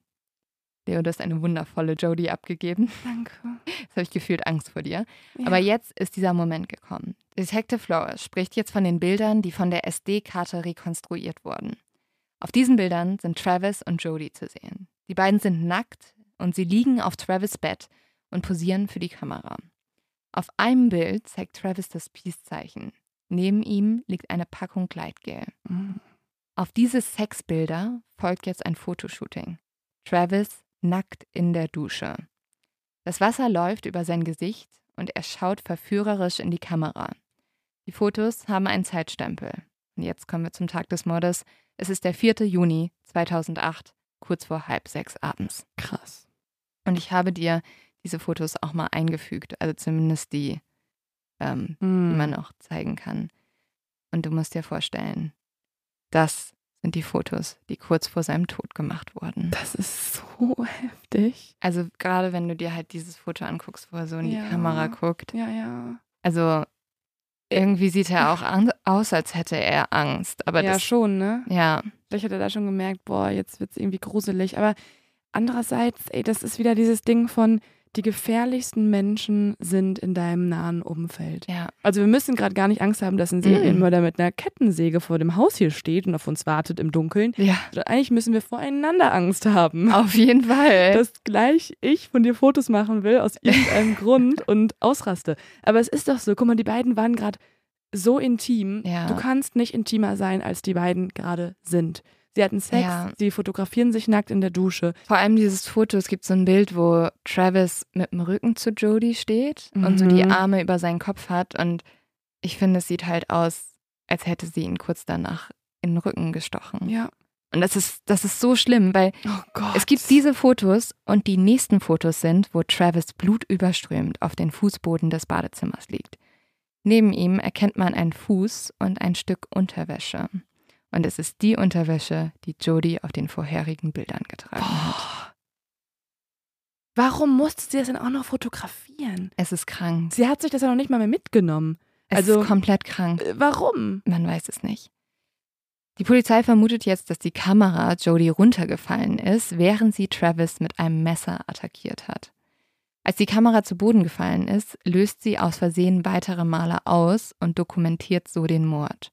S1: Leo, du hast eine wundervolle Jodie abgegeben.
S2: Danke. [laughs]
S1: Jetzt habe ich gefühlt Angst vor dir.
S2: Ja.
S1: Aber jetzt ist dieser Moment gekommen. Detective Flores spricht jetzt von den Bildern, die von der SD-Karte rekonstruiert wurden. Auf diesen Bildern sind Travis und Jodie zu sehen. Die beiden sind nackt und sie liegen auf Travis Bett und posieren für die Kamera. Auf einem Bild zeigt Travis das Peace-Zeichen. Neben ihm liegt eine Packung Gleitgel.
S2: Mhm.
S1: Auf diese Sexbilder folgt jetzt ein Fotoshooting. Travis nackt in der Dusche. Das Wasser läuft über sein Gesicht und er schaut verführerisch in die Kamera. Die Fotos haben einen Zeitstempel. Und jetzt kommen wir zum Tag des Mordes. Es ist der 4. Juni 2008, kurz vor halb sechs abends.
S2: Krass.
S1: Und ich habe dir diese Fotos auch mal eingefügt, also zumindest die, ähm, die
S2: Mhm.
S1: man noch zeigen kann. Und du musst dir vorstellen, das sind die Fotos, die kurz vor seinem Tod gemacht wurden.
S2: Das ist so heftig.
S1: Also gerade wenn du dir halt dieses Foto anguckst, wo er so in
S2: Ja.
S1: die Kamera guckt.
S2: Ja, ja.
S1: Also irgendwie sieht er auch an, aus, als hätte er Angst. Aber
S2: ja,
S1: das,
S2: schon, ne?
S1: ja,
S2: Vielleicht hat er da schon gemerkt, boah, jetzt wird es irgendwie gruselig. Aber andererseits, ey, das ist wieder dieses Ding von, die gefährlichsten Menschen sind in deinem nahen Umfeld.
S1: ja.
S2: Also wir müssen gerade gar nicht Angst haben, dass ein Serienmörder mit einer Kettensäge vor dem Haus hier steht und auf uns wartet im Dunkeln.
S1: Ja,
S2: Sondern Eigentlich müssen wir voreinander Angst haben.
S1: auf jeden Fall.
S2: Dass gleich ich von dir Fotos machen will aus irgendeinem [laughs] Grund und ausraste. Aber es ist doch so, guck mal, die beiden waren gerade so intim.
S1: Ja.
S2: Du kannst nicht intimer sein, als die beiden gerade sind. Sie hatten Sex,
S1: Ja.
S2: sie fotografieren sich nackt in der Dusche.
S1: Vor allem dieses Foto, es gibt so ein Bild, wo Travis mit dem Rücken zu Jodie steht und so die
S2: Mhm.
S1: Arme über seinen Kopf hat. Und ich finde, es sieht halt aus, als hätte sie ihn kurz danach in den Rücken gestochen.
S2: Ja.
S1: Und das ist, das ist so schlimm, weil
S2: Oh
S1: es gibt diese Fotos und die nächsten Fotos sind, wo Travis blutüberströmt auf den Fußboden des Badezimmers liegt. Neben ihm erkennt man einen Fuß und ein Stück Unterwäsche. Und es ist die Unterwäsche, die Jodie auf den vorherigen Bildern getragen hat.
S2: Boah. Warum musste sie das denn auch noch fotografieren?
S1: Es ist krank.
S2: Sie hat sich das ja noch nicht mal mehr mitgenommen.
S1: Es
S2: Also-
S1: ist komplett krank.
S2: Äh, Warum?
S1: Man weiß es nicht. Die Polizei vermutet jetzt, dass die Kamera Jodie runtergefallen ist, während sie Travis mit einem Messer attackiert hat. Als die Kamera zu Boden gefallen ist, löst sie aus Versehen weitere Male aus und dokumentiert so den Mord.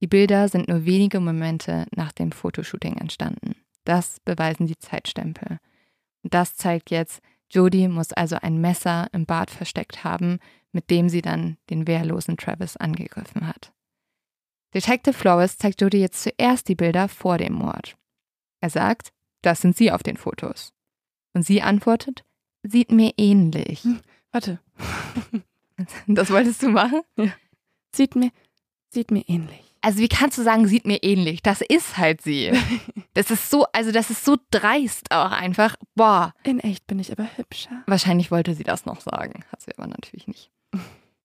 S1: Die Bilder sind nur wenige Momente nach dem Fotoshooting entstanden. Das beweisen die Zeitstempel. Das zeigt jetzt, Jodie muss also ein Messer im Bad versteckt haben, mit dem sie dann den wehrlosen Travis angegriffen hat. Detective Flores zeigt Jodie jetzt zuerst die Bilder vor dem Mord. Er sagt, das sind sie auf den Fotos. Und sie antwortet, sieht mir ähnlich.
S2: Warte. [laughs]
S1: Das wolltest du machen?
S2: Sieht mir, sieht mir ähnlich.
S1: Also wie kannst du sagen, sieht mir ähnlich? Das ist halt sie. [laughs] Das ist so, also das ist so dreist auch einfach. Boah,
S2: In echt bin ich aber hübscher.
S1: wahrscheinlich wollte sie das noch sagen, hat sie aber natürlich nicht.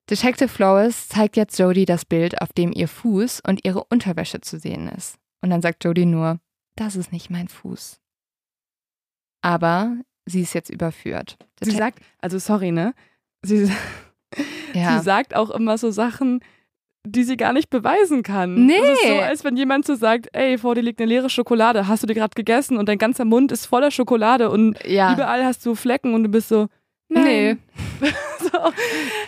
S1: Detective Flores zeigt jetzt Jodie das Bild, auf dem ihr Fuß und ihre Unterwäsche zu sehen ist. Und dann sagt Jodie nur, das ist nicht mein Fuß. Aber sie ist jetzt überführt.
S2: Sie
S1: Detec-
S2: sagt, also sorry, ne? Sie,
S1: ja. [laughs]
S2: sie sagt auch immer so Sachen, die sie gar nicht beweisen kann.
S1: Nee.
S2: Es ist so, als wenn jemand so sagt, ey, vor dir liegt eine leere Schokolade, hast du die gerade gegessen und dein ganzer Mund ist voller Schokolade und
S1: ja.
S2: überall hast du Flecken und du bist so,
S1: Nee. [laughs]
S2: so,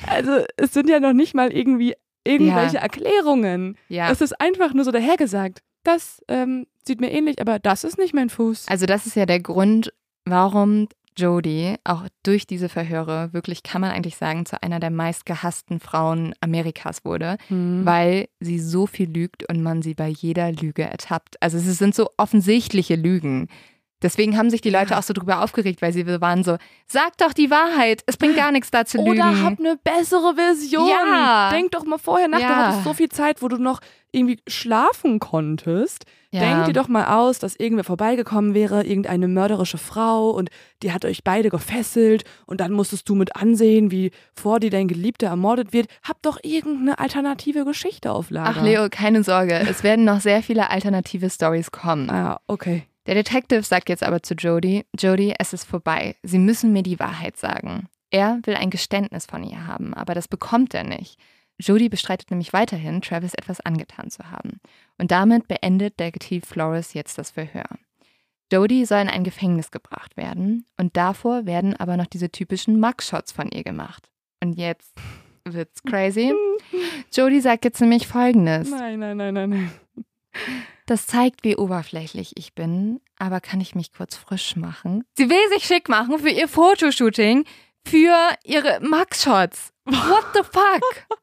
S2: also es sind ja noch nicht mal irgendwie irgendwelche
S1: Ja.
S2: Erklärungen.
S1: ja.
S2: Es ist einfach nur so dahergesagt. Das ähm, sieht mir ähnlich, aber das ist nicht mein Fuß.
S1: Also das ist ja der Grund, warum Jodie auch durch diese Verhöre wirklich, kann man eigentlich sagen, zu einer der meistgehassten Frauen Amerikas wurde,
S2: Hm.
S1: weil sie so viel lügt und man sie bei jeder Lüge ertappt. Also es sind so offensichtliche Lügen. Deswegen haben sich die Leute auch so drüber aufgeregt, weil sie waren so, sag doch die Wahrheit, es bringt gar nichts da zu lügen.
S2: Oder hab eine bessere Version.
S1: Ja.
S2: Denk doch mal vorher nach,
S1: Ja.
S2: du hattest so viel Zeit, wo du noch irgendwie schlafen konntest.
S1: Ja.
S2: Denk dir doch mal aus, dass irgendwer vorbeigekommen wäre, irgendeine mörderische Frau und die hat euch beide gefesselt und dann musstest du mit ansehen, wie vor dir dein Geliebter ermordet wird. Hab doch irgendeine alternative Geschichte auf Lager.
S1: Ach Leo, keine Sorge, es werden noch sehr viele alternative Stories kommen.
S2: Ah, okay.
S1: Der Detective sagt jetzt aber zu Jodie, Jodie, es ist vorbei. Sie müssen mir die Wahrheit sagen. Er will ein Geständnis von ihr haben, aber das bekommt er nicht. Jodie bestreitet nämlich weiterhin, Travis etwas angetan zu haben. Und damit beendet Detective Flores jetzt das Verhör. Jodie soll in ein Gefängnis gebracht werden und davor werden aber noch diese typischen Mugshots von ihr gemacht. Und jetzt wird's crazy. [laughs] Jodie sagt jetzt nämlich folgendes.
S2: Nein, nein, nein, nein, nein.
S1: Das zeigt, wie oberflächlich ich bin, aber kann ich mich kurz frisch machen? Sie will sich schick machen für ihr Fotoshooting, für ihre Mugshots. What the fuck?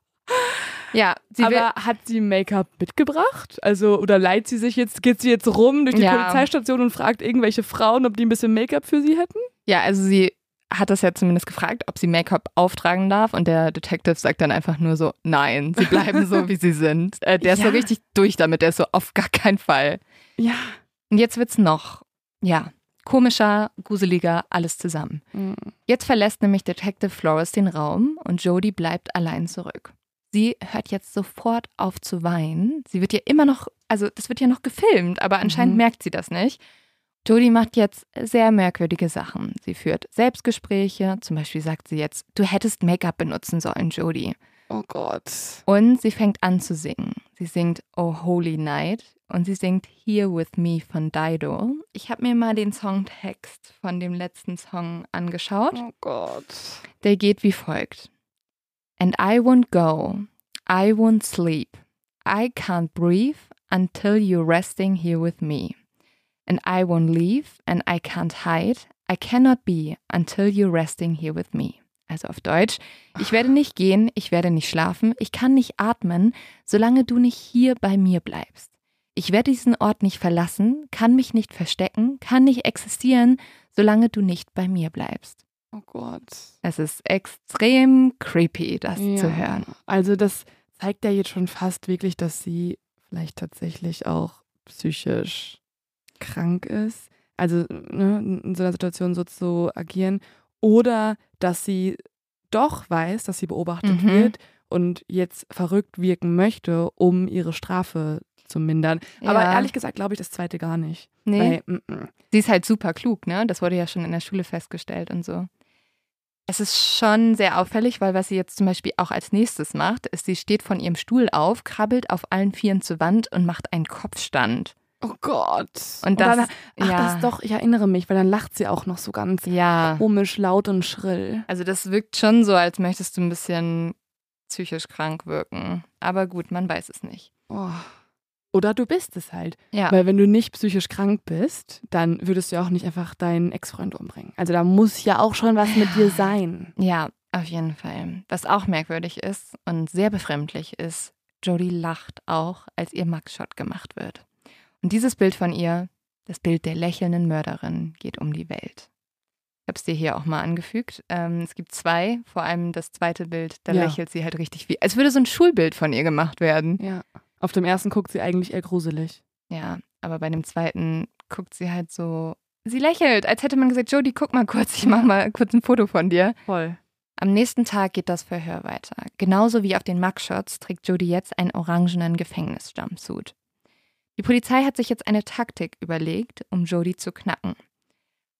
S1: Ja, sie will.
S2: Aber hat sie Make-up mitgebracht? Also, oder leiht sie sich jetzt, geht sie jetzt rum durch die
S1: Ja.
S2: Polizeistation und fragt irgendwelche Frauen, ob die ein bisschen Make-up für sie hätten?
S1: Ja, also sie hat das ja zumindest gefragt, ob sie Make-up auftragen darf und der Detective sagt dann einfach nur so, nein, sie bleiben so, wie sie sind. Äh, der ist so richtig durch damit, der ist so, auf gar keinen Fall.
S2: Ja.
S1: Und jetzt wird's noch, ja, komischer, gruseliger, alles zusammen. Jetzt verlässt nämlich Detective Flores den Raum und Jodie bleibt allein zurück. Sie hört jetzt sofort auf zu weinen. Sie wird ja immer noch, also das wird ja noch gefilmt, aber anscheinend
S2: Mhm.
S1: merkt sie das nicht. Jodie macht jetzt sehr merkwürdige Sachen. Sie führt Selbstgespräche, zum Beispiel sagt sie jetzt, du hättest Make-up benutzen sollen, Jodie.
S2: Oh Gott.
S1: Und sie fängt an zu singen. Sie singt Oh Holy Night und sie singt Here With Me von Dido. Ich habe mir mal den Songtext von dem letzten Song angeschaut.
S2: Oh Gott.
S1: Der geht wie folgt. And I won't go, I won't sleep, I can't breathe until you're resting here with me. And I won't leave and I can't hide, I cannot be until you're resting here with me. Also auf Deutsch, ich werde nicht gehen, ich werde nicht schlafen, ich kann nicht atmen, solange du nicht hier bei mir bleibst. Ich werde diesen Ort nicht verlassen, kann mich nicht verstecken, kann nicht existieren, solange du nicht bei mir bleibst.
S2: Oh Gott.
S1: Es ist extrem creepy, das
S2: Ja.
S1: zu hören.
S2: Also, das zeigt ja jetzt schon fast wirklich, dass sie vielleicht tatsächlich auch psychisch krank ist. Also, ne, in so einer Situation so zu agieren. Oder dass sie doch weiß, dass sie beobachtet
S1: Mhm.
S2: wird und jetzt verrückt wirken möchte, um ihre Strafe zu mindern. Aber
S1: Ja.
S2: ehrlich gesagt glaube ich das zweite gar nicht.
S1: Nee,
S2: Weil, mm, mm.
S1: sie ist halt super klug, ne? Das wurde ja schon in der Schule festgestellt und so. Es ist schon sehr auffällig, weil was sie jetzt zum Beispiel auch als nächstes macht, ist, sie steht von ihrem Stuhl auf, krabbelt auf allen Vieren zur Wand und macht einen Kopfstand.
S2: Oh Gott.
S1: Und das,
S2: dann, ach,
S1: ja,
S2: das doch, ich erinnere mich, weil dann lacht sie auch noch so ganz
S1: ja.
S2: komisch, laut und schrill.
S1: Also das wirkt schon so, als möchtest du ein bisschen psychisch krank wirken. Aber gut, man weiß es nicht.
S2: Oh. Oder du bist es halt.
S1: Ja.
S2: Weil wenn du nicht psychisch krank bist, dann würdest du ja auch nicht einfach deinen Ex-Freund umbringen. Also da muss ja auch schon was mit dir sein.
S1: Ja, auf jeden Fall. Was auch merkwürdig ist und sehr befremdlich ist, Jodie lacht auch, als ihr Mugshot gemacht wird. Und dieses Bild von ihr, das Bild der lächelnden Mörderin, geht um die Welt. Ich habe es dir hier auch mal angefügt. Ähm, es gibt zwei, vor allem das zweite Bild, da
S2: Ja.
S1: lächelt sie halt richtig wie, als würde so ein Schulbild von ihr gemacht werden.
S2: Ja. Auf dem ersten guckt sie eigentlich eher gruselig.
S1: Ja, aber bei dem zweiten guckt sie halt so, sie lächelt, als hätte man gesagt, Jodie, guck mal kurz, ich mach mal kurz ein Foto von dir.
S2: Voll.
S1: Am nächsten Tag geht das Verhör weiter. Genauso wie auf den Mugshots trägt Jodie jetzt einen orangenen Gefängnisjumpsuit. Die Polizei hat sich jetzt eine Taktik überlegt, um Jodie zu knacken.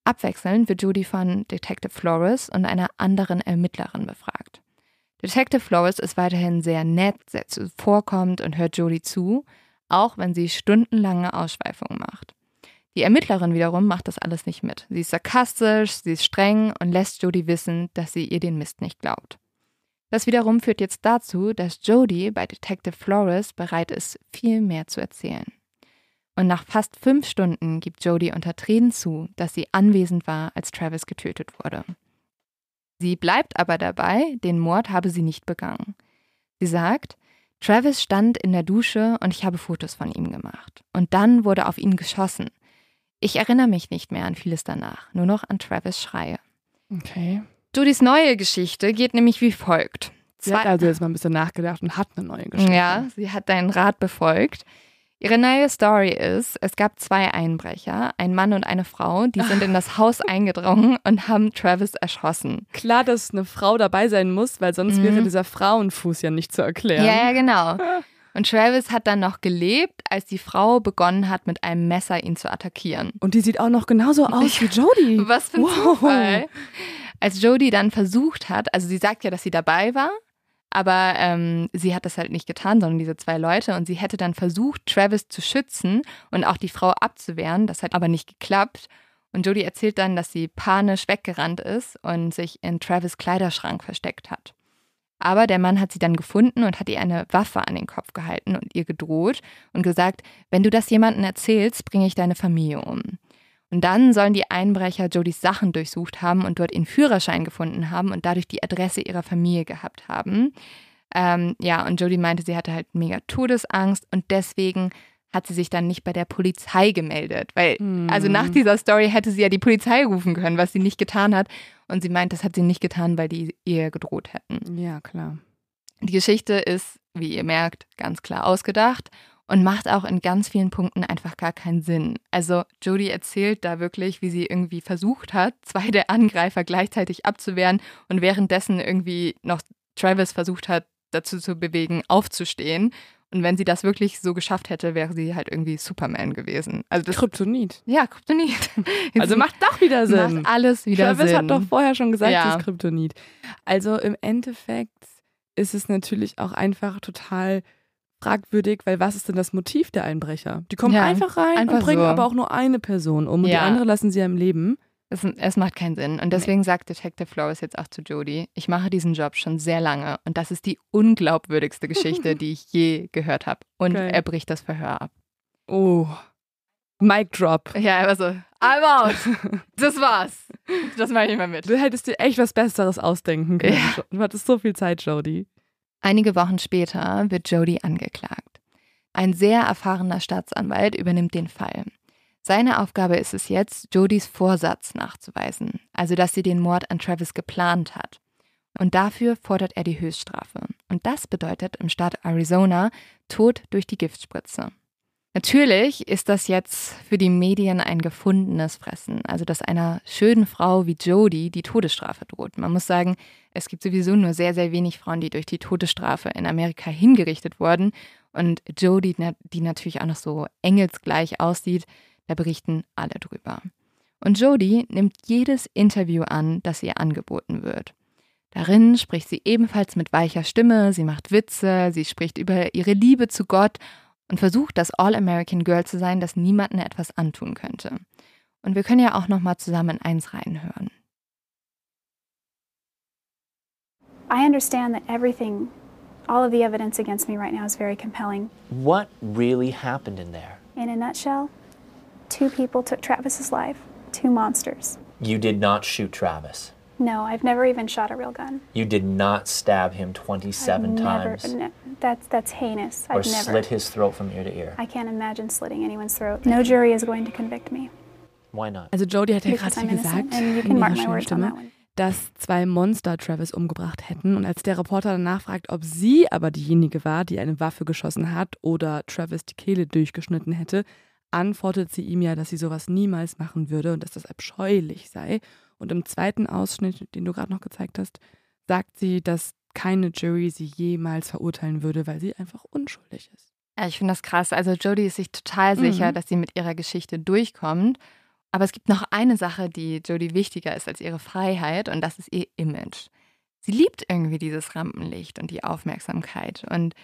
S1: Abwechselnd wird Jodie von Detective Flores und einer anderen Ermittlerin befragt. Detective Flores ist weiterhin sehr nett, sehr zuvorkommend und hört Jodie zu, auch wenn sie stundenlange Ausschweifungen macht. Die Ermittlerin wiederum macht das alles nicht mit. Sie ist sarkastisch, sie ist streng und lässt Jodie wissen, dass sie ihr den Mist nicht glaubt. Das wiederum führt jetzt dazu, dass Jodie bei Detective Flores bereit ist, viel mehr zu erzählen. Und nach fast fünf Stunden gibt Jodie unter Tränen zu, dass sie anwesend war, als Travis getötet wurde. Sie bleibt aber dabei, den Mord habe sie nicht begangen. Sie sagt, Travis stand in der Dusche und ich habe Fotos von ihm gemacht. Und dann wurde auf ihn geschossen. Ich erinnere mich nicht mehr an vieles danach, nur noch an Travis Schreie.
S2: Okay.
S1: Jodys neue Geschichte geht nämlich wie folgt.
S2: Sie hat also jetzt mal ein bisschen nachgedacht und hat eine neue Geschichte.
S1: Ja, sie hat deinen Rat befolgt. Ihre neue Story ist, es gab zwei Einbrecher, ein Mann und eine Frau, die sind in das [laughs] Haus eingedrungen und haben Travis erschossen.
S2: Klar, dass eine Frau dabei sein muss, weil sonst
S1: Mhm.
S2: wäre dieser Frauenfuß ja nicht zu erklären.
S1: Ja, ja, genau. [laughs] Und Travis hat dann noch gelebt, als die Frau begonnen hat, mit einem Messer ihn zu attackieren.
S2: Und die sieht auch noch genauso [laughs] aus wie Jodie.
S1: Was für ein
S2: Wow.
S1: Zufall. Als Jodie dann versucht hat, also sie sagt ja, dass sie dabei war, aber ähm, sie hat das halt nicht getan, sondern diese zwei Leute. Und sie hätte dann versucht, Travis zu schützen und auch die Frau abzuwehren. Das hat aber nicht geklappt. Und Jodie erzählt dann, dass sie panisch weggerannt ist und sich in Travis Kleiderschrank versteckt hat. Aber der Mann hat sie dann gefunden und hat ihr eine Waffe an den Kopf gehalten und ihr gedroht und gesagt, wenn du das jemandem erzählst, bringe ich deine Familie um. Und dann sollen die Einbrecher Jodys Sachen durchsucht haben und dort ihren Führerschein gefunden haben und dadurch die Adresse ihrer Familie gehabt haben. Ähm, ja, und Jodie meinte, sie hatte halt mega Todesangst und deswegen hat sie sich dann nicht bei der Polizei gemeldet. Weil, also nach dieser Story hätte sie ja die Polizei rufen können, was sie nicht getan hat. Und sie meint, das hat sie nicht getan, weil die ihr gedroht hätten.
S2: Ja, klar.
S1: Die Geschichte ist, wie ihr merkt, ganz klar ausgedacht und macht auch in ganz vielen Punkten einfach gar keinen Sinn. Also Jodie erzählt da wirklich, wie sie irgendwie versucht hat, [laughs] zwei der Angreifer gleichzeitig abzuwehren und währenddessen irgendwie noch Travis versucht hat, dazu zu bewegen, aufzustehen. Und wenn sie das wirklich so geschafft hätte, wäre sie halt irgendwie Superman gewesen. Also das,
S2: Kryptonit.
S1: ja, Kryptonit. [laughs]
S2: Also macht doch wieder Sinn.
S1: macht alles wieder
S2: Travis
S1: Sinn.
S2: hat doch vorher schon gesagt,
S1: Ja.
S2: das ist Kryptonit. Also im Endeffekt ist es natürlich auch einfach total fragwürdig, weil was ist denn das Motiv der Einbrecher? Die kommen
S1: Ja,
S2: einfach rein
S1: einfach
S2: und bringen
S1: so.
S2: aber auch nur eine Person um und die
S1: Ja.
S2: andere lassen sie ja im Leben.
S1: Es, es macht keinen Sinn. Und deswegen sagt Detective Flores jetzt auch zu Jodie, ich mache diesen Job schon sehr lange und das ist die unglaubwürdigste Geschichte, [laughs] die ich je gehört habe. Und
S2: Geil.
S1: er bricht das Verhör ab.
S2: Oh. Mic drop.
S1: Ja, er war so, I'm out. [laughs] Das war's. Das mache ich nicht mehr mit.
S2: Du hättest dir echt was Besseres ausdenken können.
S1: Ja.
S2: Du hattest so viel Zeit, Jodie.
S1: Einige Wochen später wird Jodie angeklagt. Ein sehr erfahrener Staatsanwalt übernimmt den Fall. Seine Aufgabe ist es jetzt, Jodies Vorsatz nachzuweisen, also dass sie den Mord an Travis geplant hat. Und dafür fordert er die Höchststrafe. Und das bedeutet im Staat Arizona Tod durch die Giftspritze. Natürlich ist das jetzt für die Medien ein gefundenes Fressen, also dass einer schönen Frau wie Jodie die Todesstrafe droht. Man muss sagen, es gibt sowieso nur sehr, sehr wenig Frauen, die durch die Todesstrafe in Amerika hingerichtet wurden. Und Jodie, die natürlich auch noch so engelsgleich aussieht, da berichten alle drüber. Und Jodie nimmt jedes Interview an, das ihr angeboten wird. Darin spricht sie ebenfalls mit weicher Stimme, sie macht Witze, sie spricht über ihre Liebe zu Gott und versucht, das All-American Girl zu sein, das niemandem etwas antun könnte. Und wir können ja auch noch mal zusammen in eins reinhören.
S9: I understand that everything, all of the evidence against me right now is very compelling.
S10: What really happened in there?
S9: In a nutshell, two people took Travis's life, two monsters.
S10: You did not shoot Travis.
S9: No, I've never even shot a real gun.
S10: You did not stab him 27
S9: I've never,
S10: times
S9: no, that's that's heinous.
S10: or
S9: I've never.
S10: slit his throat from ear to ear.
S9: I can't imagine slitting anyone's throat. No jury is going to convict me.
S10: Why not?
S2: Also Jodie hat ja gerade gesagt, in ihrer schönen Stimme, dass zwei Monster Travis umgebracht hätten. Und als der Reporter danach fragt, ob sie aber diejenige war, die eine Waffe geschossen hat oder Travis die Kehle durchgeschnitten hätte, antwortet sie ihm ja, dass sie sowas niemals machen würde und dass das abscheulich sei. Und im zweiten Ausschnitt, den du gerade noch gezeigt hast, sagt sie, dass keine Jury sie jemals verurteilen würde, weil sie einfach unschuldig ist.
S1: Ja, ich finde das krass. Also Jodie ist sich total sicher,
S2: Mhm.
S1: dass sie mit ihrer Geschichte durchkommt. Aber es gibt noch eine Sache, die Jodie wichtiger ist als ihre Freiheit und das ist ihr Image. Sie liebt irgendwie dieses Rampenlicht und die Aufmerksamkeit und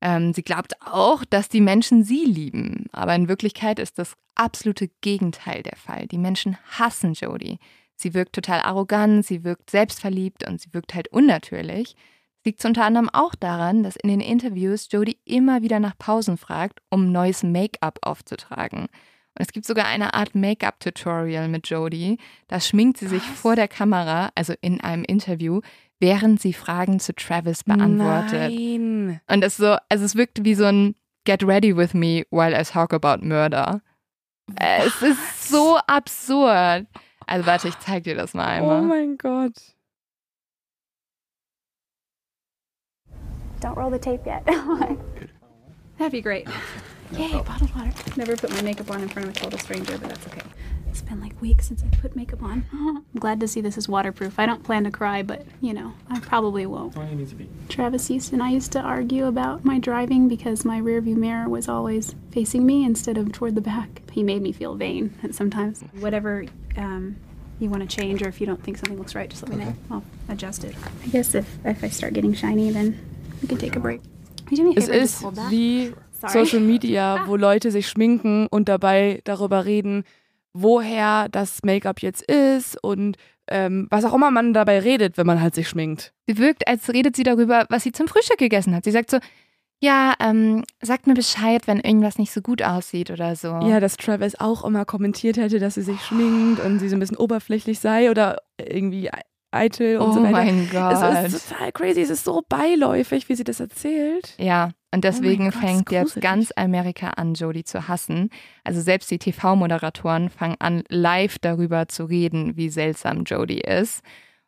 S1: ähm, sie glaubt auch, dass die Menschen sie lieben. Aber in Wirklichkeit ist das absolute Gegenteil der Fall. Die Menschen hassen Jodie. Sie wirkt total arrogant, sie wirkt selbstverliebt und sie wirkt halt unnatürlich. Liegt unter anderem auch daran, dass in den Interviews Jodie immer wieder nach Pausen fragt, um neues Make-up aufzutragen. Und es gibt sogar eine Art Make-up-Tutorial mit Jodie. Da schminkt sie sich vor der Kamera, also in einem Interview, während sie Fragen zu Travis beantwortet.
S2: Nein.
S1: Und es so, also es wirkt wie so ein Get ready with me while I talk about murder. Es ist so absurd. Also warte, ich zeig dir das mal einmal.
S2: Oh mein Gott.
S9: Don't roll the tape yet. [laughs] That'd be great. Yay, bottled water. Never put my makeup on in front of a total stranger, but that's okay. It's been like weeks since I put makeup on. [laughs] I'm glad to see this is waterproof. I don't plan to cry, but you know, I probably won't. Travis used and I used to argue about my driving because my rearview mirror was always facing me instead of toward the back. He made me feel vain sometimes. Whatever um, you want to change, or if you don't think something looks right, just let me know. I'll adjust it. I guess if, if I start getting shiny, then we can take a break. Would you do
S2: Es
S9: favor and just
S2: ist wie
S9: Sorry.
S2: Social Media, wo [laughs] Leute sich schminken und dabei darüber reden, woher das Make-up jetzt ist und ähm, was auch immer man dabei redet, wenn man halt sich schminkt.
S1: Sie wirkt, als redet sie darüber, was sie zum Frühstück gegessen hat. Sie sagt so, ja, ähm, sagt mir Bescheid, wenn irgendwas nicht so gut aussieht oder so.
S2: Ja, dass Travis auch immer kommentiert hätte, dass sie sich schminkt und sie so ein bisschen oberflächlich sei oder irgendwie eitel und
S1: oh
S2: so weiter.
S1: mein Gott.
S2: Es ist total crazy, es ist so beiläufig, wie sie das erzählt.
S1: Ja, und deswegen
S2: Oh Gott,
S1: fängt jetzt ganz Amerika an, Jodie zu hassen. Also selbst die TV-Moderatoren fangen an, live darüber zu reden, wie seltsam Jodie ist.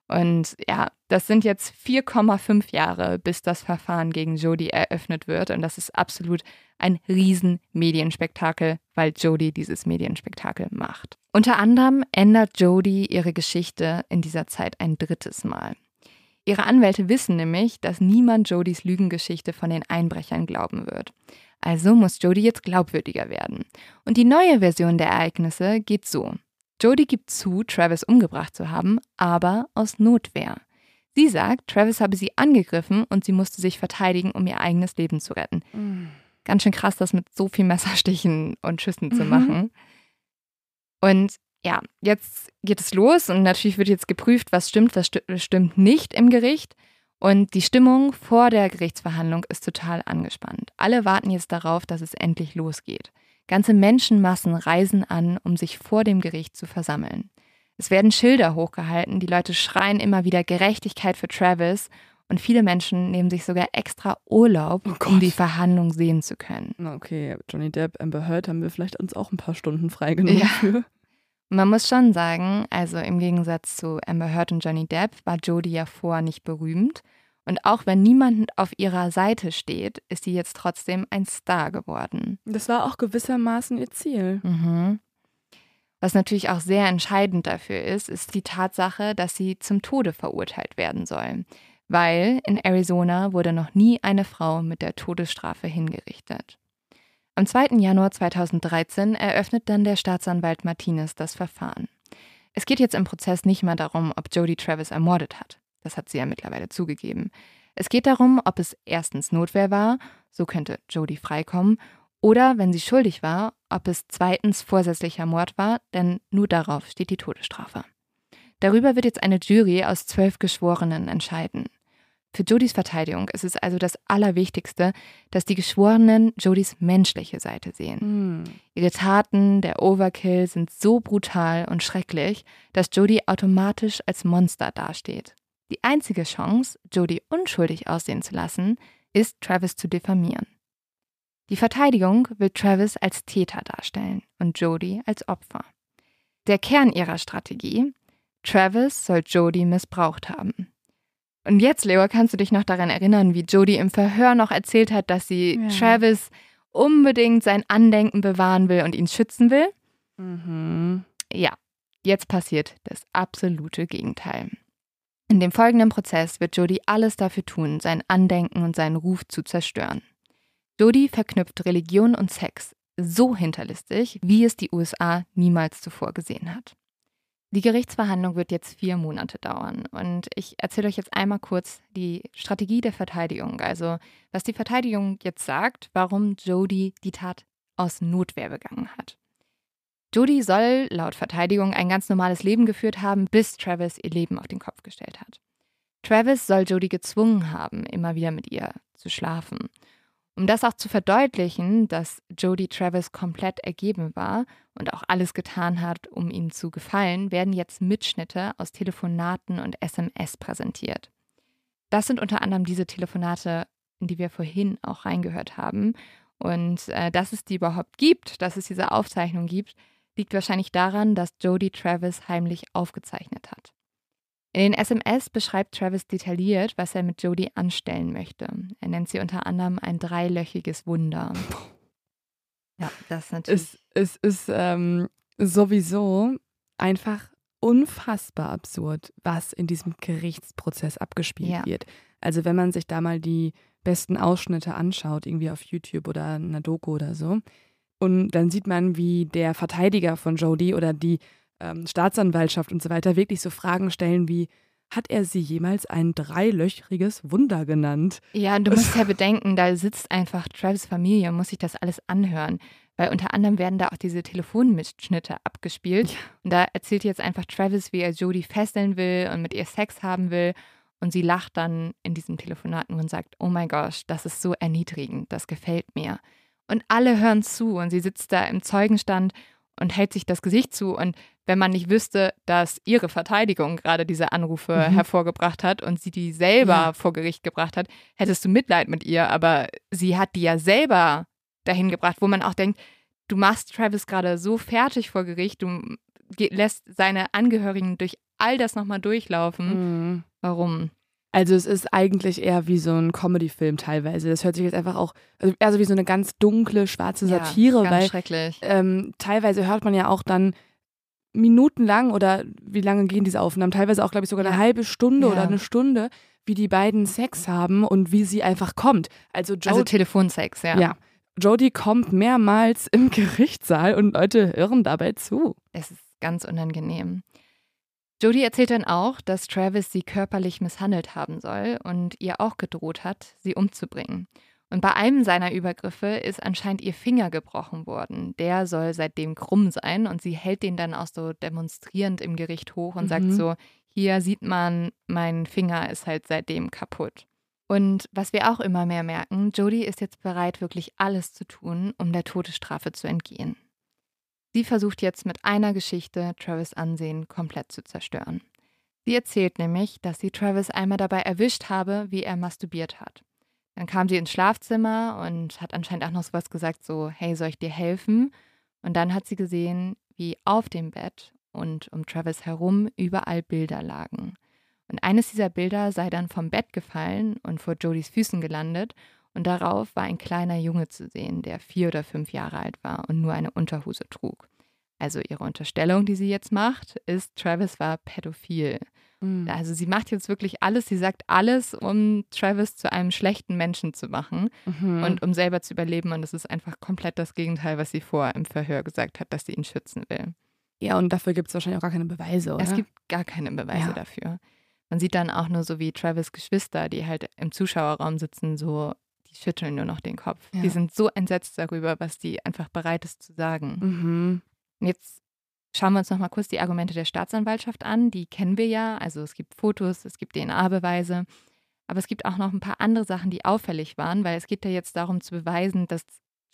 S1: Und ja, das sind jetzt 4,5 Jahre, bis das Verfahren gegen Jodie eröffnet wird. Und das ist absolut ein riesen Medienspektakel, weil Jodie dieses Medienspektakel macht. Unter anderem ändert Jodie ihre Geschichte in dieser Zeit ein drittes Mal. Ihre Anwälte wissen nämlich, dass niemand Jodies Lügengeschichte von den Einbrechern glauben wird. Also muss Jodie jetzt glaubwürdiger werden. Und die neue Version der Ereignisse geht so. Jodie gibt zu, Travis umgebracht zu haben, aber aus Notwehr. Sie sagt, Travis habe sie angegriffen und sie musste sich verteidigen, um ihr eigenes Leben zu retten. Ganz schön krass, das mit so viel Messerstichen und Schüssen zu
S2: Mhm.
S1: machen. Und ja, jetzt geht es los und natürlich wird jetzt geprüft, was stimmt, was sti stimmt nicht im Gericht. Und die Stimmung vor der Gerichtsverhandlung ist total angespannt. Alle warten jetzt darauf, dass es endlich losgeht. Ganze Menschenmassen reisen an, um sich vor dem Gericht zu versammeln. Es werden Schilder hochgehalten, die Leute schreien immer wieder Gerechtigkeit für Travis und viele Menschen nehmen sich sogar extra Urlaub,
S2: Oh
S1: um die Verhandlung sehen zu können.
S2: Okay, Johnny Depp, Amber Heard haben wir vielleicht uns auch ein paar Stunden freigenommen
S1: Ja.
S2: für.
S1: Man muss schon sagen, also im Gegensatz zu Amber Heard und Johnny Depp war Jodie ja vorher nicht berühmt. Und auch wenn niemand auf ihrer Seite steht, ist sie jetzt trotzdem ein Star geworden.
S2: Das war auch gewissermaßen ihr Ziel.
S1: Mhm. Was natürlich auch sehr entscheidend dafür ist, ist die Tatsache, dass sie zum Tode verurteilt werden soll. Weil in Arizona wurde noch nie eine Frau mit der Todesstrafe hingerichtet. Am 2. Januar 2013 eröffnet dann der Staatsanwalt Martinez das Verfahren. Es geht jetzt im Prozess nicht mehr darum, ob Jodie Travis ermordet hat. Das hat sie ja mittlerweile zugegeben. Es geht darum, ob es erstens Notwehr war, so könnte Jodie freikommen, oder wenn sie schuldig war, ob es zweitens vorsätzlicher Mord war, denn nur darauf steht die Todesstrafe. Darüber wird jetzt eine Jury aus zwölf Geschworenen entscheiden. Für Jodys Verteidigung ist es also das Allerwichtigste, dass die Geschworenen Jodys menschliche Seite sehen.
S2: Hm.
S1: Ihre Taten, der Overkill sind so brutal und schrecklich, dass Jodie automatisch als Monster dasteht. Die einzige Chance, Jodie unschuldig aussehen zu lassen, ist, Travis zu diffamieren. Die Verteidigung will Travis als Täter darstellen und Jodie als Opfer. Der Kern ihrer Strategie: Travis soll Jodie missbraucht haben. Und jetzt, Leo, kannst du dich noch daran erinnern, wie Jodie im Verhör noch erzählt hat, dass sie
S2: Ja.
S1: Travis unbedingt sein Andenken bewahren will und ihn schützen will?
S2: Mhm.
S1: Ja, jetzt passiert das absolute Gegenteil. In dem folgenden Prozess wird Jodie alles dafür tun, sein Andenken und seinen Ruf zu zerstören. Jodie verknüpft Religion und Sex so hinterlistig, wie es die USA niemals zuvor gesehen hat. Die Gerichtsverhandlung wird jetzt vier Monate dauern und ich erzähle euch jetzt einmal kurz die Strategie der Verteidigung, also was die Verteidigung jetzt sagt, warum Jodie die Tat aus Notwehr begangen hat. Jodie soll laut Verteidigung ein ganz normales Leben geführt haben, bis Travis ihr Leben auf den Kopf gestellt hat. Travis soll Jodie gezwungen haben, immer wieder mit ihr zu schlafen. Um das auch zu verdeutlichen, dass Jodie Travis komplett ergeben war und auch alles getan hat, um ihm zu gefallen, werden jetzt Mitschnitte aus Telefonaten und SMS präsentiert. Das sind unter anderem diese Telefonate, in die wir vorhin auch reingehört haben. Und äh, dass es die überhaupt gibt, dass es diese Aufzeichnung gibt, liegt wahrscheinlich daran, dass Jody Travis heimlich aufgezeichnet hat. In den SMS beschreibt Travis detailliert, was er mit Jody anstellen möchte. Er nennt sie unter anderem ein dreilöchiges Wunder. Ja, das ist natürlich.
S2: Es, es ist ähm, sowieso einfach unfassbar absurd, was in diesem Gerichtsprozess abgespielt
S1: Ja.
S2: wird. Also wenn man sich da mal die besten Ausschnitte anschaut, irgendwie auf YouTube oder einer Doku oder so, und dann sieht man, wie der Verteidiger von Jodie oder die ähm, Staatsanwaltschaft und so weiter wirklich so Fragen stellen wie, hat er sie jemals ein dreilöchriges Wunder genannt?
S1: Ja, und du [laughs] musst ja bedenken, da sitzt einfach Travis Familie und muss sich das alles anhören. Weil unter anderem werden da auch diese Telefonmitschnitte abgespielt. Und da erzählt jetzt einfach Travis, wie er Jodie fesseln will und mit ihr Sex haben will. Und sie lacht dann in diesem Telefonat und sagt, oh mein Gott, das ist so erniedrigend, das gefällt mir. Und alle hören zu und sie sitzt da im Zeugenstand und hält sich das Gesicht zu. Und wenn man nicht wüsste, dass ihre Verteidigung gerade diese Anrufe
S2: Mhm.
S1: hervorgebracht hat und sie die selber
S2: Ja.
S1: vor Gericht gebracht hat, hättest du Mitleid mit ihr. Aber sie hat die ja selber dahin gebracht, wo man auch denkt, du machst Travis gerade so fertig vor Gericht, du lässt seine Angehörigen durch all das nochmal durchlaufen.
S2: Mhm.
S1: Warum?
S2: Also es ist eigentlich eher wie so ein Comedy-Film teilweise. Das hört sich jetzt einfach auch, also eher so wie so eine ganz dunkle, schwarze Satire,
S1: ja, ganz
S2: weil
S1: schrecklich.
S2: ähm, teilweise hört man ja auch dann minutenlang oder wie lange gehen diese Aufnahmen? Teilweise auch, glaube ich, sogar eine
S1: Ja.
S2: halbe Stunde
S1: Ja.
S2: oder eine Stunde, wie die beiden Sex haben und wie sie einfach kommt. Also, jo
S1: Also Telefonsex, ja.
S2: ja. Jodie kommt mehrmals im [laughs] Gerichtssaal und Leute hören dabei zu.
S1: Es ist ganz unangenehm. Jodie erzählt dann auch, dass Travis sie körperlich misshandelt haben soll und ihr auch gedroht hat, sie umzubringen. Und bei einem seiner Übergriffe ist anscheinend ihr Finger gebrochen worden. Der soll seitdem krumm sein und sie hält den dann auch so demonstrierend im Gericht hoch und sagt
S2: Mhm.
S1: so, hier sieht man, mein Finger ist halt seitdem kaputt. Und was wir auch immer mehr merken, Jodie ist jetzt bereit, wirklich alles zu tun, um der Todesstrafe zu entgehen. Sie versucht jetzt mit einer Geschichte Travis Ansehen komplett zu zerstören. Sie erzählt nämlich, dass sie Travis einmal dabei erwischt habe, wie er masturbiert hat. Dann kam sie ins Schlafzimmer und hat anscheinend auch noch sowas gesagt, so, hey, soll ich dir helfen? Und dann hat sie gesehen, wie auf dem Bett und um Travis herum überall Bilder lagen. Und eines dieser Bilder sei dann vom Bett gefallen und vor Jodys Füßen gelandet und darauf war ein kleiner Junge zu sehen, der vier oder fünf Jahre alt war und nur eine Unterhose trug. Also ihre Unterstellung, die sie jetzt macht, ist, Travis war pädophil.
S2: Mhm.
S1: Also sie macht jetzt wirklich alles, sie sagt alles, um Travis zu einem schlechten Menschen zu machen
S2: Mhm.
S1: und um selber zu überleben. Und das ist einfach komplett das Gegenteil, was sie vorher im Verhör gesagt hat, dass sie ihn schützen will.
S2: ja, und dafür gibt es wahrscheinlich auch gar keine Beweise, oder?
S1: Es gibt gar keine Beweise
S2: Ja.
S1: dafür. Man sieht dann auch nur so wie Travis Geschwister, die halt im Zuschauerraum sitzen, so, die schütteln nur noch den Kopf.
S2: Ja.
S1: Die sind so entsetzt darüber, was die einfach bereit ist zu sagen.
S2: mhm.
S1: Und jetzt schauen wir uns noch mal kurz die Argumente der Staatsanwaltschaft an. Die kennen wir ja. Also es gibt Fotos, es gibt DNA-Beweise. Aber es gibt auch noch ein paar andere Sachen, die auffällig waren, weil es geht ja jetzt darum zu beweisen, dass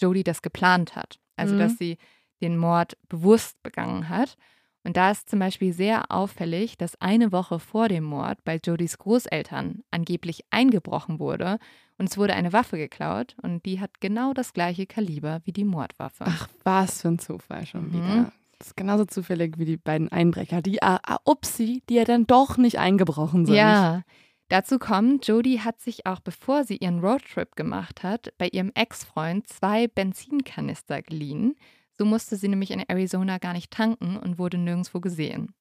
S1: Jodie das geplant hat. Also
S2: Mhm.
S1: dass sie den Mord bewusst begangen hat. Und da ist zum Beispiel sehr auffällig, dass eine Woche vor dem Mord bei Jodys Großeltern angeblich eingebrochen wurde und es wurde eine Waffe geklaut und die hat genau das gleiche Kaliber wie die Mordwaffe.
S2: Ach, was für ein Zufall schon
S1: Mhm.
S2: wieder. Das ist genauso zufällig wie die beiden Einbrecher, die, ah, ah, upsi, die ja dann doch nicht eingebrochen sind.
S1: Ja, dazu kommt, Jodie hat sich auch bevor sie ihren Roadtrip gemacht hat, bei ihrem Ex-Freund zwei Benzinkanister geliehen. So musste sie nämlich in Arizona gar nicht tanken und wurde nirgendwo gesehen.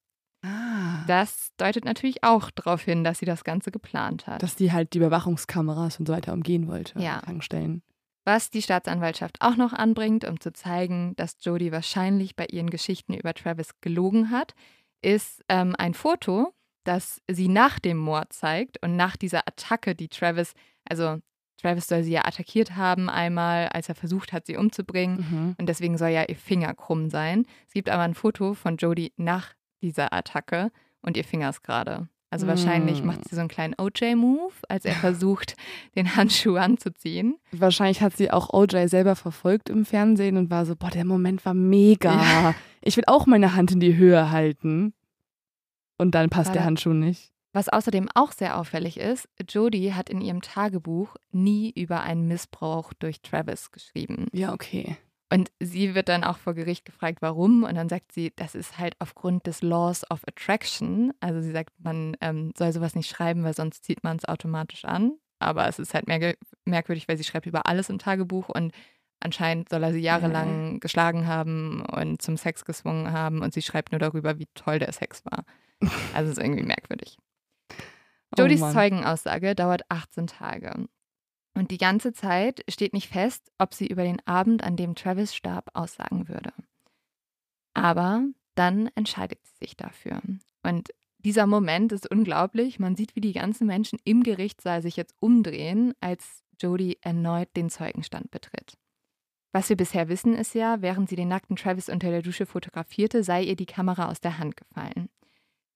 S2: Ah,
S1: Das deutet natürlich auch darauf hin, dass sie das Ganze geplant hat.
S2: dass die halt die Überwachungskameras und so weiter umgehen wollte.
S1: Ja.
S2: an Tankstellen.
S1: Was die Staatsanwaltschaft auch noch anbringt, um zu zeigen, dass Jodie wahrscheinlich bei ihren Geschichten über Travis gelogen hat, ist ähm, ein Foto, das sie nach dem Mord zeigt und nach dieser Attacke, die Travis, also Travis soll sie ja attackiert haben einmal, als er versucht hat, sie umzubringen.
S2: Mhm.
S1: Und deswegen soll ja ihr Finger krumm sein. Es gibt aber ein Foto von Jodie nach dieser Attacke und ihr Finger ist gerade. Also wahrscheinlich
S2: Mm.
S1: macht sie so einen kleinen OJ-Move, als er versucht, [laughs] den Handschuh anzuziehen.
S2: Wahrscheinlich hat sie auch OJ selber verfolgt im Fernsehen und war so, boah, der Moment war mega.
S1: Ja.
S2: Ich will auch meine Hand in die Höhe halten. Und dann passt
S1: War
S2: der Handschuh nicht.
S1: Was außerdem auch sehr auffällig ist, Jodie hat in ihrem Tagebuch nie über einen Missbrauch durch Travis geschrieben.
S2: Ja, okay.
S1: Und sie wird dann auch vor Gericht gefragt, warum. Und dann sagt sie, das ist halt aufgrund des Laws of Attraction. Also sie sagt, man ähm, soll sowas nicht schreiben, weil sonst zieht man es automatisch an. Aber es ist halt merk merkwürdig, weil sie schreibt über alles im Tagebuch und anscheinend soll er sie jahrelang
S2: Mhm.
S1: geschlagen haben und zum Sex gezwungen haben und sie schreibt nur darüber, wie toll der Sex war. Also es ist irgendwie merkwürdig.
S2: Oh
S1: Jodys
S2: Mann.
S1: Zeugenaussage dauert 18 Tage. Und die ganze Zeit steht nicht fest, ob sie über den Abend, an dem Travis starb, aussagen würde. Aber dann entscheidet sie sich dafür. Und dieser Moment ist unglaublich. Man sieht, wie die ganzen Menschen im Gerichtssaal sich jetzt umdrehen, als Jodie erneut den Zeugenstand betritt. Was wir bisher wissen, ist ja, während sie den nackten Travis unter der Dusche fotografierte, sei ihr die Kamera aus der Hand gefallen.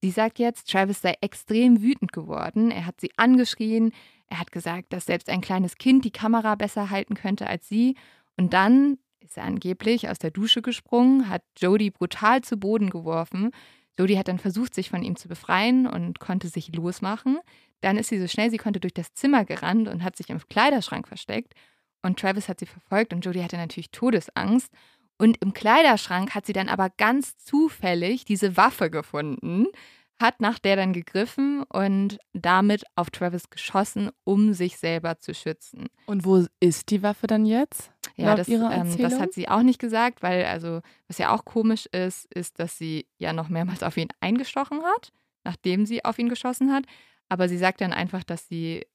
S1: Sie sagt jetzt, Travis sei extrem wütend geworden. Er hat sie angeschrien. Er hat gesagt, dass selbst ein kleines Kind die Kamera besser halten könnte als sie. Und dann ist er angeblich aus der Dusche gesprungen, hat Jodie brutal zu Boden geworfen. Jodie hat dann versucht, sich von ihm zu befreien und konnte sich losmachen. Dann ist sie so schnell sie konnte durch das Zimmer gerannt und hat sich im Kleiderschrank versteckt. Und Travis hat sie verfolgt und Jodie hatte natürlich Todesangst. Und im Kleiderschrank hat sie dann aber ganz zufällig diese Waffe gefunden, hat nach der dann gegriffen und damit auf Travis geschossen, um sich selber zu schützen.
S2: Und wo ist die Waffe dann jetzt?
S1: Ja, das, ähm, das hat sie auch nicht gesagt, weil, also, was ja auch komisch ist, ist, dass sie ja noch mehrmals auf ihn eingestochen hat, nachdem sie auf ihn geschossen hat. Aber sie sagt dann einfach, dass sie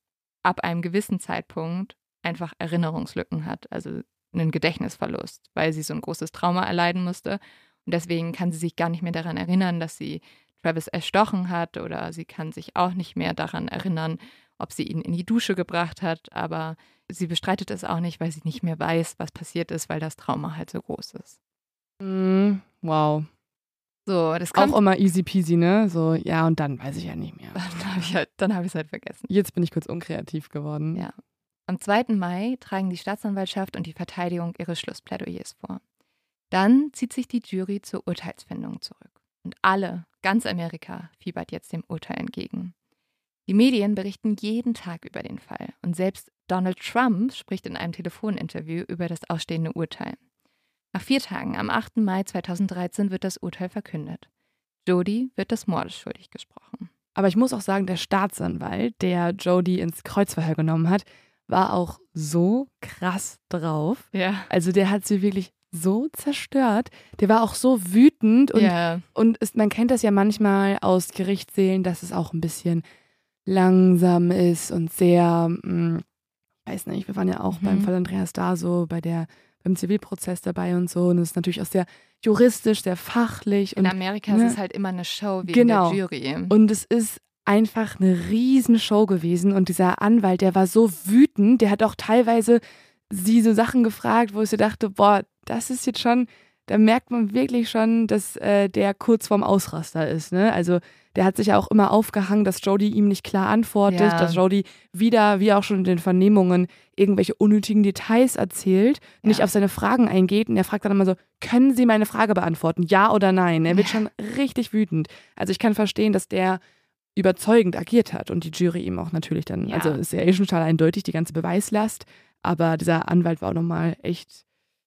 S1: ab einem gewissen Zeitpunkt einfach Erinnerungslücken hat, also einen Gedächtnisverlust, weil sie so ein großes Trauma erleiden musste. Und deswegen kann sie sich gar nicht mehr daran erinnern, dass sie Travis erstochen hat oder sie kann sich auch nicht mehr daran erinnern, ob sie ihn in die Dusche gebracht hat. Aber sie bestreitet es auch nicht, weil sie nicht mehr weiß, was passiert ist, weil das Trauma halt so groß ist.
S2: Mm, wow.
S1: So, das kommt.
S2: Auch immer easy peasy, ne? So, ja, und dann weiß ich ja nicht mehr. [laughs]
S1: Dann habe ich halt, dann hab ich's halt vergessen.
S2: Jetzt bin ich kurz unkreativ geworden.
S1: Ja. Am 2. Mai tragen die Staatsanwaltschaft und die Verteidigung ihre Schlussplädoyers vor. Dann zieht sich die Jury zur Urteilsfindung zurück. Und alle, ganz Amerika, fiebert jetzt dem Urteil entgegen. Die Medien berichten jeden Tag über den Fall und selbst Donald Trump spricht in einem Telefoninterview über das ausstehende Urteil. Nach vier Tagen, am 8. Mai 2013, wird das Urteil verkündet. Jody wird des Mordes schuldig gesprochen.
S2: Aber ich muss auch sagen, der Staatsanwalt, der Jodie ins Kreuzverhör genommen hat, war auch so krass drauf.
S1: Ja.
S2: Also der hat sie wirklich so zerstört. Der war auch so wütend und,
S1: ja.
S2: und ist, man kennt das ja manchmal aus Gerichtssälen, dass es auch ein bisschen langsam ist und sehr, mh, weiß nicht, wir waren ja auch
S1: Mhm.
S2: beim Fall Andreas da so bei der beim Zivilprozess dabei und so und es ist natürlich auch sehr juristisch, sehr fachlich
S1: In
S2: und
S1: Amerika
S2: ne?
S1: ist es halt immer eine Show wegen
S2: Genau.
S1: der Jury.
S2: Und es ist einfach eine Riesenshow gewesen. Und dieser Anwalt, der war so wütend, der hat auch teilweise sie so Sachen gefragt, wo ich so dachte, boah, das ist jetzt schon, da merkt man wirklich schon, dass äh, der kurz vorm Ausraster ist. Ne? Also der hat sich ja auch immer aufgehangen, dass Jodie ihm nicht klar antwortet,
S1: Ja.
S2: dass Jodie wieder, wie auch schon in den Vernehmungen, irgendwelche unnötigen Details erzählt, nicht
S1: Ja.
S2: auf seine Fragen eingeht. Und er fragt dann immer so, können Sie meine Frage beantworten? Ja oder nein? Er wird
S1: Ja.
S2: schon richtig wütend. Also ich kann verstehen, dass der überzeugend agiert hat und die Jury ihm auch natürlich dann,
S1: Ja.
S2: also ist ja eh schon total eindeutig, die ganze Beweislast, aber dieser Anwalt war auch nochmal echt,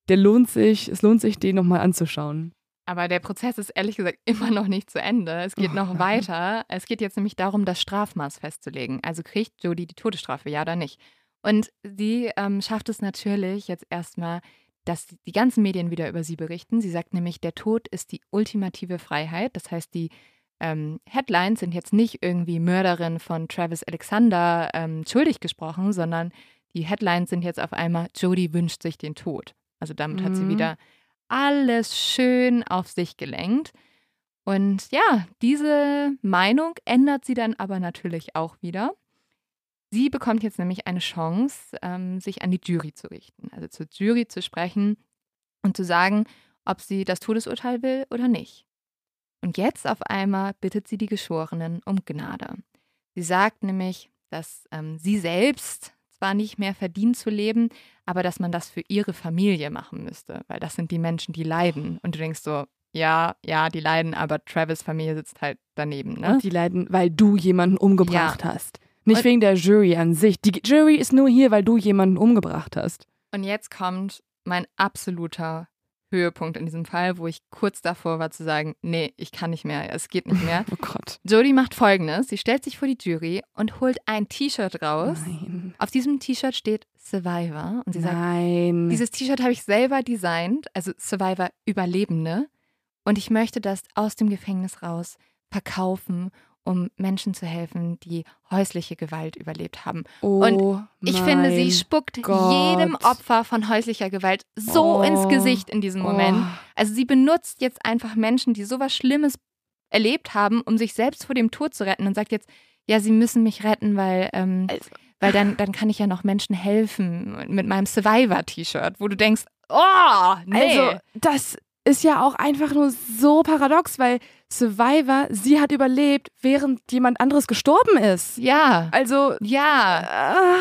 S2: der lohnt sich, es lohnt sich, den nochmal anzuschauen.
S1: Aber der Prozess ist ehrlich gesagt [laughs] immer noch nicht zu Ende. Es geht
S2: Oh
S1: noch
S2: nein.
S1: weiter. Es geht jetzt nämlich darum, das Strafmaß festzulegen. Also kriegt Jodie die Todesstrafe, ja oder nicht? Und sie ähm, schafft es natürlich jetzt erstmal, dass die- die ganzen Medien wieder über sie berichten. Sie sagt nämlich, der Tod ist die ultimative Freiheit. Das heißt, die ähm, Headlines sind jetzt nicht irgendwie Mörderin von Travis Alexander ähm, schuldig gesprochen, sondern die Headlines sind jetzt auf einmal, Jodie wünscht sich den Tod. Also damit hat sie
S2: Mhm.
S1: wieder alles schön auf sich gelenkt. Und ja, diese Meinung ändert sie dann aber natürlich auch wieder. Sie bekommt jetzt nämlich eine Chance, ähm, sich an die Jury zu richten, also zur Jury zu sprechen und zu sagen, ob sie das Todesurteil will oder nicht. Und jetzt auf einmal bittet sie die Geschworenen um Gnade. Sie sagt nämlich, dass ähm, sie selbst zwar nicht mehr verdient zu leben, aber dass man das für ihre Familie machen müsste, weil das sind die Menschen, die leiden. Und du denkst so, ja, ja, die leiden, aber Travis Familie sitzt halt daneben, ne?
S2: Und die leiden, weil du jemanden umgebracht
S1: Ja.
S2: hast. Nicht
S1: Und-
S2: wegen der Jury an sich. Die Jury ist nur hier, weil du jemanden umgebracht hast.
S1: Und jetzt kommt mein absoluter Höhepunkt in diesem Fall, wo ich kurz davor war zu sagen, nee, ich kann nicht mehr, es geht nicht mehr. [laughs]
S2: Oh Gott.
S1: Jodie macht folgendes, sie stellt sich vor die Jury und holt ein T-Shirt raus.
S2: Nein.
S1: Auf diesem T-Shirt steht Survivor und sie sagt,
S2: Nein.
S1: dieses T-Shirt habe ich selber designt, also Survivor Überlebende und ich möchte das aus dem Gefängnis raus verkaufen, um Menschen zu helfen, die häusliche Gewalt überlebt haben.
S2: oh
S1: und ich finde, sie spuckt
S2: Gott.
S1: jedem Opfer von häuslicher Gewalt so
S2: Oh.
S1: ins Gesicht in diesem Moment.
S2: Oh.
S1: Also sie benutzt jetzt einfach Menschen, die sowas Schlimmes erlebt haben, um sich selbst vor dem Tod zu retten und sagt jetzt, ja, sie müssen mich retten, weil, ähm,
S2: Also-
S1: weil dann, dann kann ich ja noch Menschen helfen mit meinem Survivor-T-Shirt, wo du denkst, oh, nee.
S2: Also, das ist ja auch einfach nur so paradox, weil Survivor, sie hat überlebt, während jemand anderes gestorben ist.
S1: ja,
S2: Also,
S1: ja.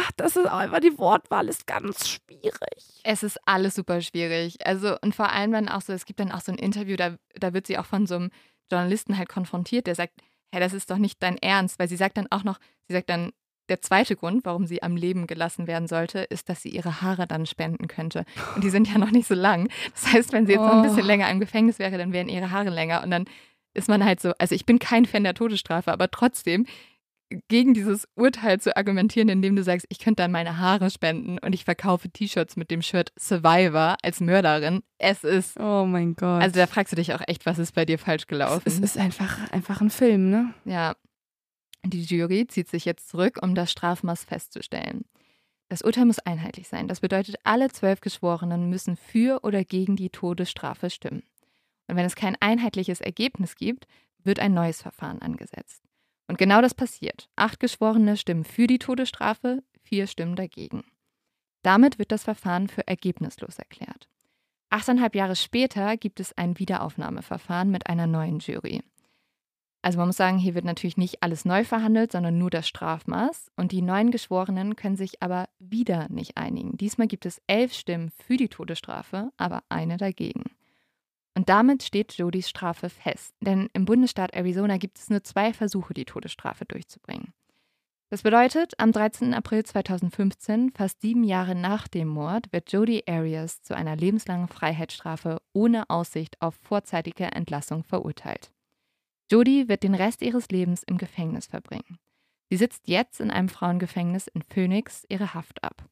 S2: ach, das ist auch einfach die Wortwahl ist ganz schwierig.
S1: Es ist alles super schwierig. Also, und vor allem dann auch so, es gibt dann auch so ein Interview, da, da wird sie auch von so einem Journalisten halt konfrontiert, der sagt, hey, das ist doch nicht dein Ernst, weil sie sagt dann auch noch, sie sagt dann, der zweite Grund, warum sie am Leben gelassen werden sollte, ist, dass sie ihre Haare dann spenden könnte. Und die sind ja noch nicht so lang. Das heißt, wenn sie jetzt noch ein bisschen
S2: Oh.
S1: länger im Gefängnis wäre, dann wären ihre Haare länger. Und dann ist man halt so, also ich bin kein Fan der Todesstrafe, aber trotzdem gegen dieses Urteil zu argumentieren, indem du sagst, ich könnte dann meine Haare spenden und ich verkaufe T-Shirts mit dem Shirt Survivor als Mörderin. Es ist,
S2: Oh mein Gott.
S1: also da fragst du dich auch echt, was ist bei dir falsch gelaufen?
S2: es ist einfach, einfach ein Film, ne?
S1: Ja. Die Jury zieht sich jetzt zurück, um das Strafmaß festzustellen. Das Urteil muss einheitlich sein. Das bedeutet, alle zwölf Geschworenen müssen für oder gegen die Todesstrafe stimmen. Und wenn es kein einheitliches Ergebnis gibt, wird ein neues Verfahren angesetzt. Und genau das passiert. Acht Geschworene stimmen für die Todesstrafe, vier stimmen dagegen. Damit wird das Verfahren für ergebnislos erklärt. Achteinhalb Jahre später gibt es ein Wiederaufnahmeverfahren mit einer neuen Jury. Also man muss sagen, hier wird natürlich nicht alles neu verhandelt, sondern nur das Strafmaß. Und die neuen Geschworenen können sich aber wieder nicht einigen. Diesmal gibt es elf Stimmen für die Todesstrafe, aber eine dagegen. Und damit steht Jodys Strafe fest. Denn im Bundesstaat Arizona gibt es nur zwei Versuche, die Todesstrafe durchzubringen. Das bedeutet, am 13. April 2015, fast sieben Jahre nach dem Mord, wird Jodi Arias zu einer lebenslangen Freiheitsstrafe ohne Aussicht auf vorzeitige Entlassung verurteilt. Jodie wird den Rest ihres Lebens im Gefängnis verbringen. Sie sitzt jetzt in einem Frauengefängnis in Phoenix ihre Haft ab.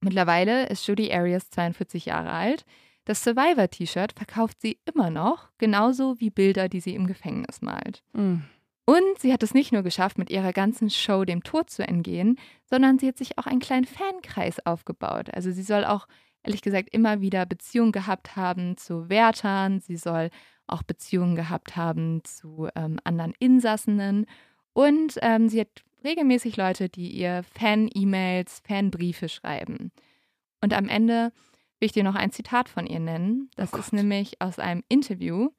S1: Mittlerweile ist Jodie Arias 42 Jahre alt. Das Survivor-T-Shirt verkauft sie immer noch, genauso wie Bilder, die sie im Gefängnis malt.
S2: Mhm.
S1: Und sie hat es nicht nur geschafft, mit ihrer ganzen Show dem Tod zu entgehen, sondern sie hat sich auch einen kleinen Fankreis aufgebaut. Also sie soll auch, ehrlich gesagt, immer wieder Beziehungen gehabt haben zu Wärtern. Sie soll auch Beziehungen gehabt haben zu ähm, anderen Insassenen. Und ähm, sie hat regelmäßig Leute, die ihr Fan-E-Mails, Fanbriefe schreiben. Und am Ende will ich dir noch ein Zitat von ihr nennen. Das
S2: Oh
S1: ist nämlich aus einem Interview.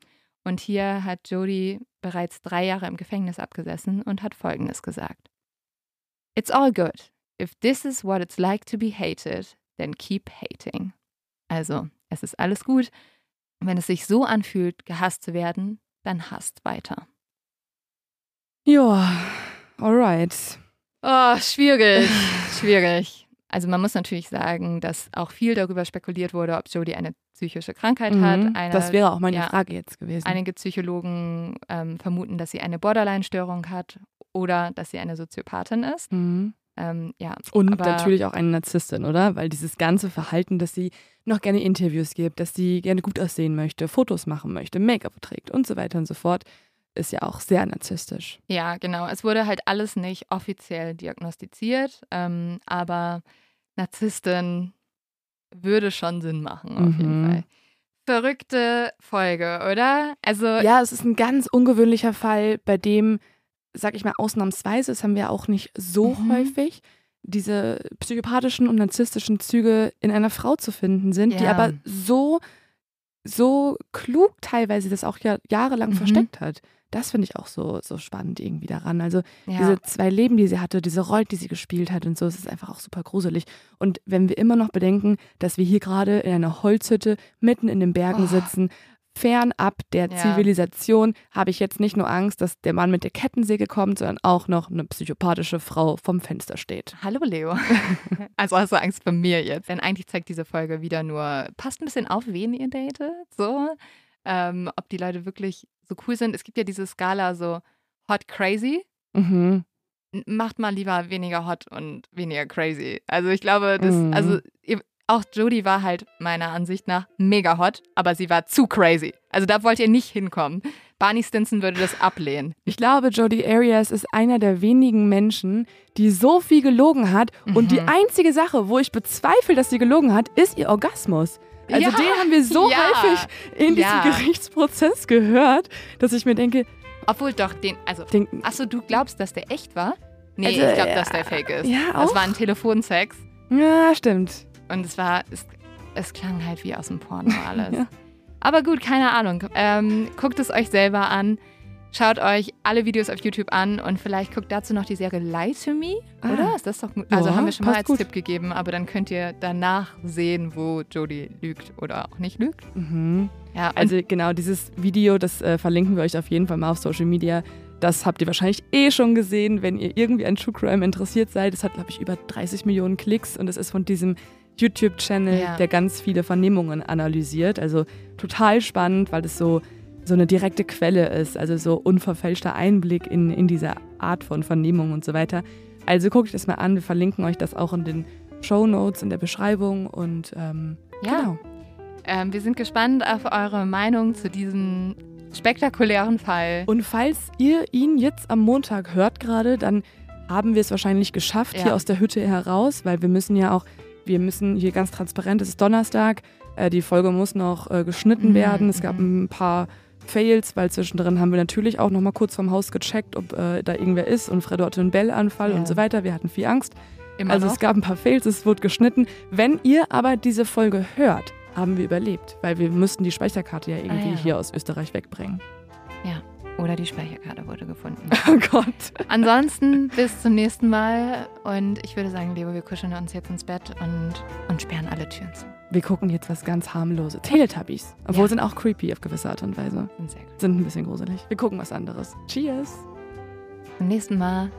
S1: Und hier hat Jodie bereits drei Jahre im Gefängnis abgesessen und hat Folgendes gesagt. It's all good. If this is what it's like to be hated, then keep hating. Also, es ist alles gut. Wenn es sich so anfühlt, gehasst zu werden, dann hasst weiter.
S2: Ja, alright.
S1: Oh, schwierig. [laughs] schwierig. Also man muss natürlich sagen, dass auch viel darüber spekuliert wurde, ob Jodie eine psychische Krankheit hat.
S2: Mhm.
S1: Eine,
S2: das wäre auch meine
S1: ja,
S2: Frage jetzt gewesen.
S1: Einige Psychologen ähm, vermuten, dass sie eine Borderline-Störung hat oder dass sie eine Soziopathin ist.
S2: Mhm.
S1: Ähm, ja,
S2: Und
S1: aber-
S2: natürlich auch eine Narzisstin, oder? Weil dieses ganze Verhalten, dass sie noch gerne Interviews gibt, dass sie gerne gut aussehen möchte, Fotos machen möchte, Make-up trägt und so weiter und so fort, ist ja auch sehr narzisstisch.
S1: Ja, genau. Es wurde halt alles nicht offiziell diagnostiziert, ähm, aber Narzisstin würde schon Sinn machen, auf jeden
S2: Mhm.
S1: Fall. Verrückte Folge, oder? Also,
S2: Ja, es ist ein ganz ungewöhnlicher Fall, bei dem, sag ich mal, ausnahmsweise, das haben wir auch nicht so
S1: Mhm.
S2: häufig, diese psychopathischen und narzisstischen Züge in einer Frau zu finden sind, die
S1: Ja.
S2: aber so, so klug teilweise das auch ja jahrelang
S1: Mhm.
S2: versteckt hat. Das finde ich auch so, so spannend irgendwie daran. Also
S1: ja.
S2: diese zwei Leben, die sie hatte, diese Rollen, die sie gespielt hat und so, es ist einfach auch super gruselig. Und wenn wir immer noch bedenken, dass wir hier gerade in einer Holzhütte mitten in den Bergen
S1: Oh.
S2: sitzen, fernab der
S1: Ja.
S2: Zivilisation habe ich jetzt nicht nur Angst, dass der Mann mit der Kettensäge kommt, sondern auch noch eine psychopathische Frau vom Fenster steht.
S1: Hallo Leo. [laughs] also hast du Angst vor mir jetzt? Denn eigentlich zeigt diese Folge wieder nur, passt ein bisschen auf, wen ihr datet, so. Ähm, ob die Leute wirklich so cool sind. Es gibt ja diese Skala so hot crazy.
S2: Mhm.
S1: Macht mal lieber weniger hot und weniger crazy. Also ich glaube, das,
S2: Mhm.
S1: also ihr, auch Jodie war halt meiner Ansicht nach mega hot, aber sie war zu crazy. Also da wollt ihr nicht hinkommen. Barney Stinson würde das ablehnen.
S2: Ich glaube, Jodie Arias ist einer der wenigen Menschen, die so viel gelogen hat. Und die
S1: Mhm.
S2: einzige Sache, wo ich bezweifle, dass sie gelogen hat, ist ihr Orgasmus. Also
S1: Ja,
S2: den haben wir so
S1: ja,
S2: häufig in diesem Gerichtsprozess gehört, dass ich mir denke,
S1: Obwohl doch den, also,
S2: den,
S1: achso, du glaubst, dass der echt war? Nee,
S2: Also,
S1: ich glaube, dass der fake ist.
S2: Ja,
S1: Das
S2: auch.
S1: war ein Telefonsex
S2: ja, stimmt.
S1: und es war, es, es klang halt wie aus dem Porno [laughs] alles. Aber gut, keine Ahnung. Ähm, guckt es euch selber an. Schaut euch alle Videos auf YouTube an und vielleicht guckt dazu noch die Serie Lie to Me,
S2: Ah.
S1: oder? Ist das doch gut? Also
S2: Ja,
S1: haben wir schon mal als
S2: gut.
S1: Tipp gegeben, aber dann könnt ihr danach sehen, wo Jodie lügt oder auch nicht lügt.
S2: Mhm.
S1: Ja,
S2: Also genau, dieses Video, das äh, verlinken wir euch auf jeden Fall mal auf Social Media. Das habt ihr wahrscheinlich eh schon gesehen, wenn ihr irgendwie an True Crime interessiert seid. Es hat, glaube ich, über 30 Millionen Klicks und es ist von diesem YouTube-Channel,
S1: Ja.
S2: der ganz viele Vernehmungen analysiert. Also total spannend, weil es so, so eine direkte Quelle ist, also so unverfälschter Einblick in, in diese Art von Vernehmung und so weiter. Also guckt euch das mal an, wir verlinken euch das auch in den Show Notes, in der Beschreibung und ähm,
S1: Ja.
S2: genau.
S1: ähm, wir sind gespannt auf eure Meinung zu diesem spektakulären Fall.
S2: Und falls ihr ihn jetzt am Montag hört gerade, dann haben wir es wahrscheinlich geschafft
S1: Ja.
S2: hier aus der Hütte heraus, weil wir müssen ja auch, wir müssen hier ganz transparent, es ist Donnerstag, äh, die Folge muss noch äh, geschnitten
S1: Mhm,
S2: werden. Es gab
S1: mhm.
S2: ein paar Fails, weil zwischendrin haben wir natürlich auch noch mal kurz vom Haus gecheckt, ob äh, da irgendwer ist und Fredo hatte einen Bellanfall
S1: Ja.
S2: und so weiter. Wir hatten viel Angst.
S1: Immer
S2: also
S1: noch.
S2: es gab ein paar Fails, es wurde geschnitten. Wenn ihr aber diese Folge hört, haben wir überlebt, weil wir müssten die Speicherkarte ja irgendwie
S1: Ah, ja.
S2: hier aus Österreich wegbringen.
S1: Oder die Speicherkarte wurde gefunden. [laughs]
S2: Oh Gott.
S1: Ansonsten bis zum nächsten Mal und ich würde sagen, Leo, wir kuscheln uns jetzt ins Bett und, und sperren alle Türen zu.
S2: Wir gucken jetzt was ganz harmloses. Teletubbies. Obwohl
S1: Ja.
S2: sind auch creepy auf gewisse Art und Weise.
S1: Sind sehr gut.
S2: Sind ein bisschen gruselig. Wir gucken was anderes. Cheers.
S1: Zum nächsten Mal.